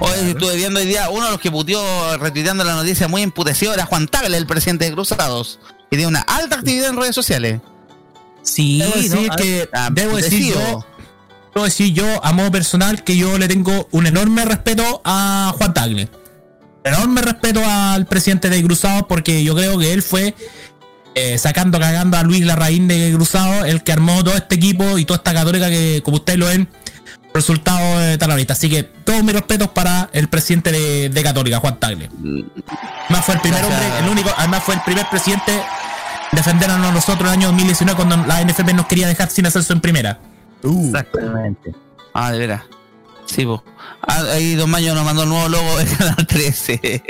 Hoy estuve viendo hoy día, uno de los que puteó retuiteando la noticia muy emputecido era Juan Tagle, el presidente de Cruzados. Que tiene una alta actividad en redes sociales. Sí, Debo decir ¿no? que, Ah, debo decir yo, debo decir yo, a modo personal, que yo le tengo un enorme respeto a Juan Tagle. Enorme respeto al presidente de Cruzados porque yo creo que él fue eh, sacando, cagando a Luis Larraín de Cruzados, el que armó todo este equipo y toda esta católica que, como ustedes lo ven, resultado de tal ahorita. Así que todos mis respetos para el presidente de, de Católica, Juan Tagle. Además fue el primer hombre, el único, además fue el primer presidente en defendernos a nosotros en el año 2019 cuando la NFP nos quería dejar sin ascenso en primera. Exactamente. Ah, de veras. Sí, po. Ah, ahí Don Maño nos mandó el nuevo logo de Canal 13.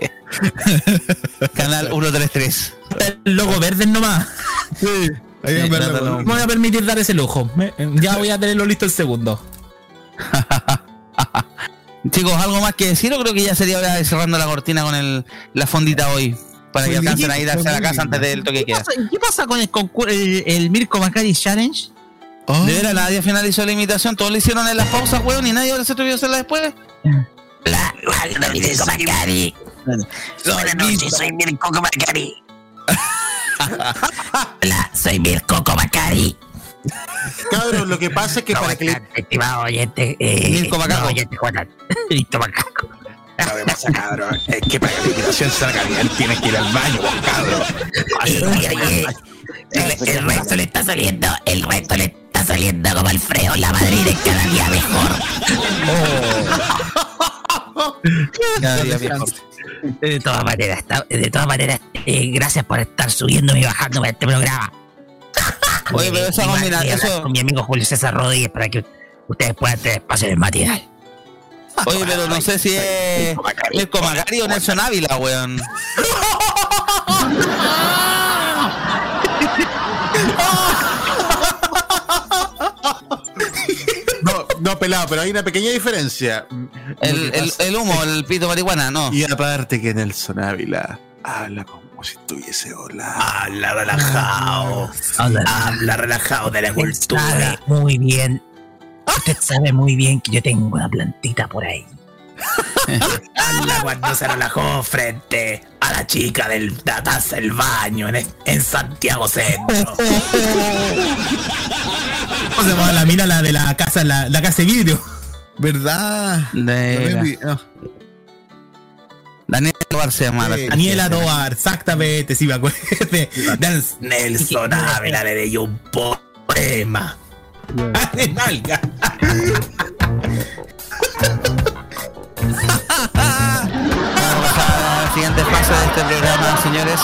Canal 133. El logo verde nomás. Sí, ahí en verdad, trátalo. Me voy a permitir dar ese lujo. Ya voy a tenerlo listo el segundo. Chicos, ¿algo más que decir o creo que ya sería hora de cerrando la cortina con el, la fondita hoy? Para que alcancen a ir hacia la casa antes del toque ¿Qué queda. pasa, qué pasa con el, el, el Mirko Macari Challenge? Oh, De veras, nadie finalizó la imitación, todos lo hicieron en las pausas, weón, y nadie ahora se atrevió a hacerla después. Buenas noches, soy Mirko Macari. Hola, soy Mirko Macari. Cabros, lo que pasa es que para que le... Estimado oyente, eh, Mirko Macaco. no, oyente Juan. Mirko Macaco. Lo que pasa, cabrón, es que para que la invitación salga bien tienes que ir al baño, cabrón. Oye, oye, el, el resto le está saliendo, el resto le está saliendo como Alfredo, la Madrid es cada día mejor. Cada día mejor. De todas maneras, de todas maneras, eh, gracias por estar subiéndome y bajándome este programa. Oye, pero esa Igual combina- voy a hablar eso- Con mi amigo Julio César Rodríguez para que ustedes puedan tener espacio en el matinal. Oye, pero no sé si es Mirko Macari o Nelson Ávila, weón. No, no, pelado, pero hay una pequeña diferencia. El, el, el humo, el pito marihuana, no. Y aparte que Nelson Ávila habla como si estuviese hola. Habla relajado. Habla relajado de la sabe muy bien, usted sabe muy bien que yo tengo una plantita por ahí. Habla cuando se relajó frente a la chica del, de la taza del baño en, en Santiago Centro. ¿Cómo se llama la mina la de la casa, la, la casa de vidrio? ¿Verdad? De- No, Daniel Tobar se llama. la- Daniela Tobar, exactamente, sí me acuerdo. de- de- Nelson Ávila le leyó un poema. De nalga. Vamos a la siguiente fase de este programa, señores.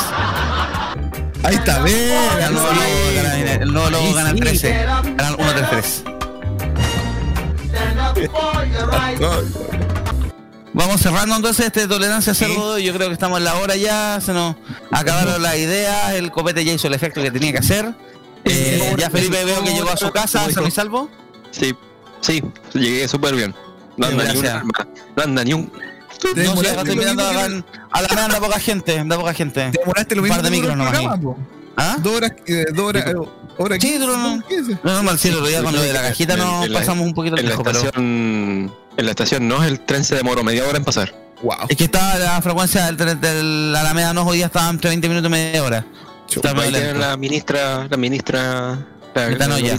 Ahí está, El ve. nuevo logo, gana- el nuevo logo Canal 13. Canal 133. Vamos cerrando entonces este tolerancia cerdo. Yo creo que estamos en la hora ya. Se nos acabaron las ideas. El copete ya hizo el efecto que tenía que hacer. Eh, ya Felipe veo que llegó a su casa, sano y salvo. Sí, sí, llegué súper bien. No anda ni Gracias. un, no anda ni un. No mirando acá en- a la media anda poca gente, anda poca gente. Demoraste lo Un mismo par de micros el nomás. ¿Ah? Dos horas, eh, dos horas, eh, hora Sí, ¿no? No, no, sí, el otro día con lo de la cajita nos la- pasamos un poquito En la lejos, pero. estación, en la estación no, el tren se demoró media hora en pasar. Es que estaba la frecuencia del, tren del Alameda no hoy día estaba entre 20 minutos y media hora. Está Ahí tienen la ministra, la ministra. La.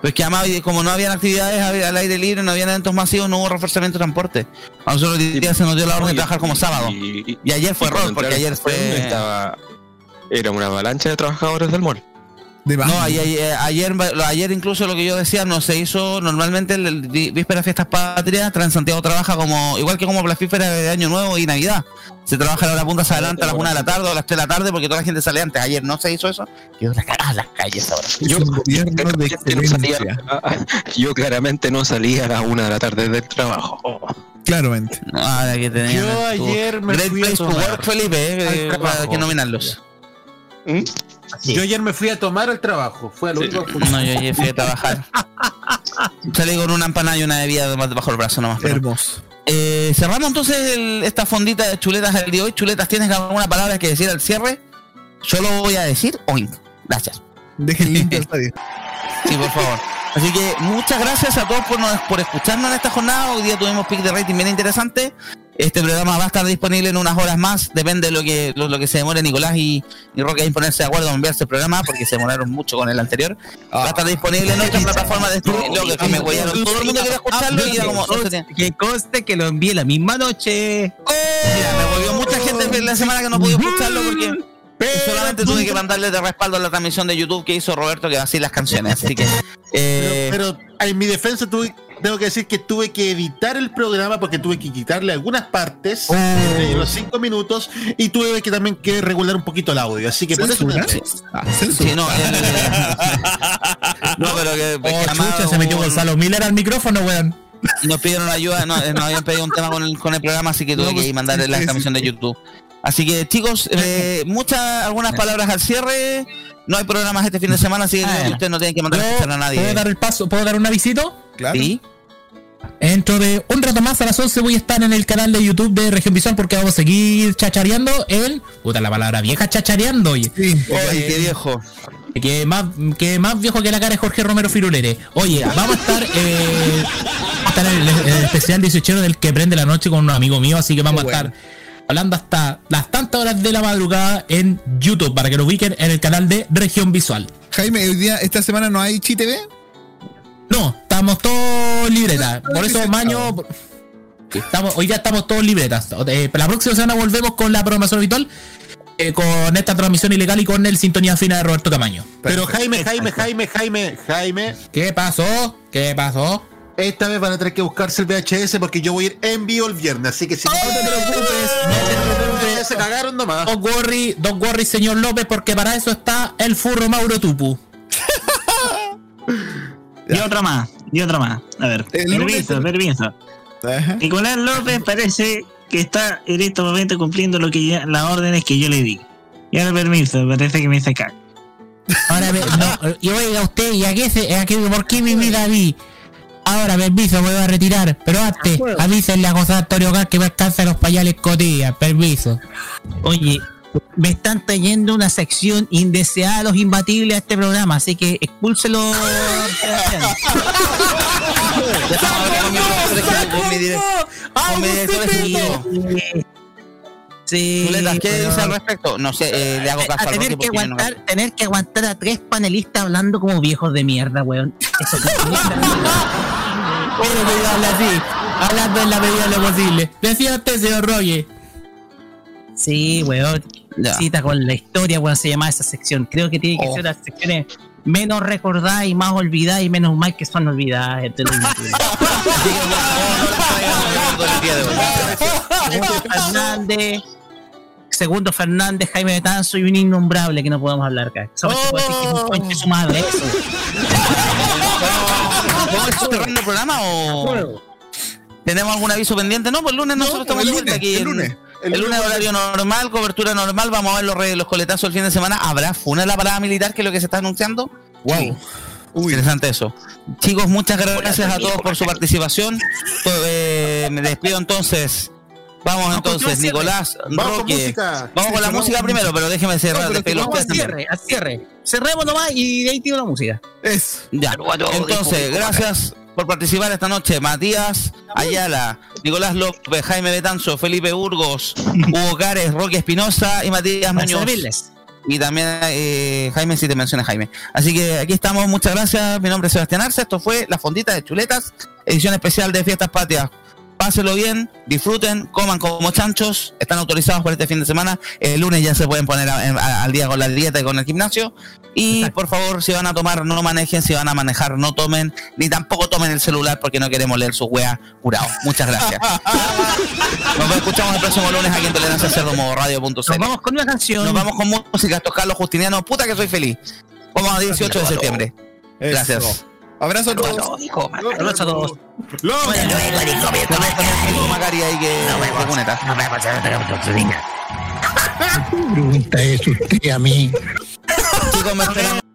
Pues que además, como no habían actividades al aire libre, no habían eventos masivos, no hubo reforzamiento de transporte. A nosotros se nos dio la orden de trabajar como sábado. Y, Y ayer fue error, porque ayer fue... Estaba, era una avalancha de trabajadores del mall. No, ayer, ayer, ayer, incluso lo que yo decía no se hizo normalmente el, el víspera de fiestas patrias, Transantiago trabaja como igual que como las vísperas de Año Nuevo y Navidad. Se trabaja a la hora punta hacia adelante a las una de la tarde o a las 3 de la tarde porque toda la gente sale antes. Ayer no se hizo eso. Quedó la cagada en las calles ahora. Yo, claramente no salía, yo claramente no salía a las una de la tarde del trabajo. Claramente. Que Yo ayer me Great fui a Place to tomar Work, Felipe, eh, al eh, trabajo. hay Yo ayer me fui a tomar al trabajo. Fue al único No, yo ayer fui a trabajar. Salí con una empanada y una bebida bajo el brazo nomás. pero- Hermoso. Eh, cerramos entonces el- esta fondita de chuletas del día de hoy. Chuletas, ¿tienes alguna palabra que decir al cierre? Yo lo voy a decir hoy. Gracias. Dejen limpio el estadio. Sí, por favor. Así que muchas gracias a todos por, nos- por escucharnos en esta jornada. Hoy día tuvimos pick de rating bien interesante. Este programa va a estar disponible en unas horas más. Depende de lo que, lo, lo que se demore Nicolás y, y Roque en ponerse de acuerdo en enviarse el programa porque se demoraron mucho con el anterior. Va a estar disponible en nuestra plataforma de streaming. Lo que, me. Todo el mundo quería escucharlo y era como. Que conste que lo envié la misma noche. Mira, me volvió mucha gente la semana que no pude escucharlo porque solamente tuve que mandarle de respaldo a la transmisión de YouTube que hizo Roberto que va así las canciones. Así que. eh, Pero, pero en mi defensa tuve, tengo que decir que tuve que editar el programa porque tuve que quitarle algunas partes de los cinco minutos y tuve que también que regular un poquito el audio. Así que por eso Ah, Sí, no, el- no, pero que, que Oh, chucha, se metió Gonzalo Miller al micrófono, weón. Nos pidieron ayuda, no, eh, nos habían pedido un tema con el, con el programa, así que tuve que mandarle la transmisión de YouTube. Así que chicos, eh, muchas, algunas palabras al cierre. No hay programas este fin de semana, así que Ah, ustedes no tienen que mandar a nadie. ¿Puedo dar el paso? ¿Puedo dar un avisito? Claro. Sí. Dentro de un rato más a las 11 voy a estar en el canal de YouTube de Región Visual porque vamos a seguir chachareando el... Puta la palabra vieja, chachareando. Oye, Oye, qué viejo. Que más, que más viejo que la cara es Jorge Romero Firulere. Oye, vamos a estar, eh, vamos a estar en el, en el especial 18 del que prende la noche con un amigo mío, así que vamos a estar hablando hasta las tantas horas de la madrugada en YouTube para que lo ubiquen en el canal de Región Visual. Jaime, hoy día, esta semana no hay Chi TV. No, estamos todos libretas. Por eso, Maño. Estamos, hoy ya estamos todos libretas. Eh, la próxima semana volvemos con la programación habitual. eh, con esta transmisión ilegal y con el sintonía fina de Roberto Camaño. Pero Jaime, Jaime, Jaime, Jaime, Jaime. ¿Qué pasó? ¿Qué pasó? Esta vez van a tener que buscarse el VHS porque yo voy a ir en vivo el viernes. Así que si no te preocupes, no te preocupes, se cagaron nomás. Don't worry, don't worry, señor López, porque para eso está el furro Mauro Tupu. Y otra más, y otra más. A ver, El lunes- permiso, permiso. Nicolás López parece que está en este momento cumpliendo lo que ya, las órdenes que yo le di. Y ahora permiso, parece que me dice caca. Ahora, no, y oiga usted, ¿y a qué se, a qué, por qué me mira a mí? Ahora, permiso, me voy a retirar. Pero antes, avísenle a José Antonio Car que me alcanza los pañales cotilla. Permiso. Oye, me están trayendo una sección indeseada a los imbatibles a este programa, así que expúlselo. Sí, Chuletas, ¿qué pero- dice al respecto? No sé, eh, le hago a, caso a al tener Roque que yo no- aguantar, tener que aguantar a tres panelistas hablando como viejos de mierda, weón. Eso que habla así, hablando en la medida de lo posible. Decía usted, señor Roger. Sí, weón. Cita con la historia, weón, se llama esa sección. Creo que tiene que Oh. ser las secciones menos recordadas y más olvidadas y menos mal que son olvidadas. Segundo Fernández, segundo Fernández, Jaime Betanzo y un innombrable que no podemos hablar acá. Se puede decir que es un conche su madre, eso. ¿Podemos ir cerrando el programa o tenemos algún aviso pendiente? No, pues el lunes nosotros estamos de vuelta aquí. el lunes. El, lunes horario normal, cobertura normal, vamos a ver los, re- los coletazos el fin de semana. ¿Habrá funa en la parada militar, que es lo que se está anunciando? Wow. Interesante eso. Chicos, muchas gracias a todos por su participación. Eh, me despido entonces. Vamos entonces, Nicolás, Vamos con Roque. música. Vamos con la música primero, pero déjeme cerrar. No, pero a vamos ustedes cierre, al cierre. Cerremos nomás y de ahí tiro la música. Es. Ya, entonces, gracias por participar esta noche. Matías Ayala, Nicolás López, Jaime Betanzo, Felipe Burgos, Hugo Cares, Roque Espinosa y Matías Muñoz. Y también eh, Jaime, si te menciona Jaime. Así que aquí estamos, muchas gracias. Mi nombre es Sebastián Arce. Esto fue La Fondita de Chuletas, edición especial de Fiestas Patrias. Pásenlo bien, disfruten, coman como chanchos. Están autorizados por este fin de semana. El lunes ya se pueden poner a- a- al día con la dieta y con el gimnasio. Y por favor, si van a tomar, no manejen. Si van a manejar, no tomen. Ni tampoco tomen el celular porque no queremos leer sus weas curados. Muchas gracias. Nos escuchamos el próximo lunes aquí en Tolerancia Cerdo Modo Radio.cl. Nos vamos con una canción. Nos vamos con música. Esto es Carlos Justiniano. Puta que soy feliz. Vamos a 18 de septiembre. Gracias. Abrazo a todos. Abrazo a todos. Macari ahí que que cuneta. Pregunta es usted a mí. Chicos, me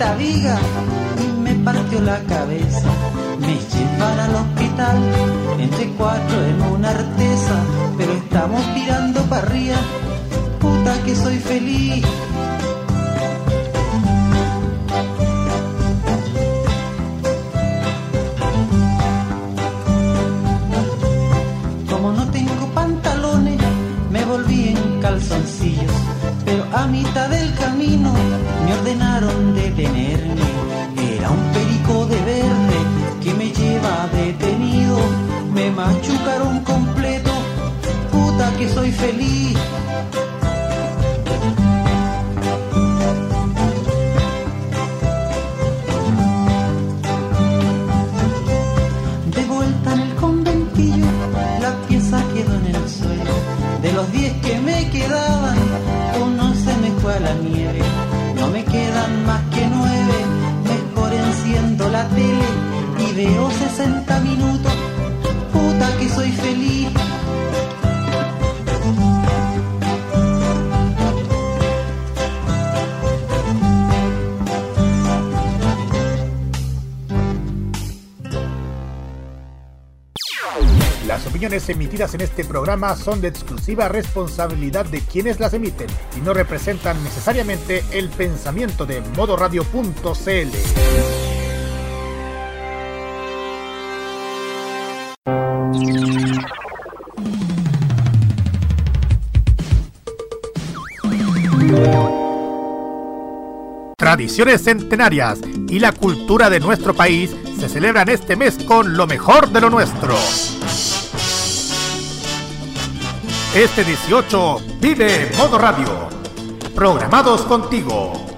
maldita viga opiniones emitidas en este programa son de exclusiva responsabilidad de quienes las emiten y no representan necesariamente el pensamiento de modoradio.cl. Tradiciones centenarias y la cultura de nuestro país se celebran este mes con lo mejor de lo nuestro. Este 18 vive Modo Radio. programados contigo.